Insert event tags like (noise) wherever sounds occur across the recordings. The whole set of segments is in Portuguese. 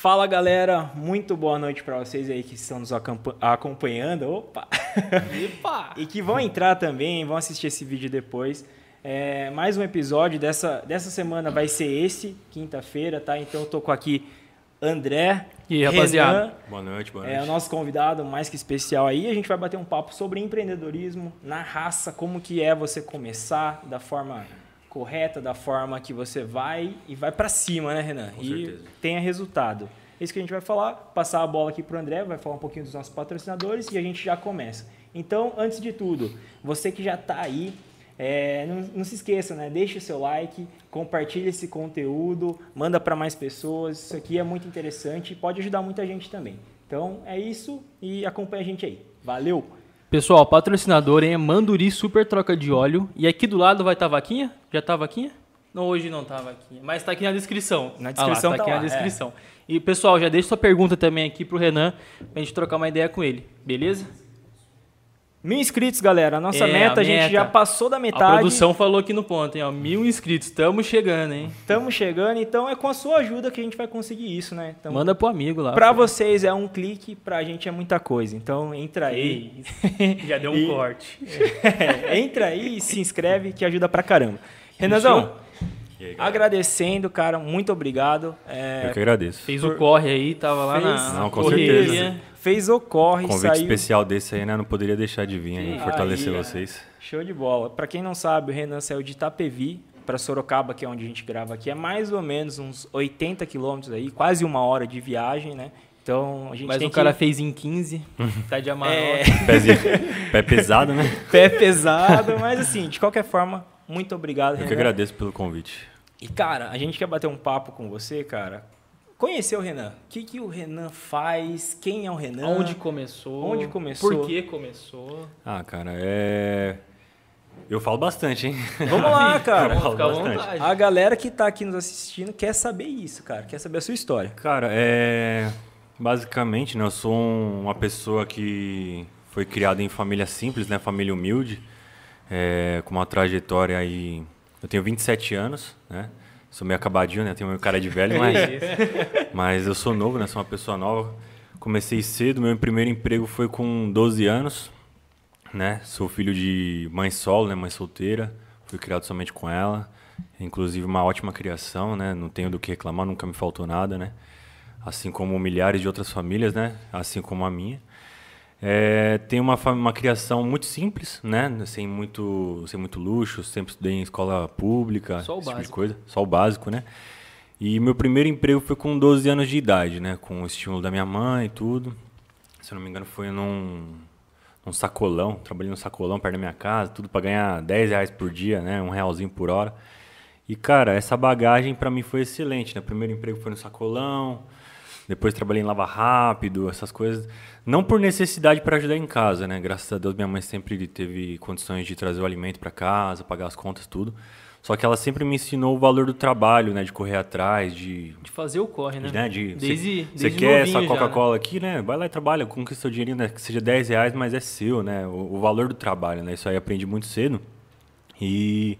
Fala galera, muito boa noite para vocês aí que estão nos acompanhando. Opa! Epa! (laughs) e que vão entrar também, vão assistir esse vídeo depois. É, mais um episódio dessa, dessa semana vai ser esse, quinta-feira, tá? Então eu tô com aqui André. E aí, rapaziada? Renan, boa noite, boa noite. É o nosso convidado mais que especial aí. A gente vai bater um papo sobre empreendedorismo na raça, como que é você começar da forma correta, da forma que você vai e vai para cima, né, Renan? Com e certeza. tenha resultado. Isso que a gente vai falar, passar a bola aqui pro André, vai falar um pouquinho dos nossos patrocinadores e a gente já começa. Então, antes de tudo, você que já está aí, é, não, não, se esqueça, né? Deixe o seu like, compartilhe esse conteúdo, manda para mais pessoas. Isso aqui é muito interessante e pode ajudar muita gente também. Então é isso e acompanha a gente aí. Valeu! Pessoal, patrocinador é Manduri Super Troca de Óleo. E aqui do lado vai estar tá vaquinha? Já tá vaquinha? Não, hoje não tá vaquinha. Mas tá aqui na descrição. Na descrição ah lá, tá, tá aqui lá, na descrição. É. E pessoal, já deixa sua pergunta também aqui pro Renan pra gente trocar uma ideia com ele. Beleza? Mil inscritos, galera. A nossa é, meta, a, a gente já passou da metade. A produção falou aqui no ponto, hein? Ó, mil inscritos. Estamos chegando, hein? Estamos chegando, então é com a sua ajuda que a gente vai conseguir isso, né? Então, Manda pro amigo lá. Para vocês é um clique, pra gente é muita coisa. Então entra aí. já deu um (laughs) e... corte. É, (laughs) entra aí e se inscreve que ajuda pra caramba. Renanzão, aí, agradecendo, cara, muito obrigado. É, Eu que agradeço. Fez por... o corre aí, tava lá Fez... na, Não, com correria. certeza fez o corre, Convite saiu... especial desse aí, né? Não poderia deixar de vir aí, fortalecer aí, vocês. Show de bola. Para quem não sabe, o Renan saiu de Itapevi para Sorocaba, que é onde a gente grava aqui. É mais ou menos uns 80 quilômetros aí, quase uma hora de viagem, né? Então a gente Mas o cara fez em 15, tá de amarrote. É... (laughs) Pé pesado, né? (laughs) Pé pesado, mas assim, de qualquer forma, muito obrigado, Eu Renan. que agradeço pelo convite. E cara, a gente quer bater um papo com você, cara, conhecer o Renan. O que, que o Renan faz? Quem é o Renan? Onde começou? Onde começou? Por que começou? Ah, cara, é. Eu falo bastante, hein? Vamos lá, (laughs) cara. Eu falo bastante. A galera que está aqui nos assistindo quer saber isso, cara. Quer saber a sua história. Cara, é. Basicamente, né, eu sou uma pessoa que foi criada em família simples, né? Família humilde. É, com uma trajetória aí. Eu tenho 27 anos, né? Sou meio acabadinho, né? Tenho meu cara de velho, mas, (laughs) mas eu sou novo, né? Sou uma pessoa nova. Comecei cedo, meu primeiro emprego foi com 12 anos, né? Sou filho de mãe solo, né? Mãe solteira. Fui criado somente com ela. Inclusive uma ótima criação, né? Não tenho do que reclamar, nunca me faltou nada, né? Assim como milhares de outras famílias, né? Assim como a minha. É, tem uma, uma criação muito simples, né? Sem muito, sem muito luxo, sempre estudei em escola pública, Só o tipo básico. coisa. Só o básico, né? E meu primeiro emprego foi com 12 anos de idade, né? Com o estímulo da minha mãe e tudo. Se eu não me engano, foi num, num sacolão. Trabalhei num sacolão perto da minha casa, tudo para ganhar 10 reais por dia, né? Um realzinho por hora. E, cara, essa bagagem para mim foi excelente, né? Primeiro emprego foi no sacolão, depois trabalhei em lava rápido, essas coisas. Não por necessidade para ajudar em casa, né? Graças a Deus minha mãe sempre teve condições de trazer o alimento para casa, pagar as contas, tudo. Só que ela sempre me ensinou o valor do trabalho, né? De correr atrás, de... De fazer o corre, né? De, né? De, desde, Você quer essa já, Coca-Cola né? aqui, né? Vai lá e trabalha, conquista seu dinheirinho, né? Que seja 10 reais, mas é seu, né? O, o valor do trabalho, né? Isso aí aprendi muito cedo. E...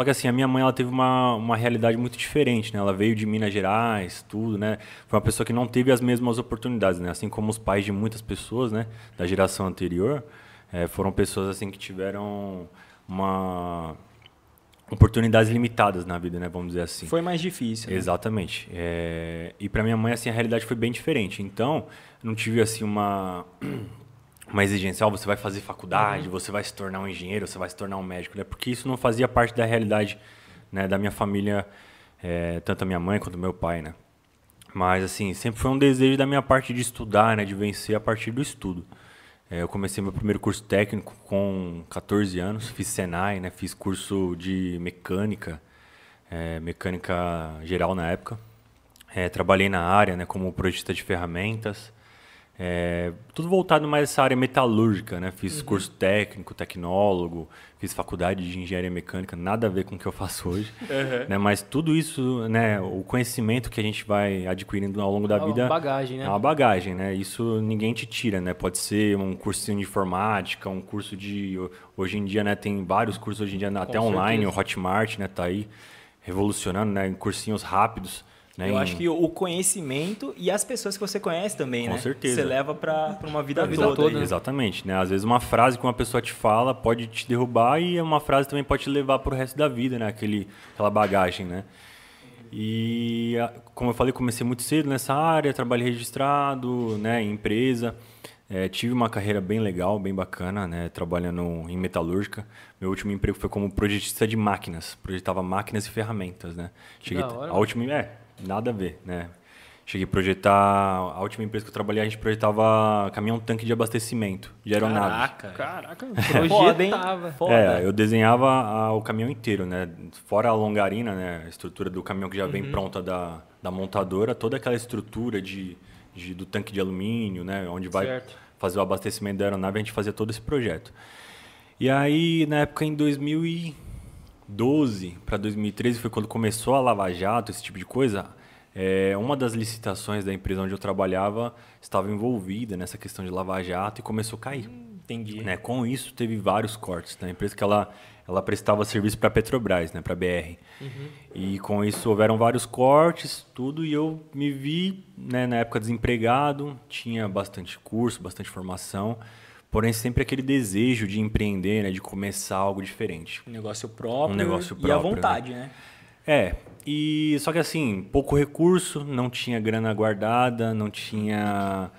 Só que assim, a minha mãe ela teve uma, uma realidade muito diferente, né? Ela veio de Minas Gerais, tudo, né? Foi uma pessoa que não teve as mesmas oportunidades, né? Assim como os pais de muitas pessoas, né? Da geração anterior, eh, foram pessoas assim que tiveram uma oportunidades limitadas na vida, né? Vamos dizer assim. Foi mais difícil. Né? Exatamente. É, e para minha mãe assim a realidade foi bem diferente. Então, não tive assim uma uma exigência, você vai fazer faculdade, uhum. você vai se tornar um engenheiro, você vai se tornar um médico, né? Porque isso não fazia parte da realidade, né, da minha família, é, tanto a minha mãe quanto meu pai, né? Mas assim, sempre foi um desejo da minha parte de estudar, né, de vencer a partir do estudo. É, eu comecei meu primeiro curso técnico com 14 anos, fiz Senai, né, fiz curso de mecânica, é, mecânica geral na época. Trabalhei na área, né, como projetista de ferramentas. É, tudo voltado mais essa área metalúrgica, né? Fiz uhum. curso técnico, tecnólogo, fiz faculdade de engenharia mecânica, nada a ver com o que eu faço hoje, uhum. né? Mas tudo isso, né? O conhecimento que a gente vai adquirindo ao longo da é vida, bagagem, né? é uma bagagem, né? Isso ninguém te tira, né? Pode ser um cursinho de informática, um curso de hoje em dia, né? Tem vários cursos hoje em dia até com online, certeza. o Hotmart, né? Tá aí revolucionando, né? Em cursinhos rápidos Né? Eu acho que o conhecimento e as pessoas que você conhece também, Com né? certeza. Você leva pra, pra uma vida, Pra vida toda. toda, né? Exatamente, né? Às vezes uma frase que uma pessoa te fala pode te derrubar e uma frase também pode te levar pro resto da vida, né? Aquele, aquela bagagem, né? E, a- como eu falei, comecei muito cedo nessa área, trabalhei registrado, né, em empresa. É, tive uma carreira bem legal, bem bacana, né, trabalhando em metalúrgica. Meu último emprego foi como projetista de máquinas, projetava máquinas e ferramentas, né. Cheguei da hora, a última, é, nada a ver, né. Cheguei a projetar, a última empresa que eu trabalhei, a gente projetava caminhão-tanque de abastecimento de aeronaves. Caraca. Caraca, (laughs) projetava. Foda. É, eu desenhava a- o caminhão inteiro, né? Fora a longarina, né? A estrutura do caminhão que já vem pronta da, da montadora, toda aquela estrutura de, de- do tanque de alumínio, né? Onde vai Certo. fazer o abastecimento da aeronave, a gente fazia todo esse projeto. E aí, na época, em 2012 para 2013, foi quando começou a Lava Jato, esse tipo de coisa. É, uma das licitações da empresa onde eu trabalhava estava envolvida nessa questão de Lava Jato e começou a cair. Entendi. Né? Com isso, teve vários cortes. Na empresa que ela, ela prestava serviço para a Petrobras, né? para a BR. E com isso houveram vários cortes, tudo, e eu me vi né, na época desempregado, tinha bastante curso, bastante formação, porém sempre aquele desejo de empreender, né, de começar algo diferente. Um negócio próprio. Um negócio E a próprio, vontade, né? É, e só que assim, pouco recurso, não tinha grana guardada, não tinha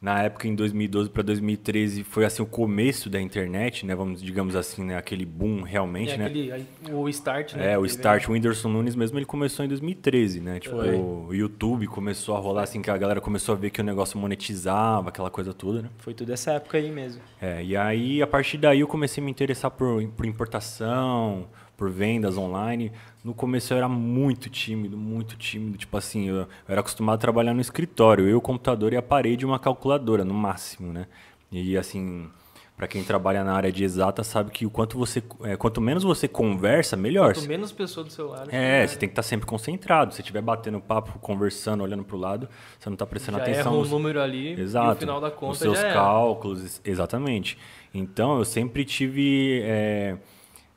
na época em 2012 para 2013 foi assim o começo da internet, né? Vamos digamos assim, né, aquele boom realmente, É, né? aquele, o start, né? É, o Start, o Whindersson Nunes mesmo, ele começou em 2013, né? Tipo, Foi. o YouTube começou a rolar assim, que a galera começou a ver que o negócio monetizava, aquela coisa toda, né? Foi tudo essa época aí mesmo. É, e aí, a partir daí, eu comecei a me interessar por, por importação, por vendas online. No começo eu era muito tímido, muito tímido. Tipo assim, eu, eu era acostumado a trabalhar no escritório. Eu, o computador e a parede e uma calculadora, no máximo, né? E assim, para quem trabalha na área de exata, sabe que o quanto você, é, quanto menos você conversa, melhor. Quanto menos pessoa do seu lado. É, você tem que estar sempre concentrado. Se você estiver batendo papo, conversando, olhando para o lado, você não está prestando já atenção erra um nos- número ali Exato. e no final da conta Os seus era. cálculos, ex- exatamente. Então, eu sempre tive é,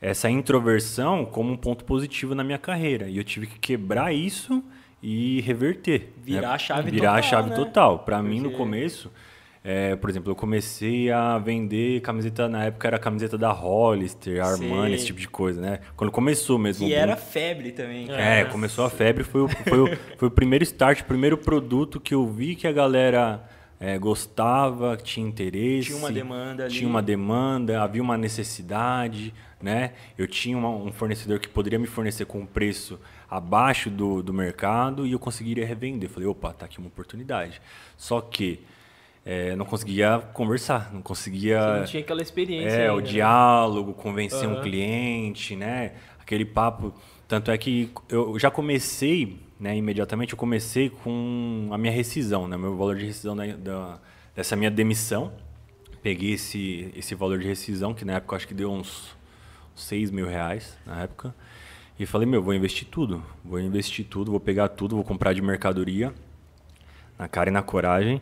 essa introversão como um ponto positivo na minha carreira. E eu tive que quebrar isso e reverter. Virar né? a chave Virar a total, chave né? total. Para mim, no Porque- começo, é, por exemplo, eu comecei a vender camiseta, na época era camiseta da Hollister, Armani, Sei. esse tipo de coisa, né? Quando começou mesmo. Boom. era febre também. É, começou a febre, foi o, foi, o, foi o primeiro start, o primeiro produto que eu vi que a galera é, gostava, que tinha interesse. Tinha uma demanda ali. Tinha uma demanda, havia uma necessidade, né? Eu tinha uma- um fornecedor que poderia me fornecer com um preço abaixo do, do mercado e eu conseguiria revender. Falei, opa, tá aqui uma oportunidade. Só que é, não conseguia conversar, não conseguia... Você não tinha aquela experiência. É, o né? diálogo, convencer um Aham. cliente, né? Aquele papo. Tanto é que eu já comecei, né, imediatamente, eu comecei com a minha rescisão, né? Meu valor de rescisão da, da- dessa minha demissão. Peguei esse, esse valor de rescisão, que na época eu acho que deu uns 6 mil reais na época. E falei, meu, vou investir tudo. Vou investir tudo, vou pegar tudo, vou comprar de mercadoria na cara e na coragem.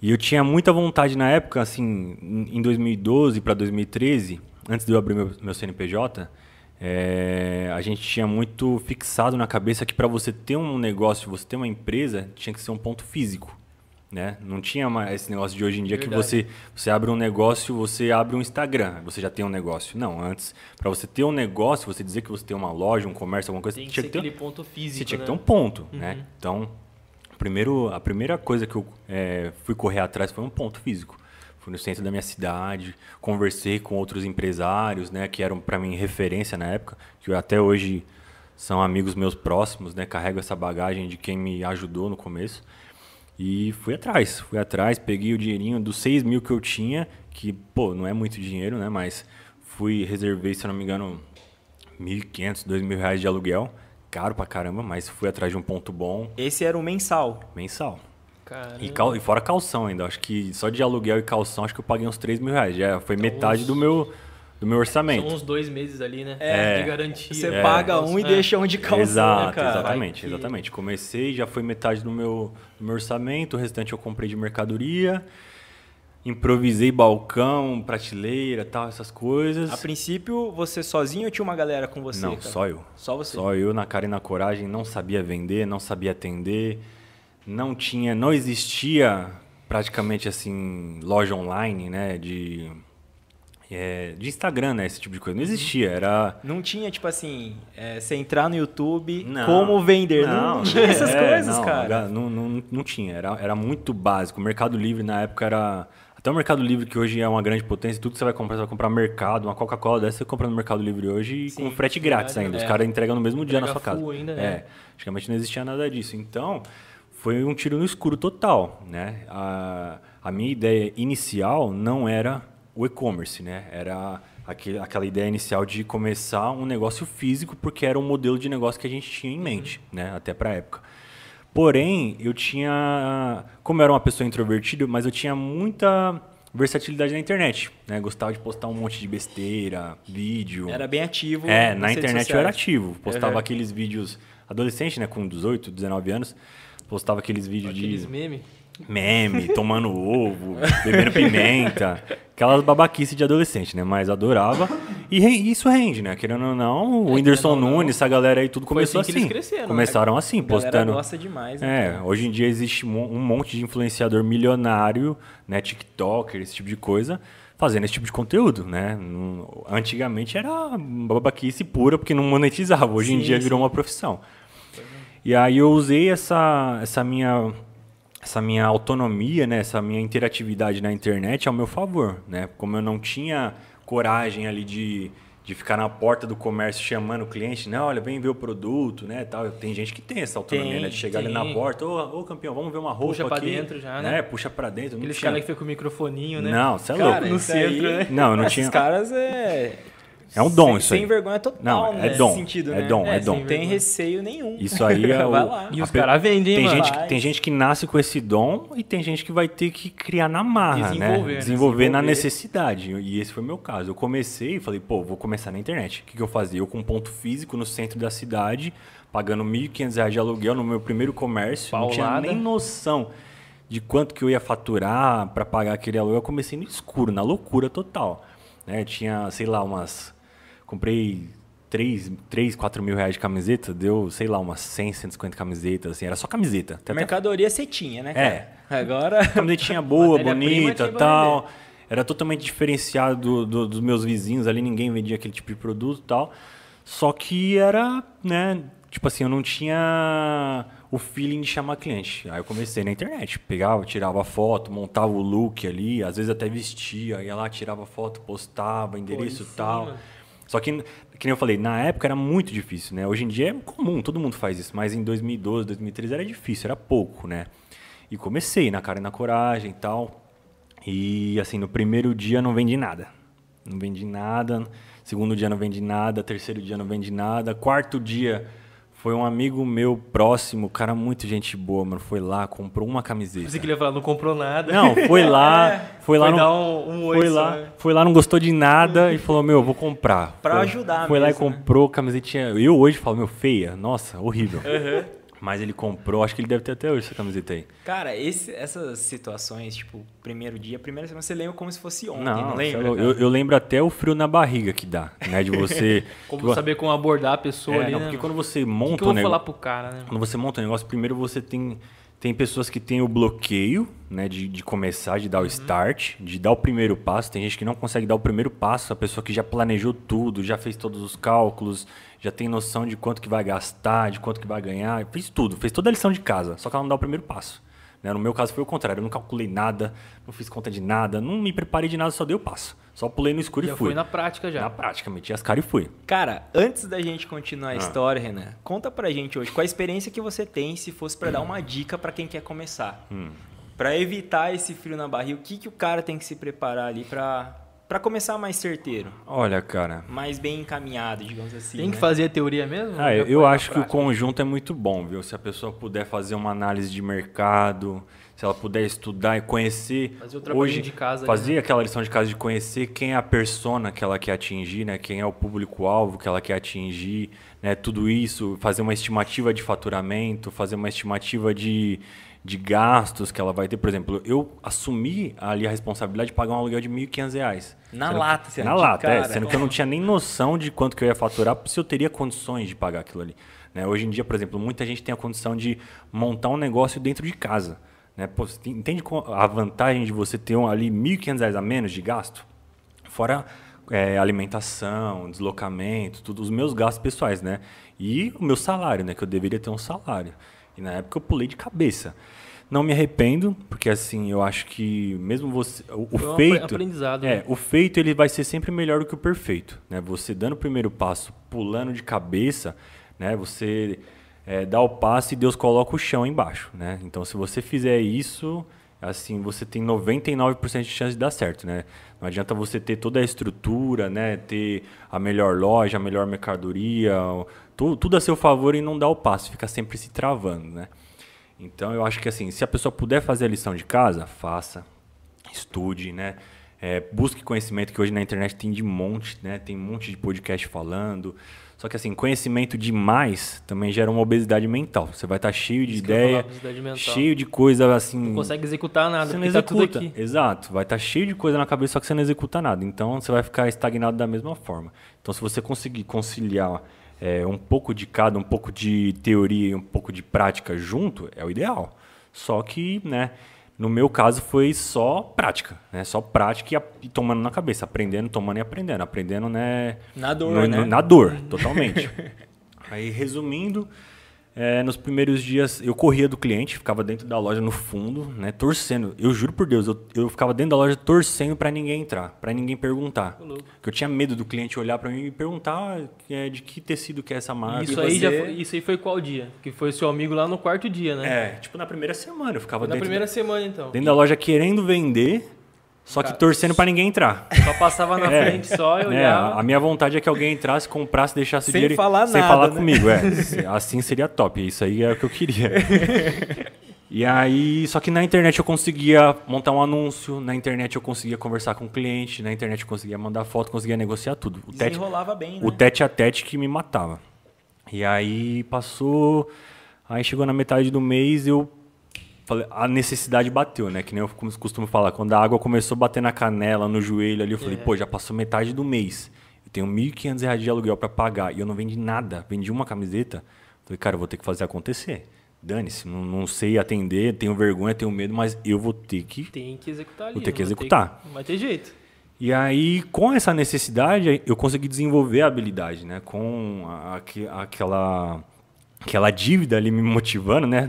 E eu tinha muita vontade na época, assim, em em 2012 para 2013, antes de eu abrir meu, meu CNPJ, é, a gente tinha muito fixado na cabeça que para você ter um negócio, você ter uma empresa, tinha que ser um ponto físico. Né? Não tinha mais esse negócio de hoje em dia que Verdade. você, você abre um negócio, você abre um Instagram, você já tem um negócio. Não, antes, para você ter um negócio, você dizer que você tem uma loja, um comércio, alguma coisa, Tem que tinha que ter aquele ponto físico, você tinha que né? ter um ponto, né? Então, primeiro, a primeira coisa que eu é, fui correr atrás foi um ponto físico. Fui no centro da minha cidade, conversei com outros empresários, né, que eram para mim referência na época, que até hoje são amigos meus próximos, né? Carrego essa bagagem de quem me ajudou no começo. E fui atrás, fui atrás, peguei o dinheirinho dos 6 mil que eu tinha, que, pô, não é muito dinheiro, né? Mas fui, reservei, se eu não me engano, 1.500, 2.000 reais de aluguel. Caro pra caramba, mas fui atrás de um ponto bom, Esse era o mensal. mensal. E, cal- e fora calção ainda. Acho que só de aluguel e calção, acho que eu paguei uns 3 mil reais. Já foi metade uns- do meu, do meu orçamento. São uns dois meses ali, né? É. De garantia. Você É. paga um e É. deixa um de calção, Exato, né, cara? exatamente, que- exatamente. Comecei, já foi metade do meu, do meu orçamento, o restante eu comprei de mercadoria. improvisei balcão, prateleira, tal, essas coisas. A princípio, você sozinho ou tinha uma galera com você? não, cara? só eu. Só você. Só eu na cara e na coragem, não sabia vender, não sabia atender, não tinha, não existia praticamente assim loja online, né, de é, de Instagram, né, esse tipo de coisa. Não existia, era Não tinha, tipo assim, é, você entrar no YouTube, Não. como vender. Não, não tinha essas é, coisas, não, cara. Não, não, não tinha, era, era muito básico. O Mercado Livre na época era. Até o Mercado Livre, que hoje é uma grande potência, tudo que você vai comprar, você vai comprar no mercado, uma Coca-Cola dessa, você compra no Mercado Livre hoje Sim, com frete grátis verdade, ainda. Os é. caras entregam no mesmo dia na Entrega sua casa. ainda, é. né? Antigamente não existia nada disso. Então, foi um tiro no escuro total, né? A, a minha ideia inicial não era o e-commerce, né? Era aquele, aquela ideia inicial de começar um negócio físico, porque era um modelo de negócio que a gente tinha em mente, né? Até para época. Porém, eu tinha, como eu era uma pessoa introvertida, mas eu tinha muita versatilidade na internet, né? Gostava de postar um monte de besteira, vídeo. Era bem ativo. É, na internet eu era sociais. ativo. Postava Uhum. aqueles vídeos. Adolescente, né? Com 18, 19 anos. Postava aqueles vídeos Aqueles de memes. Meme, tomando ovo, bebendo pimenta. Aquelas babaquices de adolescente, né? Mas adorava. E re- isso rende, né? Querendo ou não, o É, Whindersson não, Nunes, essa galera aí, tudo foi começou assim assim. cresceram, né? Começaram assim, A galera postando. gosta demais, né? É, hoje em dia existe um monte de influenciador milionário, né, TikToker, esse tipo de coisa, fazendo esse tipo de conteúdo, né? Não- Antigamente era babaquice pura porque não monetizava, hoje em Sim, dia virou uma profissão. E aí eu usei essa, essa minha essa minha autonomia, né, essa minha interatividade na internet ao meu favor, né? Como eu não tinha coragem ali de, de ficar na porta do comércio chamando o cliente, né, olha, vem ver o produto, né, tal. Tem gente que tem essa autonomia, Tem, né, de chegar ali tem. na porta, ô, ô, campeão, vamos ver uma roupa Puxa pra aqui, dentro já, né? Puxa pra dentro. Não Aqueles caras que ficam com o microfoninho, né? Não, você é louco. no isso aí- centro, né? Não, eu não (laughs) Esses tinha. caras é. É um dom sem, isso aí. Sem vergonha total, Não, é né? nesse dom, sentido, é né? dom, é Não dom. tem vergonha. receio nenhum. Isso aí é (laughs) o. Vai lá. E os caras vendem, tem mano. gente, Vai. tem gente que nasce com esse dom e tem gente que vai ter que criar na marra, Desenvolver, né? né? Desenvolver na Desenvolver. necessidade. E esse foi o meu caso. Eu comecei e falei, pô, vou começar na internet. O que, que eu fazia? Eu com um ponto físico no centro da cidade, pagando 1.500 reais de aluguel no meu primeiro comércio. Não tinha Paulada. nem noção de quanto que eu ia faturar para pagar aquele aluguel. Eu comecei no escuro, na loucura total. Né? Tinha, sei lá, umas... Comprei 3, 3, 4 mil reais de camiseta, deu, sei lá, umas 100, 150 camisetas, assim. Era só camiseta. Até- Mercadoria você tinha, né, É. cara? Agora. (laughs) camisetinha boa, bonita tal. Era totalmente diferenciado do- do- dos meus vizinhos ali, ninguém vendia aquele tipo de produto e tal. Só que era, né, tipo assim, eu não tinha o feeling de chamar cliente. Aí eu comecei na internet, pegava, tirava foto, montava o look ali, às vezes até vestia, ia lá, tirava foto, postava, endereço e tal. mano. Só que, que nem eu falei, na época era muito difícil, né? Hoje em dia é comum, todo mundo faz isso, mas em 2012, 2013 era difícil, era pouco, né? E comecei na cara e na coragem e tal. E assim, no primeiro dia não vendi nada. Não vendi nada. Segundo dia não vendi nada. Terceiro dia não vendi nada. Quarto dia foi um amigo meu próximo, cara muito gente boa, mano. Foi lá, comprou uma camiseta. Você que ele ia falar, não comprou nada. Não, foi lá, (laughs) foi lá, Foi não- dar um- um oi foi lá, né? foi lá, não gostou de nada e falou, meu, vou comprar. Pra Foi- ajudar Foi lá e mesmo, né? comprou camisetinha. Eu hoje falo, meu, feia, nossa, horrível. Mas ele comprou, acho que ele deve ter até hoje essa camiseta aí. Cara, esse- essas situações, tipo, primeiro dia, primeira semana, você lembra como se fosse ontem, não, Não, lembra? eu, eu lembro até o frio na barriga que dá, né? De você. (laughs) Como que- saber como abordar a pessoa É, ali, não, né? porque mano? quando você O que, monta que eu vou um falar pro cara, né? Quando você monta um negócio, primeiro você tem, tem pessoas que têm o bloqueio, né, de, de começar, de Uhum. dar o start, de dar o primeiro passo. Tem gente que não consegue dar o primeiro passo, a pessoa que já planejou tudo, já fez todos os cálculos, já tem noção de quanto que vai gastar, de quanto que vai ganhar, fez tudo, fez toda a lição de casa, só que ela não dá o primeiro passo. né? No meu caso foi o contrário, eu não calculei nada, não fiz conta de nada, não me preparei de nada, só dei o passo. Só pulei no escuro Já e fui. foi na prática já. Na prática, meti as caras e fui. Cara, antes da gente continuar a Ah. história, Renan, conta pra gente hoje qual a experiência que você tem se fosse pra dar uma dica pra quem quer começar. Hum. Pra evitar esse frio na barriga, o que, que o cara tem que se preparar ali pra, pra começar mais certeiro, Olha, cara, mais bem encaminhado, digamos assim. Tem que né? fazer a teoria mesmo? Ah, eu, Já eu acho que o conjunto é muito bom, viu? Se a pessoa puder fazer uma análise de mercado, se ela puder estudar e conhecer. Hoje, de casa Fazer né? aquela lição de casa de conhecer quem é a persona que ela quer atingir, né? Quem é o público-alvo que ela quer atingir, né? Tudo isso, fazer uma estimativa de faturamento, fazer uma estimativa de, de gastos que ela vai ter. Por exemplo, eu assumi ali a responsabilidade de pagar um aluguel de R$ 1.500. Na Sendo lata, que, você Na lata, é, cara. sendo que eu não tinha nem noção de quanto que eu ia faturar, se eu teria condições de pagar aquilo ali. né? Hoje em dia, por exemplo, muita gente tem a condição de montar um negócio dentro de casa. Né? Pô, você tem- entende a vantagem de você ter um, ali R$ 1.500 a menos de gasto? Fora é, alimentação, deslocamento, tudo, os meus gastos pessoais, né? E o meu salário, né? Que eu deveria ter um salário. E na época eu pulei de cabeça. Não me arrependo, porque assim, eu acho que mesmo você. O, o feito. É, né? o feito ele vai ser sempre melhor do que o perfeito. Né? Você dando o primeiro passo, pulando de cabeça, né? Você é, dá o passo e Deus coloca o chão embaixo. Né? Então, se você fizer isso, assim, você tem 99% de chance de dar certo. Né? Não adianta você ter toda a estrutura, né? ter a melhor loja, a melhor mercadoria, tu- tudo a seu favor e não dar o passo, fica sempre se travando. Né? Então eu acho que assim, se a pessoa puder fazer a lição de casa, faça, estude, né? É, busque conhecimento que hoje na internet tem de monte, né? Tem um monte de podcast falando. Só que assim, conhecimento demais também gera uma obesidade mental. Você vai estar cheio de Isso ideia, cheio de coisa assim. Não consegue executar nada, Você não tá executa. aqui. Exato. Vai estar cheio de coisa na cabeça, só que você não executa nada. Então você vai ficar estagnado da mesma forma. Então, se você conseguir conciliar é, um pouco de cada, um pouco de teoria e um pouco de prática junto, é o ideal. Só que, né, no meu caso foi só prática, né? Só prática e, e tomando na cabeça, aprendendo, tomando e aprendendo, aprendendo, né? Na dor, no- né? no- na dor, totalmente. (laughs) Aí, resumindo, é, nos primeiros dias eu corria do cliente, ficava dentro da loja no fundo, né, torcendo. Eu juro por Deus, eu, eu ficava dentro da loja torcendo para ninguém entrar, para ninguém perguntar. Porque eu tinha medo do cliente olhar para mim e perguntar é, de que tecido que é essa marca. Isso E aí, já você- foi, isso aí foi qual dia? Que foi seu amigo lá no quarto dia, né? É, tipo na primeira semana eu ficava na dentro, primeira semana, então. dentro da loja querendo vender, só que torcendo para ninguém entrar. Só passava na (laughs) É. frente só e É, olhava. a minha vontade é que alguém entrasse, comprasse, deixasse o Sem dinheiro falar sem nada, falar né? comigo. É, (laughs) assim seria top. Isso aí é o que eu queria. (laughs) E aí, só que na internet eu conseguia montar um anúncio, na internet eu conseguia conversar com o cliente, na internet eu conseguia mandar foto, conseguia negociar tudo. O tete, Desenrolava bem, né? o tete a tete que me matava. E aí passou, aí chegou na metade do mês eu a necessidade bateu, né? Que nem eu costumo falar, quando a água começou a bater na canela, no joelho ali, eu falei, É. pô, já passou metade do mês. Eu tenho 1.500 reais de aluguel para pagar e eu não vendi nada, vendi uma camiseta. Falei, cara, eu vou ter que fazer acontecer. Dane-se, não, não sei atender, tenho vergonha, tenho medo, mas eu vou ter que Tem que executar ali. Vou ter que não vai executar. Não vai ter jeito. e aí, com essa necessidade, eu consegui desenvolver a habilidade, né? Com a- aque- aquela, aquela dívida ali me motivando, né?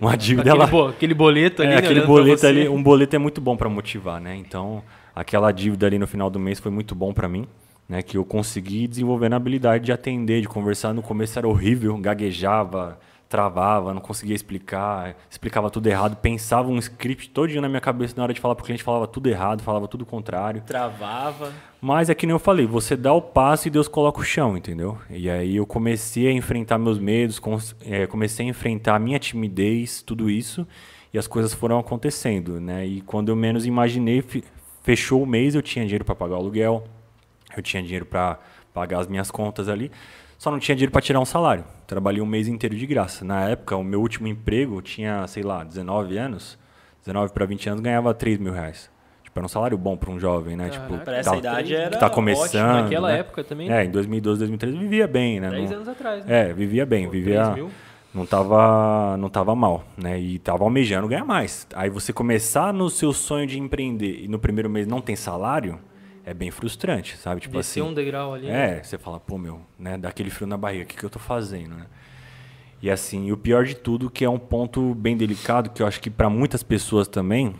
Uma dívida Aquele, ela, bo- aquele boleto ali, é, né, aquele pra boleto ali, um boleto é muito bom para motivar, né? Então, aquela dívida ali no final do mês foi muito bom para mim, né? Que eu consegui desenvolver a habilidade de atender, de conversar. No começo era horrível, gaguejava, travava, não conseguia explicar, explicava tudo errado, pensava um script todinho na minha cabeça na hora de falar pro cliente, falava tudo errado, falava tudo o contrário. Travava. Mas é que nem eu falei, você dá o passo e Deus coloca o chão, entendeu? E aí eu comecei a enfrentar meus medos, é, comecei a enfrentar a minha timidez, tudo isso, e as coisas foram acontecendo, né? E quando eu menos imaginei, fe- fechou o mês, eu tinha dinheiro para pagar o aluguel, eu tinha dinheiro para pagar as minhas contas ali, só não tinha dinheiro para tirar um salário. Trabalhei um mês inteiro de graça. Na época, o meu último emprego eu tinha, sei lá, 19 anos, 19 para 20 anos, ganhava 3 mil reais. Tipo, era um salário bom para um jovem, né? Caraca. tipo, Pra essa tá- idade era que tá ótimo. começando. Naquela né? época também. É, em 2012, 2013 vivia bem, né? 10 Não- anos atrás, né? É, vivia bem, Pô, vivia. 3 mil. Não tava, não tava mal, né? E tava almejando ganhar mais. Aí você começar no seu sonho de empreender e no primeiro mês não tem salário, é bem frustrante, sabe? Tipo Descer assim. um degrau ali. né? É, você fala, pô, meu, né? Dá aquele frio na barriga, o que, que eu tô fazendo, né? E assim, e o pior de tudo, que é um ponto bem delicado, que eu acho que para muitas pessoas também,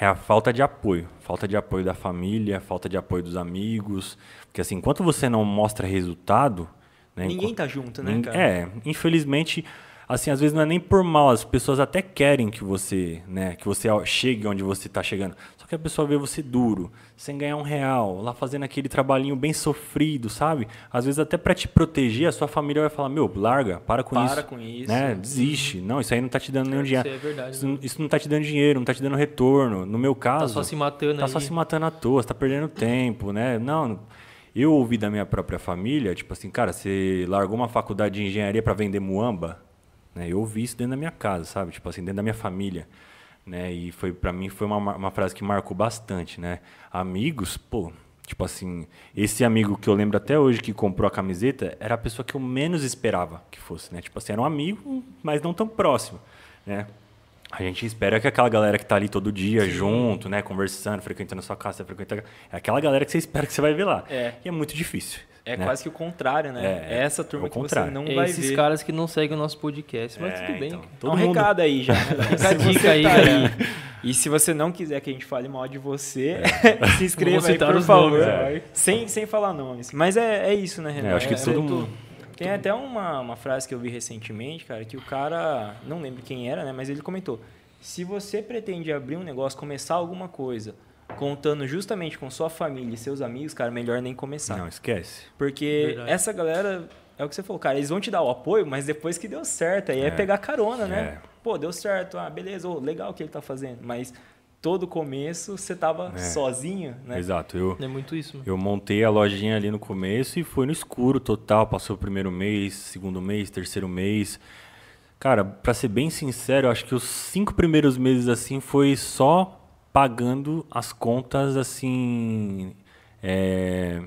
é a falta de apoio. Falta de apoio da família, falta de apoio dos amigos. Porque assim, enquanto você não mostra resultado. Né, Ninguém tá junto, né, cara? É, infelizmente, assim, às vezes não é nem por mal, as pessoas até querem que você, né, que você chegue onde você está chegando. Que a pessoa vê você duro, sem ganhar um real, lá fazendo aquele trabalhinho bem sofrido, sabe? Às vezes até para te proteger, a sua família vai falar: "Meu, larga, para com Para isso". com isso. Né? Desiste. Não, isso aí não tá te dando nenhum Isso dinheiro. é verdade, Isso, não- isso não tá te dando dinheiro, não tá te dando retorno. No meu Tá caso, só se matando tá aí. só se matando à toa, você tá perdendo (clears throat) tempo, né? Não, eu ouvi da minha própria família, tipo assim, cara, você largou uma faculdade de engenharia para vender muamba? Né? Eu ouvi isso dentro da minha casa, sabe? Tipo assim, dentro da minha família. Né? E foi para mim foi uma, uma frase que marcou bastante, né? Amigos, pô, tipo assim, esse amigo que eu lembro até hoje que comprou a camiseta era a pessoa que eu menos esperava que fosse, né? Tipo assim, era um amigo, mas não tão próximo, né? A gente espera que aquela galera que tá ali todo dia Sim. junto, né, conversando, frequentando a sua casa, frequentando, é aquela galera que você espera que você vai ver lá. É. E é muito difícil. É né? quase que o contrário, né? É, é essa turma é que contrário. você não é vai esses ver. caras que não seguem o nosso podcast, mas é, tudo bem. Então, todo um mundo... recado aí já. Né? (laughs) Fica a dica aí, tá galera. E se você não quiser que a gente fale mal de você, é. (laughs) se inscreva aí, por favor. Nomes, sem, sem falar nomes. Mas é, é isso, né, Renan? É, acho que todo mundo... Tem até uma, uma frase que eu vi recentemente, cara, que o cara, não lembro quem era, né, mas ele comentou: se você pretende abrir um negócio, começar alguma coisa, contando justamente com sua família e seus amigos, cara, melhor nem começar. Não, esquece. Porque Verdade. essa galera, é o que você falou, cara, eles vão te dar o apoio, mas depois que deu certo, aí é, é pegar carona, né? É. Pô, deu certo, ah, beleza, oh, legal o que ele tá fazendo, mas todo começo você tava é. sozinho, né? Exato. Eu, é muito isso. Mano. Eu montei a lojinha ali no começo e foi no escuro total, passou o primeiro mês, segundo mês, terceiro mês. Cara, para ser bem sincero, eu acho que os cinco primeiros meses assim foi só pagando as contas assim. É,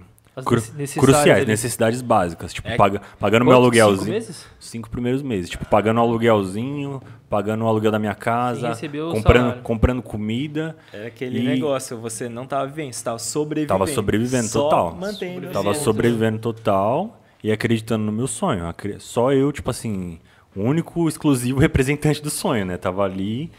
cru, cruciais, ali. necessidades básicas. Tipo, é, paga, pagando meu aluguelzinho. Cinco meses? Cinco primeiros meses. Tipo, pagando o aluguelzinho, pagando o aluguel da minha casa, comprando, salário. comprando comida. É aquele e... negócio, você não estava vivendo, você estava sobrevivendo. Tava sobrevivendo só total. Mantendo tava sobrevivendo total e acreditando no meu sonho. Só eu, tipo assim o único exclusivo (laughs) representante do sonho, né? Tava ali,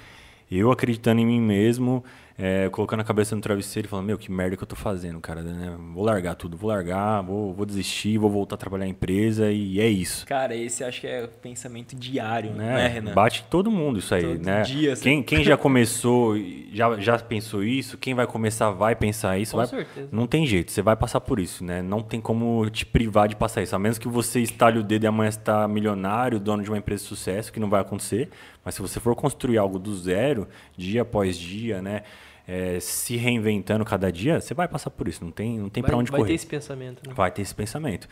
eu acreditando em mim mesmo, é, colocando a cabeça no travesseiro e falando, meu, que merda que eu tô fazendo, cara, né? Vou largar tudo, vou largar, vou, vou desistir, vou voltar a trabalhar em empresa e é isso. Cara, esse acho que é o pensamento diário, né, né Renan? Bate todo mundo isso aí, todo né? Dia, quem, quem já (laughs) começou, já, já pensou isso, quem vai começar vai pensar isso. Com vai... certeza. Não tem jeito, você vai passar por isso, né? Não tem como te privar de passar isso, a menos que você estalhe o dedo e amanhã está milionário, dono de uma empresa de sucesso, que não vai acontecer. Mas se você for construir algo do zero, dia após dia, né? é, se reinventando cada dia, você vai passar por isso. Não tem, não tem para onde vai correr. Vai ter esse pensamento. Né? Vai ter esse pensamento.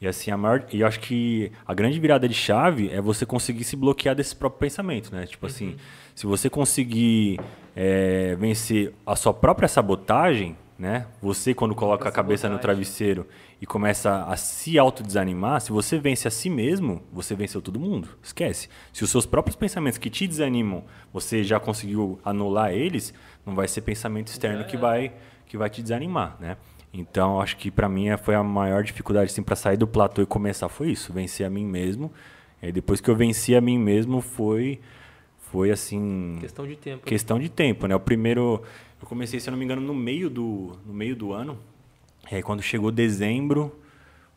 E assim, a maior, e eu acho que a grande virada de chave é você conseguir se bloquear desse próprio pensamento, né? Tipo assim, uhum. assim, se você conseguir é, vencer a sua própria sabotagem, né? Você quando coloca a cabeça no travesseiro e começa a se autodesanimar, se você vence a si mesmo, você venceu todo mundo. Esquece. Se os seus próprios pensamentos que te desanimam, você já conseguiu anular eles, não vai ser pensamento externo é. que vai que vai te desanimar, né? Então, acho que para mim foi a maior dificuldade assim para sair do platô e começar foi isso, vencer a mim mesmo. E depois que eu venci a mim mesmo foi foi assim, questão de tempo. Questão de tempo, né? O primeiro eu comecei, se eu não me engano, no meio do no meio do ano. E aí quando chegou dezembro,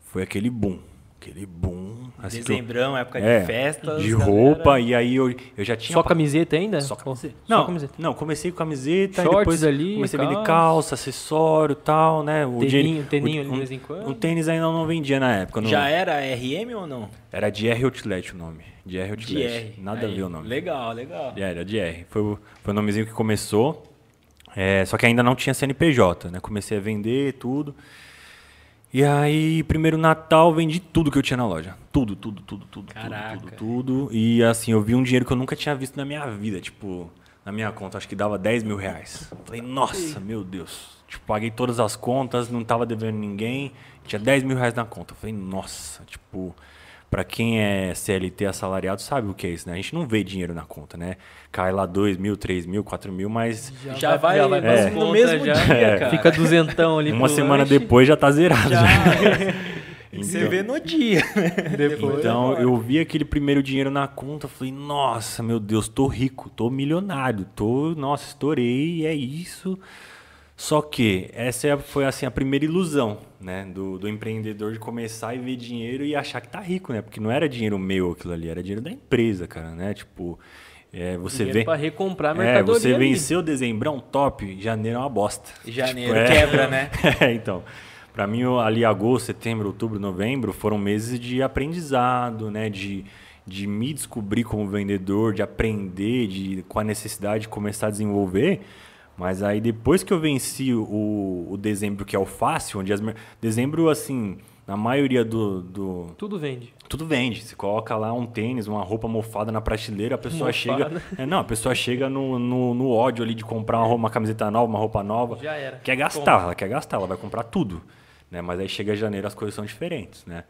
foi aquele boom aquele boom. Assim, Dezembrão, época é, de festas. De roupa, e aí eu, eu já tinha. Só camiseta ainda? Só camiseta. Não, Só camiseta. não comecei com camiseta, Shorts depois ali, comecei a vender calça, acessório e tal, né? O teninho, teninho ali de vez em quando. Um tênis ainda não vendia na época. Não... Já era RM ou não? Era de R Outlet o nome. De R Outlet. DR. Nada aí, a ver o nome. Legal, legal. É, era de R. Foi, o, foi o nomezinho que começou. É, só que ainda não tinha CNPJ, né? Comecei a vender tudo. E aí, primeiro Natal, vendi tudo que eu tinha na loja. Tudo, tudo, tudo, tudo, Caraca. tudo, tudo, tudo. E assim, eu vi um dinheiro que eu nunca tinha visto na minha vida. Tipo, na minha conta, acho que dava 10 mil reais. Falei, nossa, meu Deus. Tipo, paguei todas as contas, não tava devendo ninguém. Tinha 10 mil reais na conta. Falei, nossa, tipo, para quem é CLT assalariado sabe o que é isso, né? A gente não vê dinheiro na conta, né? Cai lá 2 mil, 3 mil, 4 mil, mas. Já, já vai, já vai é, no mesmo já, dia, (laughs) é. cara. Fica duzentão ali. Uma semana lanche. depois já tá zerado. Já. então, (laughs) Você vê no dia. Depois, então eu vi aquele primeiro dinheiro na conta, falei, nossa, meu Deus, tô rico, tô milionário, tô, nossa, estourei, é isso. Só que essa é foi assim a primeira ilusão, né, do, do, empreendedor de começar e ver dinheiro e achar que tá rico, né? Porque não era dinheiro meu aquilo ali, era dinheiro da empresa, cara, né? Tipo, é, você vê para recomprar a mercadoria. É, você ali. venceu dezembrão top, janeiro é uma bosta. Janeiro tipo, é, quebra, né? (laughs) é, então. Para mim ali agosto, setembro, outubro, novembro foram meses de aprendizado, né, de de me descobrir como vendedor, de aprender, de com a necessidade de começar a desenvolver mas aí depois que eu venci o, o dezembro, que é o fácil, onde as, dezembro, assim, na maioria do, do, Tudo vende. tudo vende. Você coloca lá um tênis, uma roupa mofada na prateleira, a pessoa Mofada. chega. É, não, a pessoa chega no, no, no ódio ali de comprar uma, uma camiseta nova, uma roupa nova. Já era. Quer gastar, ela quer gastar, ela vai comprar tudo. Né? Mas aí chega janeiro, as coisas são diferentes, né?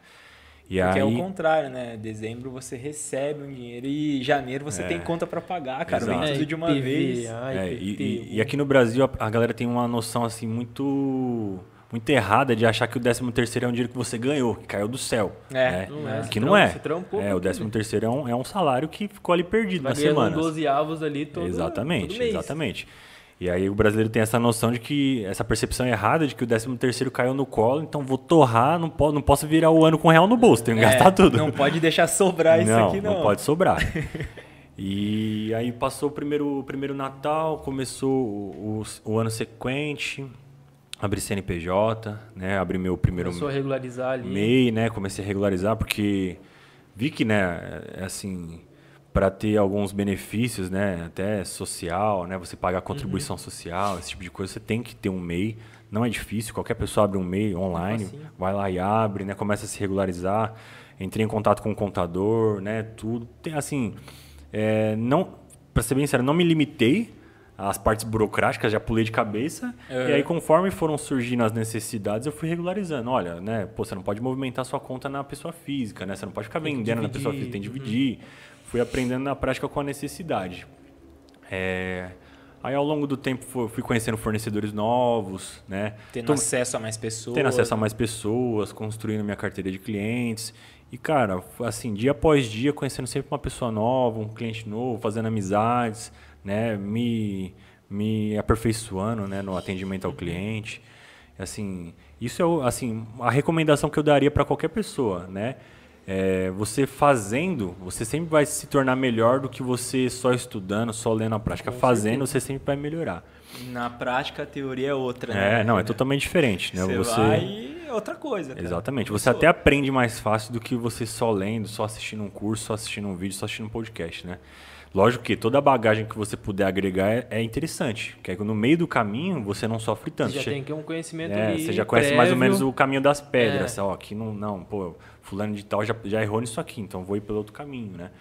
E Porque aí, é o contrário, né? Dezembro você recebe um dinheiro e janeiro você É. tem conta pra pagar, cara. Vem Exato. tudo de uma IPVA, vez. É, e, e- e aqui no Brasil a, a galera tem uma noção assim muito muito errada de achar que o 13 terceiro é um dinheiro que você ganhou, que caiu do céu. É, né? Não é. Que não é. trampou é o 13 terceiro é um, é um salário que ficou ali perdido Vai na semana. 12 avos ali todo Exatamente, todo mês. E aí o brasileiro tem essa noção de que, essa percepção errada de que o 13 terceiro caiu no colo, então vou torrar, não, po não posso virar o ano com real no bolso, tenho que É, gastar tudo. Não pode deixar sobrar isso não, aqui, não. não pode sobrar. (laughs) e aí passou o primeiro, o primeiro Natal, começou o, o, o ano sequente, abri CNPJ, né, abri meu primeiro Começou a regularizar ali. MEI, né, comecei a regularizar porque vi que, né, é assim, para ter alguns benefícios, né, até social, né, você pagar contribuição social, esse tipo de coisa, você tem que ter um MEI. Não é difícil, qualquer pessoa abre um MEI online, facinho. vai lá e abre, né, começa a se regularizar. Entrei em contato com o contador, né, tudo. Tem assim, é, não, para ser bem sincero, não me limitei às partes burocráticas, já pulei de cabeça. Uhum. E aí, conforme foram surgindo as necessidades, eu fui regularizando. Olha, né, pô, você não pode movimentar sua conta na pessoa física, né? Você não pode ficar vendendo na pessoa física, tem que dividir. Fui aprendendo na prática com a necessidade. É, Aí, ao longo do tempo, fu- fui conhecendo fornecedores novos, né? Tendo Tô- acesso a mais pessoas. tendo acesso a mais pessoas, construindo minha carteira de clientes. E, cara, assim, dia após dia, conhecendo sempre uma pessoa nova, um cliente novo, fazendo amizades, né? Me, me aperfeiçoando né? no atendimento ao cliente. Assim, isso é, assim, a recomendação que eu daria para qualquer pessoa, né? É, você fazendo, você sempre vai se tornar melhor do que você só estudando, só lendo a prática. Fazendo, você sempre vai melhorar. Na prática, a teoria é outra, né? É, não, é totalmente diferente, né? Você, vai e é outra coisa. cara. Exatamente. Você até aprende mais fácil do que você só lendo, só assistindo um curso, só assistindo um vídeo, só assistindo um podcast, né? Lógico que toda a bagagem que você puder agregar é, é interessante. Que aí no meio do caminho você não sofre tanto. Você já tem que um conhecimento é, ali você já conhece mais ou prévio. menos o caminho das pedras. É. Ó, aqui não, não, pô, fulano de tal já, já errou nisso aqui, então vou ir pelo outro caminho, né?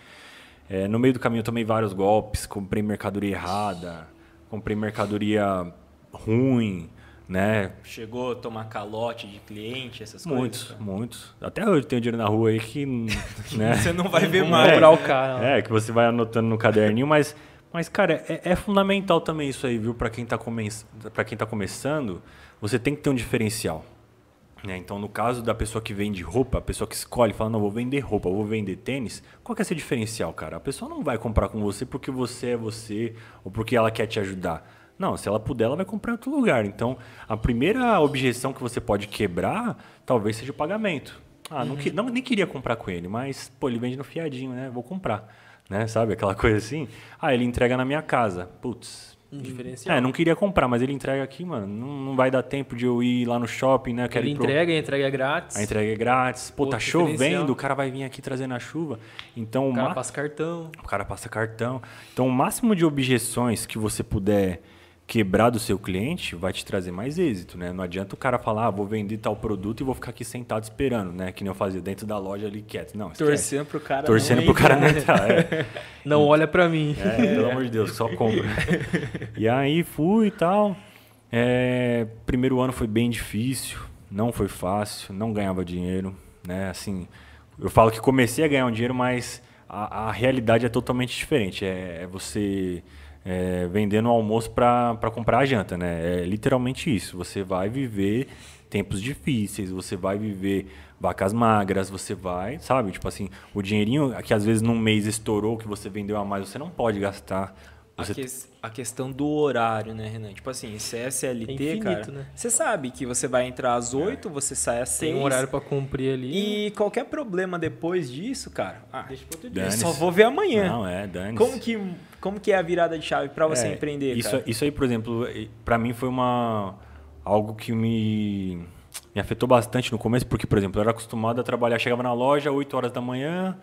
É, no meio do caminho eu tomei vários golpes, comprei mercadoria errada, comprei mercadoria ruim, né? Chegou a tomar calote de cliente, essas Muitos, coisas. muitos. Até hoje tem dinheiro na rua aí que, (laughs) né? Você não vai ver mais. cobrar o cara. É, que você vai anotando no caderninho, mas, mas cara, é, é fundamental também isso aí, viu? Para quem, tá come... pra quem tá começando, você tem que ter um diferencial. Né? Então, no caso da pessoa que vende roupa, a pessoa que escolhe, fala, não, vou vender roupa, vou vender tênis, qual que é esse diferencial, cara? A pessoa não vai comprar com você porque você é você ou porque ela quer te ajudar. Não, se ela puder, ela vai comprar em outro lugar. Então, a primeira objeção que você pode quebrar, talvez seja o pagamento. Ah, não, que- não nem queria comprar com ele, mas, pô, ele vende no fiadinho, né? Vou comprar. Né? Sabe? Aquela coisa assim. Ah, ele entrega na minha casa. Putz. Um diferencial. É, não queria comprar, mas ele entrega aqui, mano. Não, não vai dar tempo de eu ir lá no shopping, né? Quero Ele ir pro- entrega, a entrega é grátis. A entrega é grátis. Pô, tá Outro diferencial. chovendo, o cara vai vir aqui trazendo a chuva. Então, O o cara ma- passa cartão. o cara passa cartão. Então, o máximo de objeções que você puder quebrar do seu cliente vai te trazer mais êxito, né? Não adianta o cara falar, ah, vou vender tal produto e vou ficar aqui sentado esperando, né? Que nem eu fazia dentro da loja ali quieto. Não, esquece. Torcendo pro cara. Torcendo pro cara não entrar. É. (laughs) Não olha pra mim. É, pelo amor de Deus, só compra. e aí fui e tal. É, primeiro ano foi bem difícil, não foi fácil, não ganhava dinheiro, né? Assim, eu falo que comecei a ganhar um dinheiro, mas a, a realidade é totalmente diferente. É, é você é, vendendo o almoço para comprar a janta, né? É literalmente isso. Você vai viver tempos difíceis, você vai viver vacas magras, você vai, sabe? Tipo assim, o dinheirinho que às vezes num mês estourou, que você vendeu a mais, você não pode gastar. A, Você ques- a questão do horário, né, Renan? Tipo assim, se é SLT, É infinito, cara, né? você sabe que você vai entrar às 8, você sai às 6. Tem um horário pra cumprir ali. E qualquer problema depois disso, cara, ah, Deixa pro outro dia. só vou ver amanhã. Não, é, dane como, que, como que é a virada de chave pra você É, empreender, isso, cara? isso aí, por exemplo, para mim foi uma algo que me, me afetou bastante no começo, porque, por exemplo, eu era acostumado a trabalhar, chegava na loja 8 horas da manhã,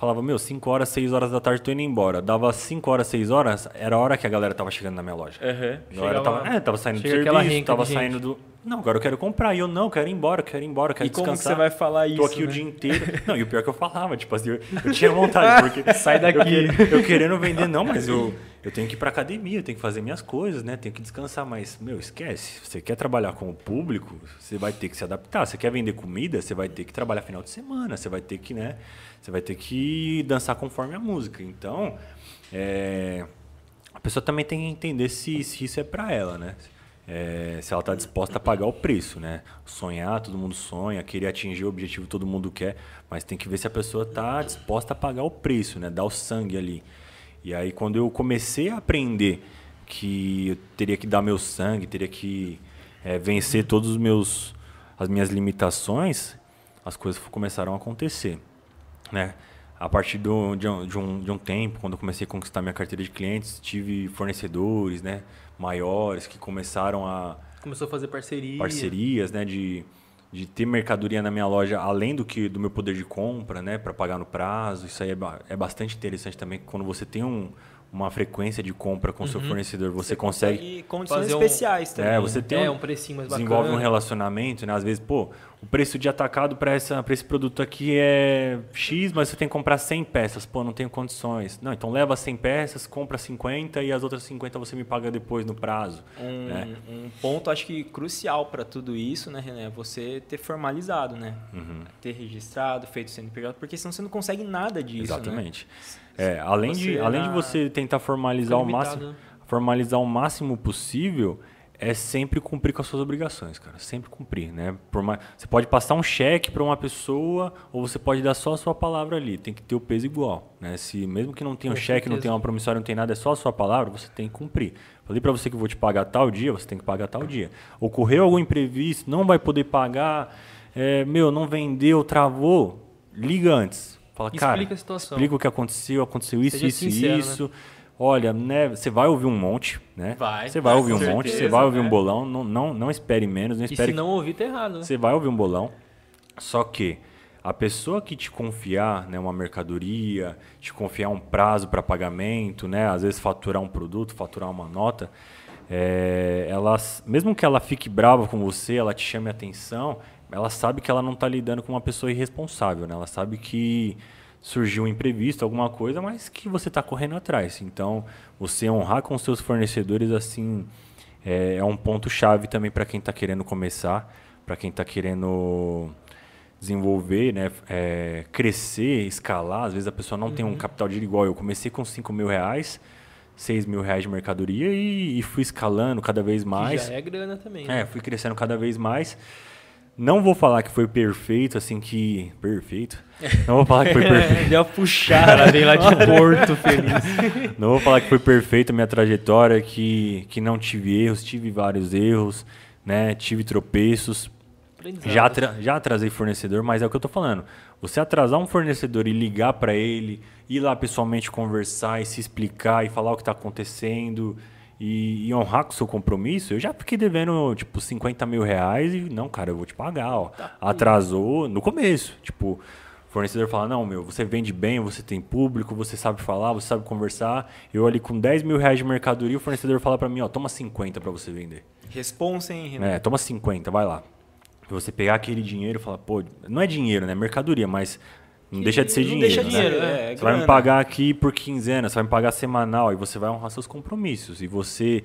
falava, meu, 5 horas, 6 horas da tarde tô indo embora. Dava 5 horas, 6 horas, era a hora que a galera tava chegando na minha loja. Uhum. A galera tava, é, tava saindo do serviço, tava saindo do. Não, agora eu quero comprar. E eu não, quero ir embora, quero ir embora, quero E como que descansar. você vai falar isso? Tô aqui o né? dia inteiro. Não, e o pior é que eu falava, tipo assim, eu, eu tinha vontade, porque. (laughs) Sai daqui. Eu, eu querendo vender, não, mas eu, eu tenho que ir pra academia, eu tenho que fazer minhas coisas, né? Tenho que descansar, mas, meu, esquece. Você quer trabalhar com o público, você vai ter que se adaptar. Você quer vender comida, você vai ter que trabalhar final de semana, você vai ter que, né? Você vai ter que dançar conforme a música. Então, é, a pessoa também tem que entender se, se isso é pra ela, né? É, se ela está disposta a pagar o preço, né? Sonhar, todo mundo sonha, querer atingir o objetivo, todo mundo quer, mas tem que ver se a pessoa está disposta a pagar o preço, né? Dar o sangue ali. E aí, quando eu comecei a aprender que eu teria que dar meu sangue, teria que é, vencer todos os meus as minhas limitações, as coisas começaram a acontecer, né? A partir do, de, um, de, um, de um tempo, quando eu comecei a conquistar minha carteira de clientes, tive fornecedores, né? Maiores que começaram a Começou a fazer parceria. parcerias, né? De, de ter mercadoria na minha loja além do que do meu poder de compra, né? Para pagar no prazo. Isso aí é, é bastante interessante também. Quando você tem um, uma frequência de compra com o seu fornecedor, você, consegue condições fazer um- especiais também. é, você tem É, um, um precinho mais bacana. desenvolve um relacionamento, né? Às vezes, pô, o preço de atacado para esse produto aqui é X, mas você tem que comprar 100 peças. Pô, não tenho condições. Não, então leva 100 peças, compra 50 e as outras 50 você me paga depois no prazo. Um, né? um ponto, acho que crucial para tudo isso, né, René? É você ter formalizado, né? Uhum. Ter registrado, feito CNPJ, porque senão você não consegue nada disso, né? Exatamente. É, além, de, Você além de você tentar formalizar o máximo, né? formalizar o máximo possível, é sempre cumprir com as suas obrigações, cara. Sempre cumprir, né? Por mais, você pode passar um cheque para uma pessoa ou você pode dar só a sua palavra ali. Tem que ter o peso igual, né? Se mesmo que não tenha um Com cheque, não certeza. tenha uma promissória, não tem nada, é só a sua palavra, você tem que cumprir. Falei para você que vou te pagar tal dia, você tem que pagar tal dia. Ocorreu algum imprevisto, não vai poder pagar, é, meu, não vendeu, travou, liga antes. Fala, Explica cara, a situação. explica o que aconteceu, aconteceu isso, Seja isso sincero, e né? Olha, né, você vai ouvir um monte, né? Vai, Você vai ouvir um com monte, você certeza, vai ouvir né? um bolão, não, não, não espere menos, não E espere se não ouvir, tá errado, né? você vai ouvir um bolão, só que a pessoa que te confiar né, uma mercadoria, te confiar um prazo para pagamento, né, às vezes faturar um produto, faturar uma nota, é, ela, mesmo que ela fique brava com você, ela te chame a atenção, ela sabe que ela não está lidando com uma pessoa irresponsável, né? ela sabe que surgiu um imprevisto, alguma coisa, mas que você está correndo atrás. Então, você honrar com seus fornecedores assim é, é um ponto chave também para quem está querendo começar, para quem está querendo desenvolver, né, é, crescer, escalar. Às vezes a pessoa não tem um capital de igual. Eu comecei com 5 mil reais, 6 mil reais de mercadoria e, e fui escalando cada vez Que mais. já é grana também, né? É, fui crescendo cada vez mais. Não vou falar que foi perfeito, assim que. Perfeito. Não vou falar que foi (laughs) perfeito. Deu O puxada. vem lá de Porto feliz. (laughs) Não vou falar que foi perfeita a minha trajetória, que, que não tive erros, tive vários erros, né? Tive tropeços. Já, atra- já atrasei fornecedor, mas é o que eu tô falando. Você atrasar um fornecedor e ligar para ele, ir lá pessoalmente conversar e se explicar e falar o que está acontecendo e, e honrar com o seu compromisso, eu já fiquei devendo, tipo, 50 mil reais e, não, cara, eu vou te pagar, ó. Atrasou no começo. Tipo, o fornecedor fala, não, meu, você vende bem, você tem público, você sabe falar, você sabe conversar. Eu ali com 10 mil reais de mercadoria, o fornecedor fala para mim, ó, toma 50 para você vender. Responsa, hein, René? É, toma 50, vai lá. Você pegar aquele dinheiro e falar, pô, não é dinheiro, né? Mercadoria, mas não deixa de ser não dinheiro. deixa né? dinheiro, né? é, é Você vai me pagar aqui por quinzena, você vai me pagar semanal, e você vai honrar seus compromissos. E você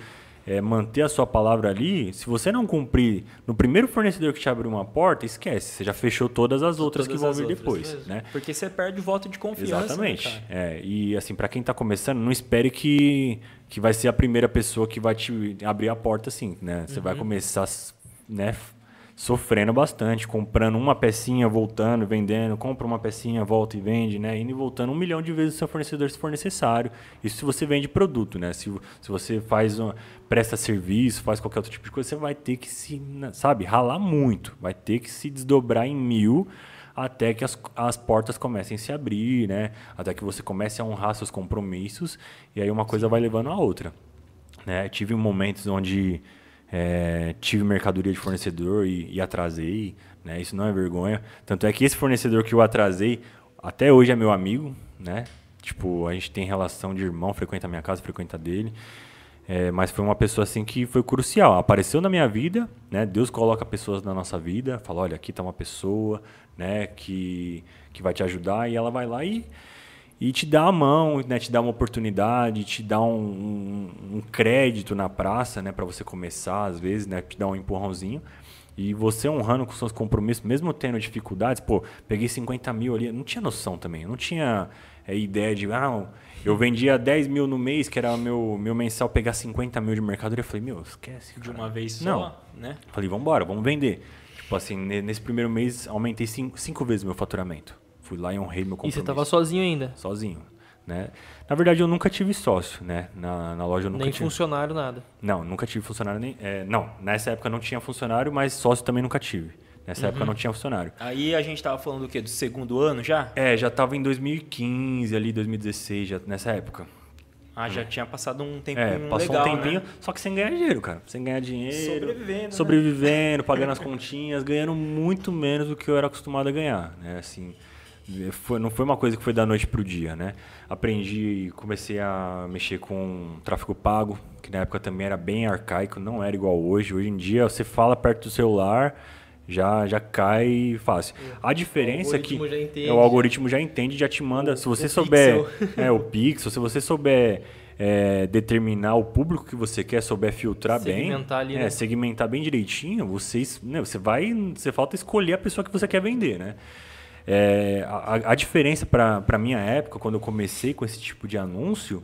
é, manter a sua palavra ali, se você não cumprir no primeiro fornecedor que te abriu uma porta, esquece. Você já fechou todas as outras Todas que vão vir outras depois, mesmo. né? Porque você perde o voto de confiança. Exatamente. Né, cara? é, e assim, para quem está começando, não espere que, que vai ser a primeira pessoa que vai te abrir a porta assim, né? Você Uhum. vai começar, né, sofrendo bastante, comprando uma pecinha, voltando, vendendo, compra uma pecinha, volta e vende, né? Indo e voltando um milhão de vezes o seu fornecedor se for necessário. Isso se você vende produto, né? Se, se você faz uma, presta serviço, faz qualquer outro tipo de coisa, você vai ter que se, sabe, ralar muito, vai ter que se desdobrar em mil até que as, as portas comecem a se abrir, né? Até que você comece a honrar seus compromissos e aí uma coisa vai levando a outra. Né? Tive momentos onde é, tive mercadoria de fornecedor e, e atrasei, né? Isso não é vergonha. Tanto é que esse fornecedor que eu atrasei até hoje é meu amigo, né? Tipo, a gente tem relação de irmão, frequenta a minha casa, frequenta dele. É, mas foi uma pessoa assim que foi crucial. Apareceu na minha vida, né? Deus coloca pessoas na nossa vida, fala, olha, aqui está uma pessoa, né? Que, que vai te ajudar e ela vai lá e, e te dá a mão, né? Te dá uma oportunidade, te dá um, um, um crédito na praça, né? Para você começar, às vezes, né? Te dá um empurrãozinho. E você honrando com seus compromissos, mesmo tendo dificuldades, pô, peguei 50 mil ali, não tinha noção também, não tinha é, ideia de, ah, eu vendia 10 mil no mês, que era meu, meu mensal, pegar 50 mil de mercadoria. Eu falei, meu, esquece. De uma vez só, Não. né? Falei, vamos embora, vamos vender. Tipo assim, ne- nesse primeiro mês, aumentei cinco, cinco vezes meu faturamento. Fui lá e honrei meu E compromisso. você tava sozinho ainda. Sozinho, né? Na verdade, eu nunca tive sócio, né? Na, na loja eu nunca Nem tive. funcionário, nada. Não, nunca tive funcionário nem. é, não, nessa época não tinha funcionário, mas sócio também nunca tive. Nessa época não tinha funcionário. Aí a gente tava falando do quê? Do segundo ano já? É, já tava em 2015, ali, 2016, já, nessa época. Ah, já tinha passado um tempinho É, passou legal, um tempinho, né? só que sem ganhar dinheiro, cara. Sem ganhar dinheiro. Sobrevivendo, né? Sobrevivendo, pagando as (laughs) continhas, ganhando muito menos do que eu era acostumado a ganhar, né? Assim, foi, não foi uma coisa que foi da noite pro dia, né? Aprendi e comecei a mexer com tráfego pago, que na época também era bem arcaico, não era igual hoje. Hoje em dia você fala perto do celular, já já cai fácil. A diferença é que é, o algoritmo já entende, já te manda. O- se você o souber, pixel. (laughs) é o pixel, se você souber é, determinar o público que você quer, souber filtrar bem, Segmentar ali, é, né? segmentar bem direitinho, vocês, né, você vai, você falta escolher a pessoa que você quer vender, né? É, a, a diferença para a minha época, quando eu comecei com esse tipo de anúncio,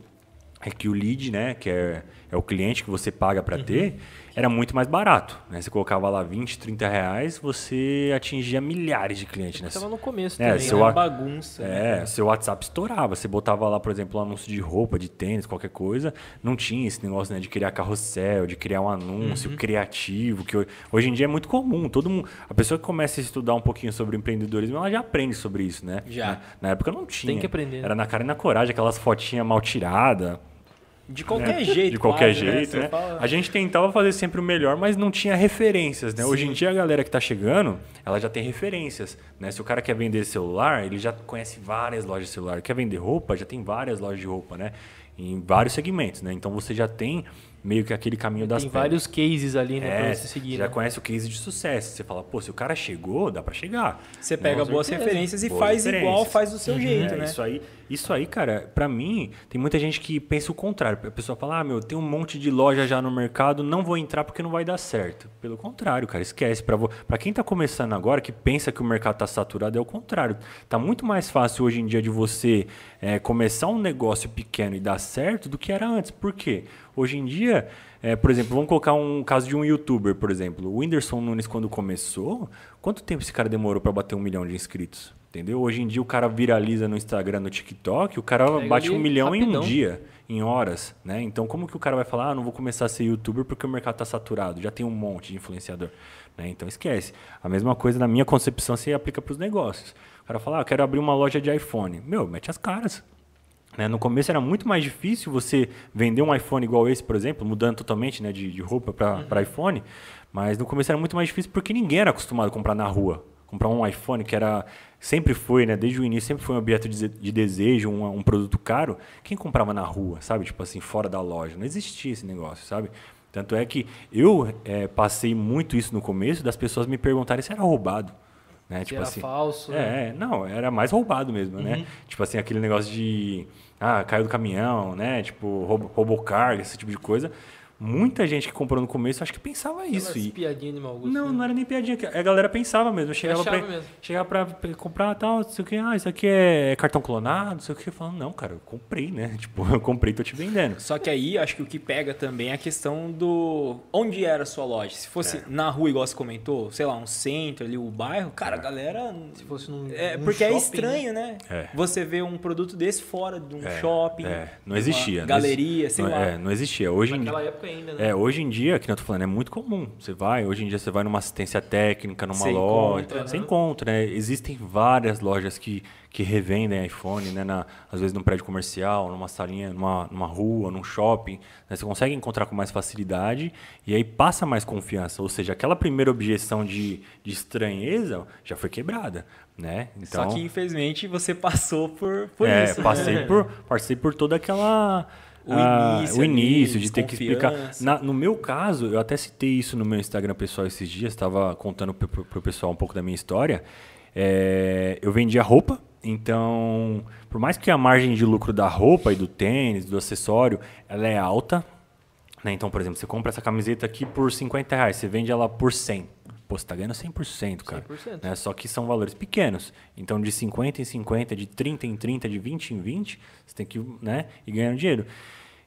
é que o lead, né, que é, é o cliente que você paga para ter, era muito mais barato. Né? Você colocava lá 20, 30 reais, você atingia milhares de clientes. Né? Tava no começo É, também, seu né? a- bagunça. né? É, seu WhatsApp estourava. Você botava lá, por exemplo, um anúncio de roupa, de tênis, qualquer coisa. Não tinha esse negócio né, de criar carrossel, de criar um anúncio Uhum. criativo, que ho- hoje em dia é muito comum. Todo mundo, a pessoa que começa a estudar um pouquinho sobre empreendedorismo, ela já aprende sobre isso, né? Já. Na, na época não tinha. Tem que aprender, né? Era na cara e na coragem, aquelas fotinhas mal tiradas. De qualquer né? jeito. De qualquer quase, né? jeito, né? A gente tentava fazer sempre o melhor, mas não tinha referências, né? Hoje em dia a galera que está chegando, ela já tem referências, né? Se o cara quer vender celular, ele já conhece várias lojas de celular. Quer vender roupa, já tem várias lojas de roupa, né? Em vários segmentos, né? Então você já tem meio que aquele caminho das Tem pedras. vários cases ali, né, pra É, você seguir. já né? conhece o case de sucesso. Você fala, pô, se o cara chegou, dá para chegar. Você pega Com boas certeza. referências e Boas faz referências. igual, faz do seu jeito, É, né? Isso aí, isso aí, cara, pra mim, tem muita gente que pensa o contrário. A pessoa fala, ah, meu, tem um monte de loja já no mercado, não vou entrar porque não vai dar certo. Pelo contrário, cara, esquece. Pra, vo- pra quem tá começando agora, que pensa que o mercado tá saturado, é o contrário. Tá muito mais fácil hoje em dia de você é, começar um negócio pequeno e dar certo do que era antes. Por quê? Hoje em dia, é, por exemplo, vamos colocar um caso de um youtuber, por exemplo. O Whindersson Nunes, quando começou, quanto tempo esse cara demorou para bater um milhão de inscritos? Entendeu? Hoje em dia o cara viraliza no Instagram, no TikTok, o cara Pega bate um milhão em um rapidão. dia, em horas, né? Então como que o cara vai falar, ah, não vou começar a ser youtuber porque o mercado tá saturado, já tem um monte de influenciador, né? Então esquece. A mesma coisa na minha concepção se aplica para os negócios. O cara fala, ah, eu quero abrir uma loja de iPhone. Meu, mete as caras. Né? No começo era muito mais difícil você vender um iPhone igual esse, por exemplo, mudando totalmente né, de, de roupa para iPhone. Mas no começo era muito mais difícil porque ninguém era acostumado a comprar na rua. Comprar um iPhone que era sempre foi, né, desde o início, sempre foi um objeto de, de desejo, um, um produto caro. Quem comprava na rua, sabe? Tipo assim, fora da loja. Não existia esse negócio, sabe? Tanto é que eu eh, passei muito isso no começo das pessoas me perguntarem se era roubado. Né? Se tipo era assim, falso, né? é, não, era mais roubado mesmo, Uhum. né? Tipo assim, aquele negócio de. Ah, caiu do caminhão, né? Tipo, roubou, roubou carga, esse tipo de coisa. Muita gente que comprou no começo, acho que pensava isso. E, piadinha de mau gosto. não, né? não era nem piadinha. A galera pensava mesmo. Chegava pra, mesmo. chegava pra pra comprar tal, não sei o que. Ah, isso aqui é cartão clonado, não sei o que. Falando, não, cara, eu comprei, né? (laughs) Tipo, eu comprei, tô te vendendo. Só que aí, acho que o que pega também é a questão do... Onde era a sua loja? Se fosse É. na rua, igual você comentou, sei lá, um centro ali, o bairro, cara, a galera... Se fosse num, É, num porque é shopping, estranho, né? É. Você vê um produto desse fora de um É, shopping, é, não uma existia. não galeria, exi- sei não, lá. É, não existia. Hoje em dia. Naquela época ainda, né? É, hoje em dia, que eu tô falando, é muito comum. Você vai, hoje em dia você vai numa assistência técnica, numa Você loja. encontra, você né? encontra, né? Existem várias lojas que, que revendem iPhone, né? Na, às vezes num prédio comercial, numa salinha, numa, numa rua, num shopping. né? Você consegue encontrar com mais facilidade e aí passa mais confiança. Ou seja, aquela primeira objeção de, de estranheza já foi quebrada, né? Então, Só que, infelizmente, você (laughs) passou por, por é, isso. né? passei por (laughs) passei por toda aquela O ah, início o ali, início de ter que explicar. Na- no meu caso, eu até citei isso no meu Instagram pessoal esses dias, estava contando pro, pro, pro pessoal um pouco da minha história. É, eu vendia roupa, então, por mais que a margem de lucro da roupa e do tênis, do acessório, ela é alta, né? Então, por exemplo, você compra essa camiseta aqui por 50 reais, você vende ela por 100. Pô, você tá ganhando 100%, cara. 100%. Né? Só que são valores pequenos. Então, de 50 em 50, de 30 em 30, de 20 em 20, você tem que né, ir ganhando dinheiro.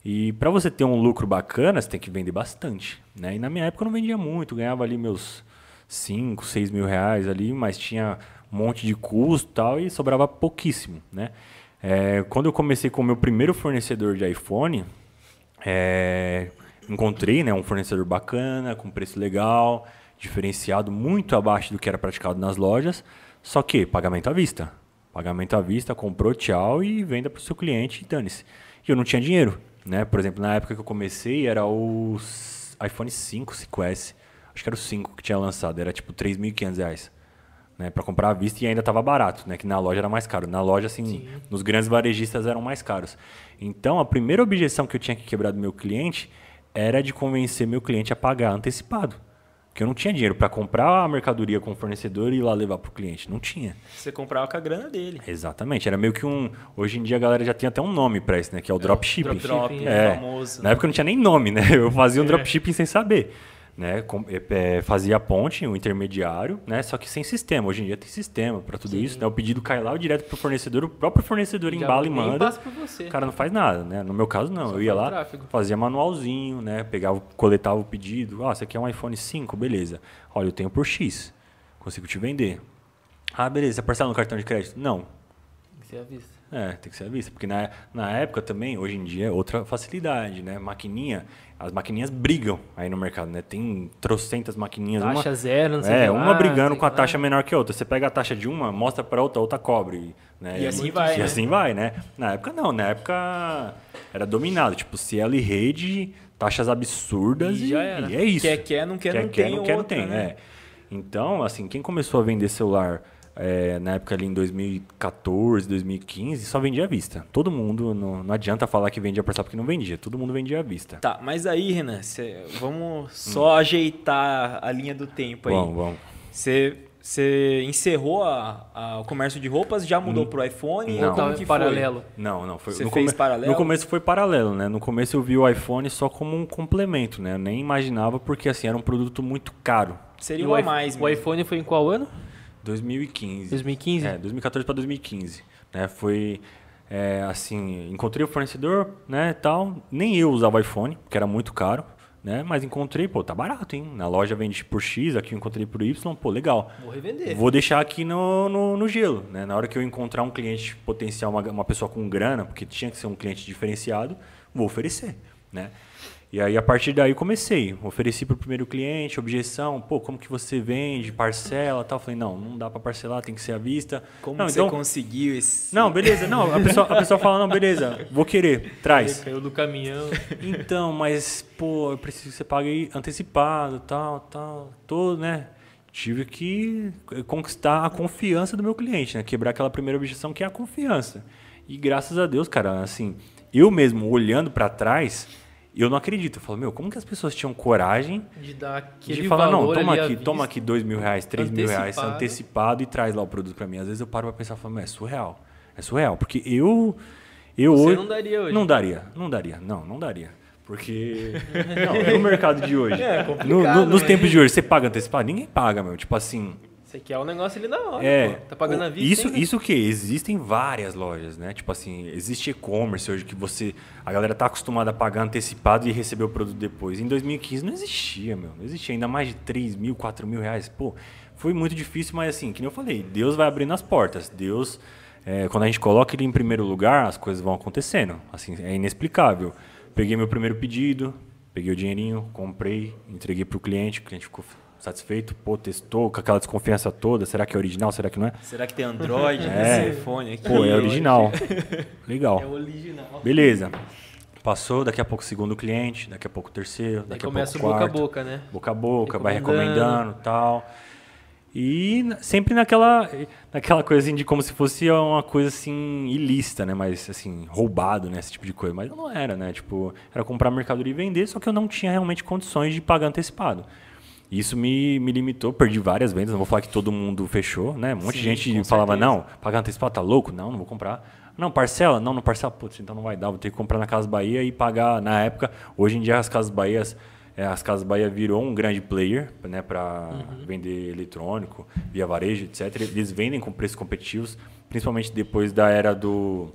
E para você ter um lucro bacana, você tem que vender bastante. Né? E na minha época eu não vendia muito, ganhava ali meus 5, 6 mil reais ali, mas tinha um monte de custo e tal, e sobrava pouquíssimo. Né? É, quando eu comecei com o meu primeiro fornecedor de iPhone, é, encontrei né, um fornecedor bacana, com preço legal, diferenciado, muito abaixo do que era praticado nas lojas. Só que pagamento à vista. Pagamento à vista, comprou, tchau e venda para o seu cliente e dane-se. E eu não tinha dinheiro. Né? Por exemplo, na época que eu comecei era o iPhone 5, 5S. Acho que era o 5 que tinha lançado, era tipo 3.500 reais. Né, para comprar à vista e ainda estava barato, né? Que na loja era mais caro. Na loja, assim, nos grandes varejistas eram mais caros. Então, a primeira objeção que eu tinha que quebrar do meu cliente era de convencer meu cliente a pagar antecipado. Porque eu não tinha dinheiro para comprar a mercadoria com o fornecedor e ir lá levar para o cliente. Não tinha. Você comprava com a grana dele. Exatamente. Era meio que um. Hoje em dia a galera já tem até um nome para isso, né? Que é o dropshipping. dropshipping, Drop, É. famoso. Na época não tinha nem nome, né? Eu fazia um dropshipping sem saber. Né? Com- é, é, fazia a ponte, um intermediário, né? Só que sem sistema. Hoje em dia tem sistema para tudo isso. Né? O pedido cai lá direto pro fornecedor, o próprio fornecedor Já embala e manda. passa você. O cara não faz nada, né? No meu caso, não. Só eu ia o lá, tráfego. fazia manualzinho, né? Pegava, coletava o pedido. Ah, você quer um iPhone 5? Beleza. Olha, eu tenho por X. Consigo te vender. Ah, beleza. Você parcela no cartão de crédito? Não. Ser à vista. É, tem que ser à vista. Porque na, na época também, hoje em dia, é outra facilidade, né? Maquininha, as maquininhas brigam aí no mercado, né? Tem trocentas maquininhas. Taxa uma, zero, não sei É, uma lá, brigando com a taxa menor que a outra. Você pega a taxa de uma, mostra para outra, a outra cobre. Né? E É assim vai, E né? assim vai, né? Na época não, na época era dominado. Tipo, Cielo e rede, taxas absurdas E e, já era. e é isso. Quer, quer, não quer, Quer, não quer, tem não quer, não outra, tem. né? É. Então, assim, quem começou a vender celular é, na época ali em 2014, 2015, só vendia à vista. Todo mundo, não, não adianta falar que vendia parcela porque não vendia. Todo mundo vendia à vista. Tá, mas aí, Renan, cê- vamos só ajeitar a linha do tempo aí. Bom, bom. Você você encerrou a- a- o comércio de roupas, já mudou pro iPhone? Não. Ou como que paralelo. Não, não. Foi, Você no fez come- paralelo? No começo foi paralelo, né? No começo eu vi o iPhone só como um complemento, né? Eu nem imaginava porque, assim, era um produto muito caro. Seria o a mais O mesmo. iPhone foi em qual ano? 2015. 2015? É, 2014 para 2015, né? Foi é, assim, encontrei o fornecedor, né, tal. Nem eu usava iPhone, que era muito caro, né? Mas encontrei, pô, tá barato, hein? Na loja vende por X, aqui eu encontrei por Y, pô, legal. Vou revender. Vou deixar aqui no, no, no gelo, né? Na hora que eu encontrar um cliente potencial, uma, uma pessoa com grana, porque tinha que ser um cliente diferenciado, vou oferecer, né? E aí, a partir daí, comecei. Ofereci para o primeiro cliente, objeção, pô, como que você vende, parcela tal. Falei, não, não dá para parcelar, tem que ser à vista. Como não, você então, conseguiu esse... não, beleza, não, a pessoa, a pessoa fala, não, beleza, vou querer, traz. Ele caiu do caminhão. Então, mas, pô, eu preciso que você pague antecipado, tal, tal, todo, né? Tive que conquistar a confiança do meu cliente, né? Quebrar aquela primeira objeção que é a confiança. E graças a Deus, cara, assim, eu mesmo olhando pra trás, eu não acredito. Eu falo, meu, como que as pessoas tinham coragem De dar aquele de falar, não, toma aqui, toma aqui dois mil reais, três mil reais Antecipado. e traz lá o produto pra mim. Às vezes eu paro pra pensar e falo, "Meu, é surreal. É surreal. Porque eu. eu Você hoje- não daria hoje. Não daria, não daria. Não, não daria. Porque. (laughs) não, no mercado de hoje. É, no- complicado, no- nos né? tempos de hoje, você paga antecipado? Ninguém paga, meu. Tipo assim. Você quer o negócio ali na hora, É, pô. Tá pagando o- a vista Isso, ainda? isso que existem várias lojas, né? Tipo assim, existe e-commerce hoje que você a galera tá acostumada a pagar antecipado e receber o produto depois. Em 2015 não existia, meu, não existia ainda mais de 3 mil, 4 mil reais. Pô, foi muito difícil, mas assim, que nem eu falei, Deus vai abrindo as portas. Deus, é, quando a gente coloca ele em primeiro lugar, as coisas vão acontecendo. Assim, é inexplicável. Peguei meu primeiro pedido, Peguei o dinheirinho, comprei, entreguei pro cliente, o cliente ficou satisfeito, pô, testou com aquela desconfiança toda, será que é original, será que não é? Será que tem Android É. iPhone aqui? Pô, é original. Legal. É original. Beleza. Passou, daqui a pouco o segundo cliente, daqui a pouco o terceiro, Aí daqui a começa o pouco o boca a quarto. boca, né? boca a boca, vai Recomendando. e tal. E sempre naquela, naquela coisa assim, de como se fosse uma coisa assim ilícita, né? Mas assim, roubado, né? Esse tipo de coisa. Mas não era, né? Tipo, era comprar mercadoria e vender, só que eu não tinha realmente condições de pagar antecipado. Isso me, me limitou, perdi várias vendas, não vou falar que todo mundo fechou, né? Um monte de gente falava, certeza. não, pagar antecipado tá louco? Não, não vou comprar. Não, parcela? Não, não parcela. Putz, então não vai dar, vou ter que comprar na Casa Bahia e pagar na época. Hoje em dia as Casas Bahias, é, as Casas Bahia virou um grande player, né, para vender eletrônico, via varejo, etc. Eles vendem com preços competitivos, principalmente depois da era do,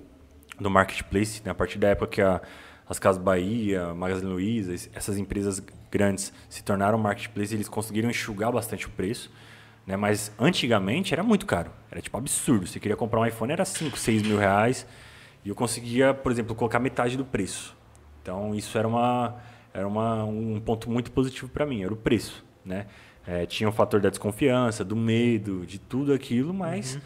do marketplace, né? a partir da época que a, as Casas Bahia, Magazine Luiza, es- essas empresas grandes se tornaram marketplace, eles conseguiram enxugar bastante o preço. Né? Mas antigamente era muito caro. Era tipo absurdo. Você queria comprar um iPhone, era 5, 6 mil reais. E eu conseguia, por exemplo, colocar metade do preço. Então isso era, uma, era uma, um ponto muito positivo para mim, era o preço. Né? É, tinha o fator da desconfiança, do medo, de tudo aquilo, mas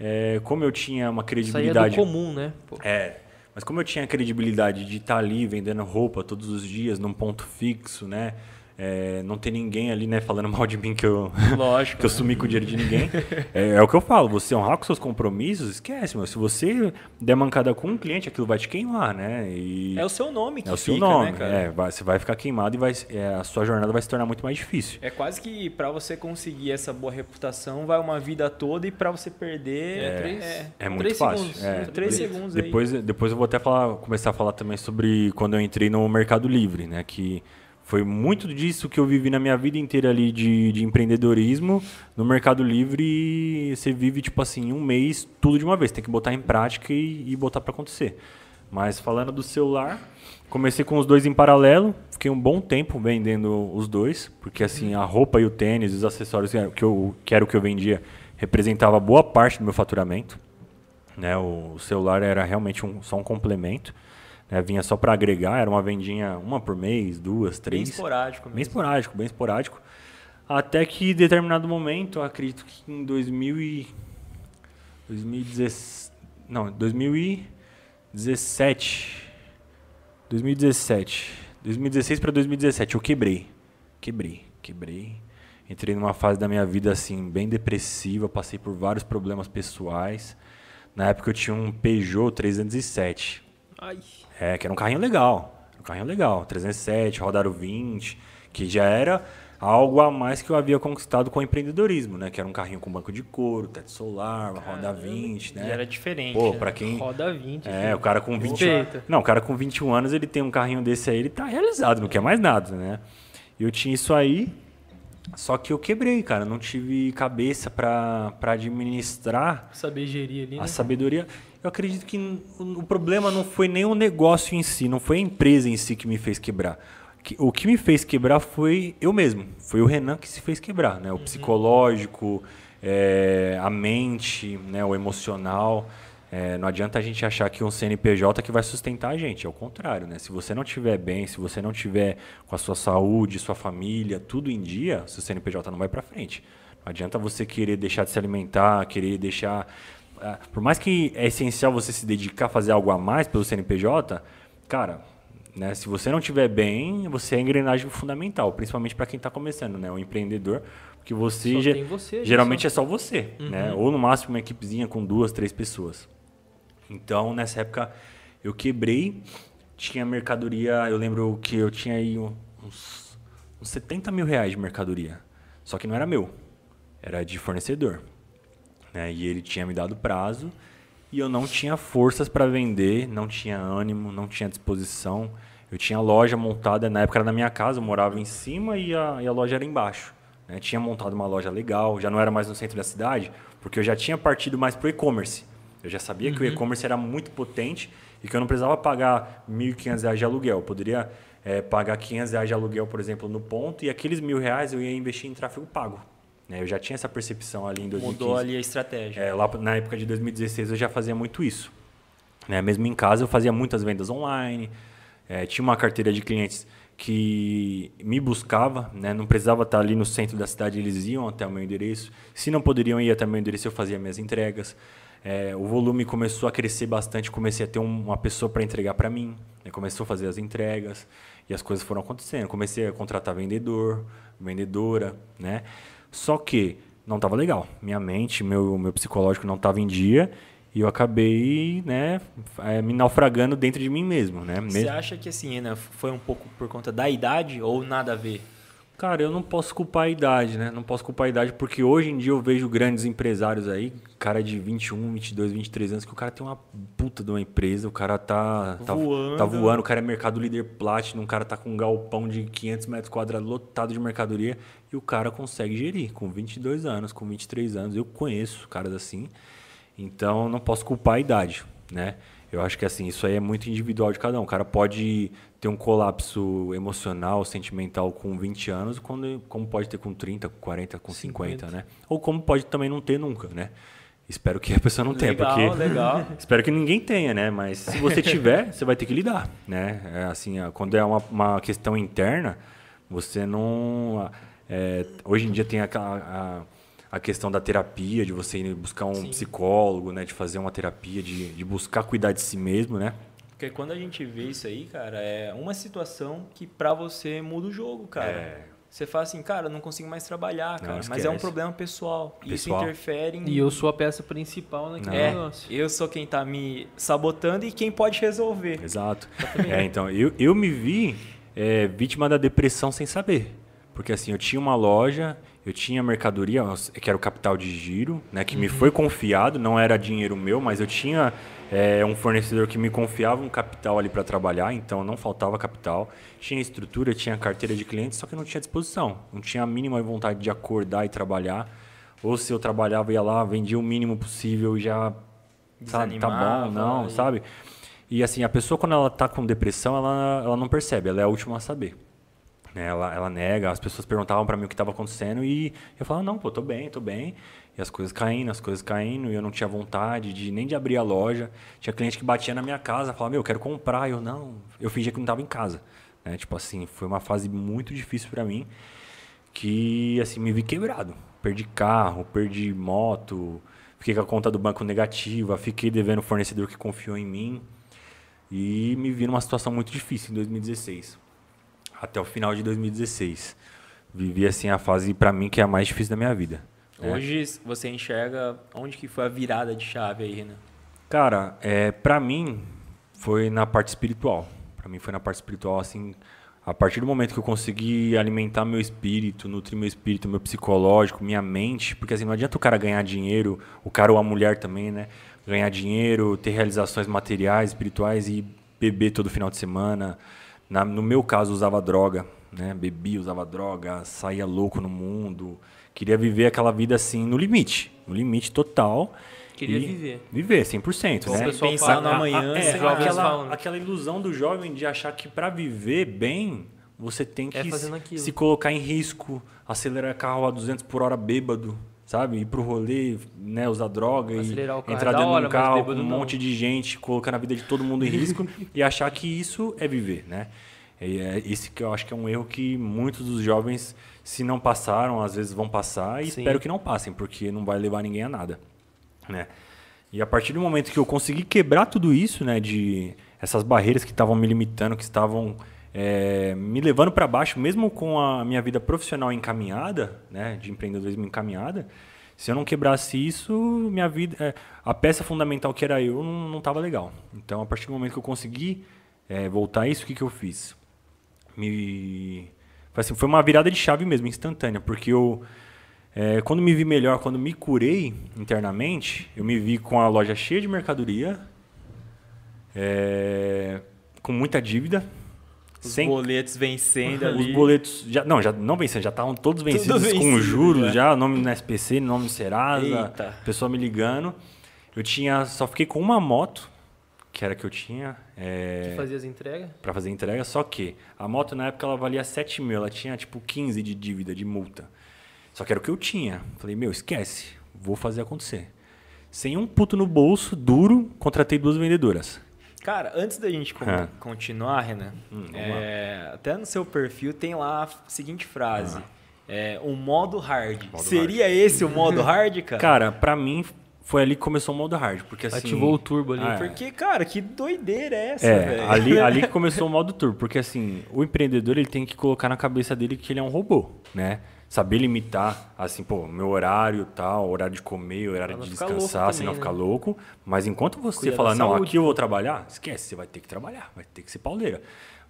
é, como eu tinha uma Saía do credibilidade. comum, né? Pô. É, mas como eu tinha a credibilidade de estar ali vendendo roupa todos os dias, num ponto fixo, né? É, não ter ninguém ali, né, falando (laughs) mal de mim que eu, Lógico. que eu sumi com o dinheiro de ninguém. (laughs) É, é o que eu falo, você honrar com seus compromissos, esquece, meu. Se você der mancada com um cliente, aquilo vai te queimar, né? E É o seu nome que é o seu fica, nome. né, cara? é, vai- você vai ficar queimado e vai, é, a sua jornada vai se tornar muito mais difícil. É quase que pra você conseguir essa boa reputação, vai uma vida toda e pra você perder É, três- é, É muito Três fácil. segundos, é. né? três segundos aí. depois, depois eu vou até falar, começar a falar também sobre quando eu entrei no Mercado Livre, né? Que foi muito disso que eu vivi na minha vida inteira ali de, de empreendedorismo. No Mercado Livre, você vive, tipo assim, um mês, tudo de uma vez. Tem que botar em prática e, e botar para acontecer. Mas falando do celular, comecei com os dois em paralelo. Fiquei um bom tempo vendendo os dois, porque assim, a roupa e o tênis, os acessórios que, eu, que era o que eu vendia, representava boa parte do meu faturamento. Né? O celular era realmente um- só um complemento. Né? Vinha só para agregar, era uma vendinha uma por mês, duas, bem três. esporádico Bem mesmo. esporádico, bem esporádico. Até que em determinado momento, acredito que em 2000 e 2017, não, 2017, 2017, 2016 para 2017, eu quebrei, quebrei, quebrei. Entrei numa fase da minha vida assim bem depressiva, passei por vários problemas pessoais. Na época eu tinha um Peugeot 307. Ai. É, que era um carrinho legal. Um carrinho legal. 307, Rodaro 20, que já era algo a mais que eu havia conquistado com o empreendedorismo, né? Que era um carrinho com banco de couro, teto solar, uma roda 20, né? E era diferente. Pô, né? pra quem... Roda 20. É, filho. o cara com 20 Respeita. Não, o cara com 21 anos, ele tem um carrinho desse aí, ele tá realizado, não quer mais nada, né? Eu tinha isso aí, só que eu quebrei, cara. Não tive cabeça pra pra administrar Saber gerir ali, né? a sabedoria. Eu acredito que o problema não foi nem o negócio em si, não foi a empresa em si que me fez quebrar. Que- O que me fez quebrar foi eu mesmo. Foi o Renan que se fez quebrar, né? O psicológico, é, a mente, né? o emocional. É, não adianta a gente achar que um CNPJ que vai sustentar a gente. É o contrário, né? Se você não estiver bem, se você não tiver com a sua saúde, sua família, tudo em dia, seu CNPJ não vai para frente. Não adianta você querer deixar de se alimentar, querer deixar por mais que é essencial você se dedicar a fazer algo a mais pelo CNPJ, cara, né, se você não estiver bem, você é engrenagem fundamental, principalmente para quem está começando, né, o empreendedor, porque você, ge- você, geralmente só. é só você, né, ou no máximo uma equipezinha com duas, três pessoas. Então, nessa época, eu quebrei, tinha mercadoria, eu lembro que eu tinha aí uns, uns 70 mil reais de mercadoria, só que não era meu, era de fornecedor né? E ele tinha me dado prazo e eu não tinha forças para vender, não tinha ânimo, não tinha disposição. Eu tinha loja montada, na época era na minha casa, eu morava em cima e a, e a loja era embaixo. né? Tinha montado uma loja legal, já não era mais no centro da cidade, porque eu já tinha partido mais para o e-commerce. Eu já sabia que o e-commerce era muito potente e que eu não precisava pagar 1.500 reais de aluguel. Eu poderia eh, pagar 500 reais de aluguel, por exemplo, no ponto, e aqueles mil reais eu ia investir em tráfego pago. Né? Eu já tinha essa percepção ali em 2015. Mudou ali a estratégia. É, lá na época de 2016 eu já fazia muito isso. Né? Mesmo em casa eu fazia muitas vendas online, é, tinha uma carteira de clientes que me buscava, né? Não precisava estar ali no centro da cidade, eles iam até o meu endereço. Se não poderiam ir até o meu endereço, eu fazia minhas entregas. É, o volume começou a crescer bastante, comecei a ter um, uma pessoa para entregar para mim, né? começou a fazer as entregas e as coisas foram acontecendo. Comecei a contratar vendedor, vendedora, né? Só que não estava legal. Minha mente, meu, meu psicológico não estava em dia e eu acabei, né, é, me naufragando dentro de mim mesmo, né? Você acha que assim, né, foi um pouco por conta da idade ou nada a ver? Cara, eu não posso culpar a idade, né? Não posso culpar a idade porque hoje em dia eu vejo grandes empresários aí, cara de 21, 22, 23 anos, que o cara tem uma puta de uma empresa, o cara tá, tá voando, tá voando o cara é mercado líder platinum, o cara tá com um galpão de 500 metros quadrados lotado de mercadoria e o cara consegue gerir com 22 anos, com 23 anos. Eu conheço caras assim, então não posso culpar a idade, né? Eu acho que assim, isso aí é muito individual de cada um. O cara pode ter um colapso emocional, sentimental com 20 anos, como, como pode ter com 30, com 40, com 50, 50, né? Ou como pode também não ter nunca, né? Espero que a pessoa não tenha, legal, porque legal. (laughs) espero que ninguém tenha, né? Mas se você tiver, (laughs) você vai ter que lidar, né? É assim, quando é uma, uma questão interna, você não é, hoje em dia tem aquela a questão da terapia, de você ir buscar um Sim. psicólogo, né? De fazer uma terapia, de, de buscar cuidar de si mesmo, né? Porque quando a gente vê isso aí, cara, é uma situação que para você muda o jogo, cara. É. Você fala assim, cara, eu não consigo mais trabalhar, cara. mas é um problema pessoal. pessoal. Isso interfere em... E eu sou a peça principal naquele é, negócio. Eu sou quem tá me sabotando e quem pode resolver. Exato. é, então, eu, eu me vi é, vítima da depressão sem saber. Porque assim, eu tinha uma loja, eu tinha mercadoria, que era o capital de giro, né, que uhum. me foi confiado, não era dinheiro meu, mas eu tinha é, um fornecedor que me confiava um capital ali para trabalhar, então não faltava capital. Tinha estrutura, tinha carteira de clientes, só que não tinha disposição. Não tinha a mínima vontade de acordar e trabalhar. Ou se eu trabalhava, ia lá, vendia o mínimo possível e já. Sabe, tá bom, não, e... sabe? E assim, a pessoa quando ela tá com depressão, ela, ela não percebe, ela é a última a saber. Né? Ela, ela nega, as pessoas perguntavam para mim o que estava acontecendo e eu falava, não, pô, tô bem, tô bem. E as coisas caindo, as coisas caindo, e eu não tinha vontade de nem de abrir a loja. Tinha cliente que batia na minha casa, falava, meu, eu quero comprar. Eu não, eu fingia que não estava em casa. Né? Tipo assim, foi uma fase muito difícil para mim, que assim, me vi quebrado. Perdi carro, perdi moto, fiquei com a conta do banco negativa, fiquei devendo fornecedor que confiou em mim. E me vi numa situação muito difícil em 2016 até o final de 2016. Vivi assim a fase para mim que é a mais difícil da minha vida. Né? Hoje você enxerga onde que foi a virada de chave aí, Renan? Cara, é, para mim foi na parte espiritual. Para mim foi na parte espiritual assim, a partir do momento que eu consegui alimentar meu espírito, nutrir meu espírito, meu psicológico, minha mente, porque assim não adianta o cara ganhar dinheiro, o cara ou a mulher também, né? Ganhar dinheiro, ter realizações materiais, espirituais e beber todo final de semana, na, no meu caso, usava droga, né? Bebia, usava droga, saía louco no mundo. Queria viver aquela vida assim, no limite. No limite total. Queria viver. Viver, 100%. Né? Pensar no amanhã, é, aquela, aquela ilusão do jovem de achar que para viver bem, você tem é que é se colocar em risco, acelerar carro a 200 por hora bêbado, sabe? Ir pro rolê, né, usar droga Acelerar e entrar dentro de um carro com um monte de gente, colocar a vida de todo mundo em risco (laughs) e achar que isso é viver, né? E é esse que eu acho que é um erro que muitos dos jovens, se não passaram, às vezes vão passar e Sim. espero que não passem, porque não vai levar ninguém a nada, né? E a partir do momento que eu consegui quebrar tudo isso, né, de essas barreiras que estavam me limitando, que estavam é, me levando para baixo, mesmo com a minha vida profissional encaminhada, né, de empreendedorismo encaminhada, se eu não quebrasse isso, minha vida, é, a peça fundamental que era eu não estava legal. Então, a partir do momento que eu consegui é, voltar a isso, o que, que eu fiz? Me, assim, foi uma virada de chave mesmo, instantânea, porque eu, é, quando me vi melhor, quando me curei internamente, eu me vi com a loja cheia de mercadoria, é, com muita dívida, os Sem... boletos vencendo ali. Os boletos já não, já não vencendo, já estavam todos vencidos vencido, com juros já. já, nome no SPC, nome no Serasa, Eita. pessoa me ligando. Eu tinha, só fiquei com uma moto, que era que eu tinha. É, que fazia as entregas? Pra fazer entrega, só que a moto na época ela valia 7 mil, ela tinha tipo 15 de dívida, de multa. Só que era o que eu tinha. Falei, meu, esquece, vou fazer acontecer. Sem um puto no bolso, duro, contratei duas vendedoras. Cara, antes da gente con- É. continuar, Renan, Hum, é, até no seu perfil tem lá a seguinte frase. É, o modo hard. Modo Seria esse o modo hard, cara? Cara, pra mim foi ali que começou o modo hard, porque assim... Ativou o turbo ali. Ah. Porque, cara, que doideira é essa, É, velho? ali, (laughs) ali que começou o modo turbo, porque assim, o empreendedor ele tem que colocar na cabeça dele que ele é um robô, né? Saber limitar, assim, pô, meu horário tal, horário de comer, horário de descansar, louco se não também, ficar né? louco. Mas enquanto você Cuida falar, da não, saúde, aqui eu vou trabalhar, esquece, você vai ter que trabalhar, vai ter que ser pauleira.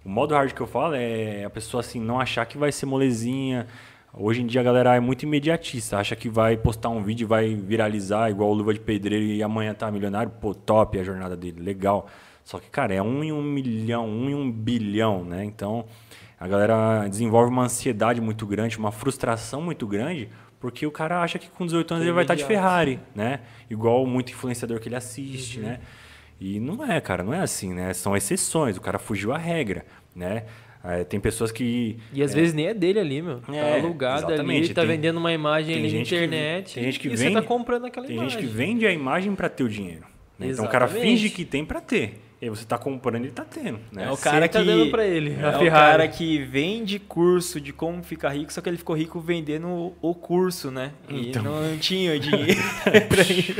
O modo hard que eu falo é a pessoa, assim, não achar que vai ser molezinha. Hoje em dia a galera é muito imediatista, acha que vai postar um vídeo e vai viralizar igual o Luva de Pedreiro e amanhã tá milionário, pô, top a jornada dele, legal. Só que, cara, é um em um milhão, um em um bilhão, né? Então, a galera desenvolve uma ansiedade muito grande, uma frustração muito grande, porque o cara acha que com 18 anos Que ele vai estar de. Ferrari, né? Igual muito influenciador que ele assiste, né? E não é, cara, não é assim, né? São exceções, o cara fugiu à regra, né? É, tem pessoas que E às vezes nem é dele ali, meu. É, tá alugado ali, tá Tem- vendendo uma imagem tem ali na gente que- internet. tem gente que e vende- você tá comprando aquela Tem imagem. gente que vende a imagem para ter o dinheiro. né? Então o cara finge que tem para ter. E você tá comprando e tá tendo. Né? É o cara tá que dando pra ele, é a o cara que vende curso de como ficar rico, só que ele ficou rico vendendo o curso, né? E Então. não tinha dinheiro pra (laughs) ir.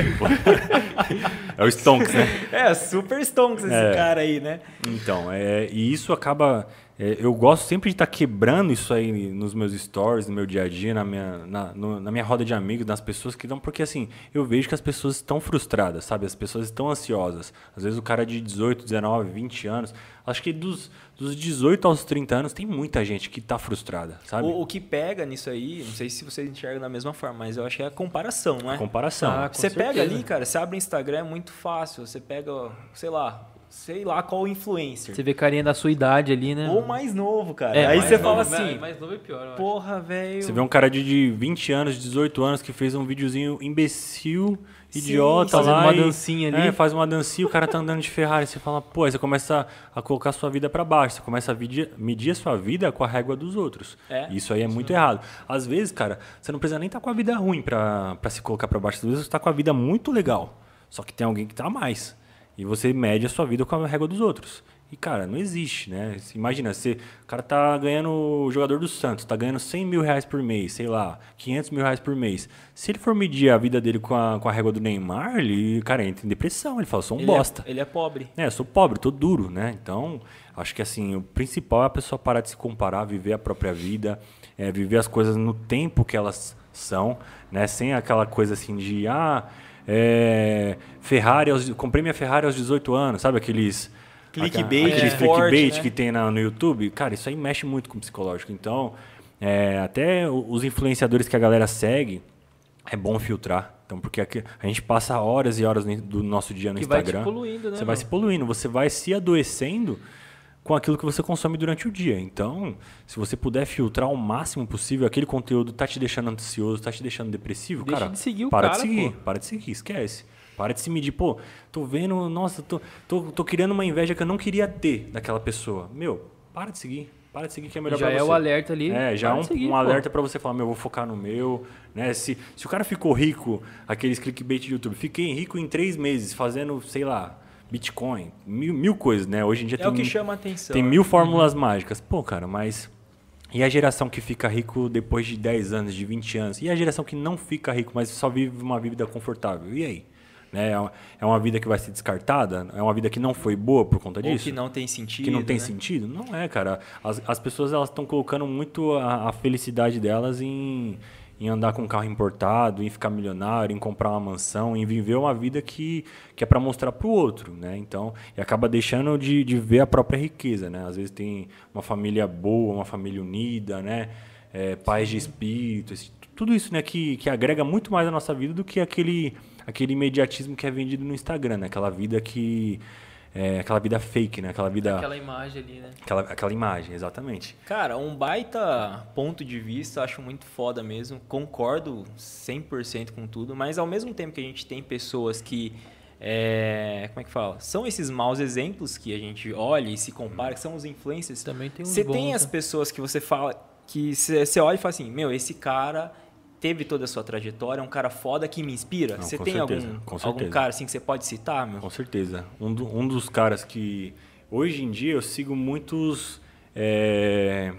É o Stonks, né? É, super stonks esse É. cara aí, né? Então, é, e isso acaba. É, eu gosto sempre de estar quebrando isso aí nos meus stories, no meu dia a dia, na minha, na, no- na minha roda de amigos, nas pessoas que dão. Porque assim, eu vejo que as pessoas estão frustradas, sabe? As pessoas estão ansiosas. Às vezes o cara de 18, 19, 20 anos. Acho que dos, dos 18 aos 30 anos tem muita gente que está frustrada, sabe? O, o que pega nisso aí, não sei se vocês enxergam da mesma forma, mas eu acho que é a comparação, não é? Comparação. Ah, com Você pega certeza. ali, cara, você abre o Instagram, é muito fácil. Você pega, sei lá, sei lá qual influencer. Você vê carinha da sua idade ali, né? Ou mais novo, cara. É, aí você novo, fala assim, Mais novo é pior, porra, velho. Você vê um cara de, de 20 anos, 18 anos, que fez um videozinho imbecil, idiota sim, lá. fazendo uma e- dancinha ali. É, faz uma dancinha, o cara tá andando de Ferrari. Você fala, pô, aí você começa a colocar a sua vida pra baixo. Você começa a medir, a sua vida com a régua dos outros. É. Isso aí é muito errado. Às vezes, cara, você não precisa nem estar com a vida ruim pra, pra se colocar pra baixo. Às vezes você tá com a vida muito legal. Só que tem alguém que tá a mais. E você mede a sua vida com a régua dos outros. E, cara, não existe, né? Imagina, você, o cara tá ganhando, o jogador do Santos, tá ganhando 100 mil reais por mês, sei lá, 500 mil reais por mês. Se ele for medir a vida dele com a, com a régua do Neymar, ele, cara, entra em depressão. Ele fala, sou um ele bosta. É, ele é pobre. É, sou pobre, tô duro, né? Então, acho que assim, o principal é a pessoa parar de se comparar, viver a própria vida, é, viver as coisas no tempo que elas são, né? Sem aquela coisa assim de, ah, é, Ferrari, aos, comprei minha Ferrari aos 18 anos, sabe aqueles... Clickbait aqueles forte, clickbait né? que tem na- no YouTube, cara, isso aí mexe muito com o psicológico. Então, é, até os influenciadores que a galera segue, é bom filtrar. Então, porque aqui- a gente passa horas e horas do nosso dia no Que vai Instagram. poluindo, né, Você vai meu? se poluindo, você vai se adoecendo com aquilo que você consome durante o dia. Então, se você puder filtrar o máximo possível, aquele conteúdo tá te deixando ansioso, tá te deixando depressivo, Deixa cara, de seguir o para cara, de seguir, pô. para de seguir, esquece. Para de se medir, pô, tô vendo, nossa, tô, tô, tô criando uma inveja que eu não queria ter daquela pessoa. Meu, para de seguir, para de seguir que é melhor Já pra é você. o alerta ali. É, já é para um, seguir, um alerta pra você falar, meu, eu vou focar no meu, né? Se, se o cara ficou rico, aqueles clickbait de YouTube, fiquei rico em três meses fazendo, sei lá, Bitcoin, mil, mil coisas, né? Hoje em dia É tem, o que chama a atenção. tem né? mil fórmulas mágicas. Pô, cara, mas e a geração que fica rico depois de 10 anos, de 20 anos? E a geração que não fica rico, mas só vive uma vida confortável? E aí? Né? É uma- É uma vida que vai ser descartada? É uma vida que não foi boa por conta Ou disso? que não tem sentido. que não tem né? sentido? Não é, cara. As, as pessoas elas estão colocando muito a, a felicidade delas em, em andar com um carro importado, em ficar milionário, em comprar uma mansão, em viver uma vida que, que é para mostrar para o outro, né? Então, e acaba deixando de, de ver a própria riqueza, né? Às vezes tem uma família boa, uma família unida, né? É, paz de espírito, esse- tudo isso, né? Que, que agrega muito mais à nossa vida do que aquele, aquele imediatismo que é vendido no Instagram, né? Aquela vida que... É, aquela vida fake, né? Aquela vida... Aquela imagem ali, né? Aquela, aquela imagem, exatamente. Cara, um baita ponto de vista, acho muito foda mesmo. Concordo 100% com tudo, mas ao mesmo tempo que a gente tem pessoas que. é, como é que fala? São esses maus exemplos que a gente olha e se compara, que são os influencers. Também tem uns Você tem as né? pessoas que você fala. Que você você olha e fala assim: Meu, esse cara teve toda a sua trajetória, é um cara foda que me inspira? Não, você tem certeza, algum, algum cara assim que você pode citar, meu? Com certeza. Um, do- um dos caras que. Hoje em dia eu sigo muitos é,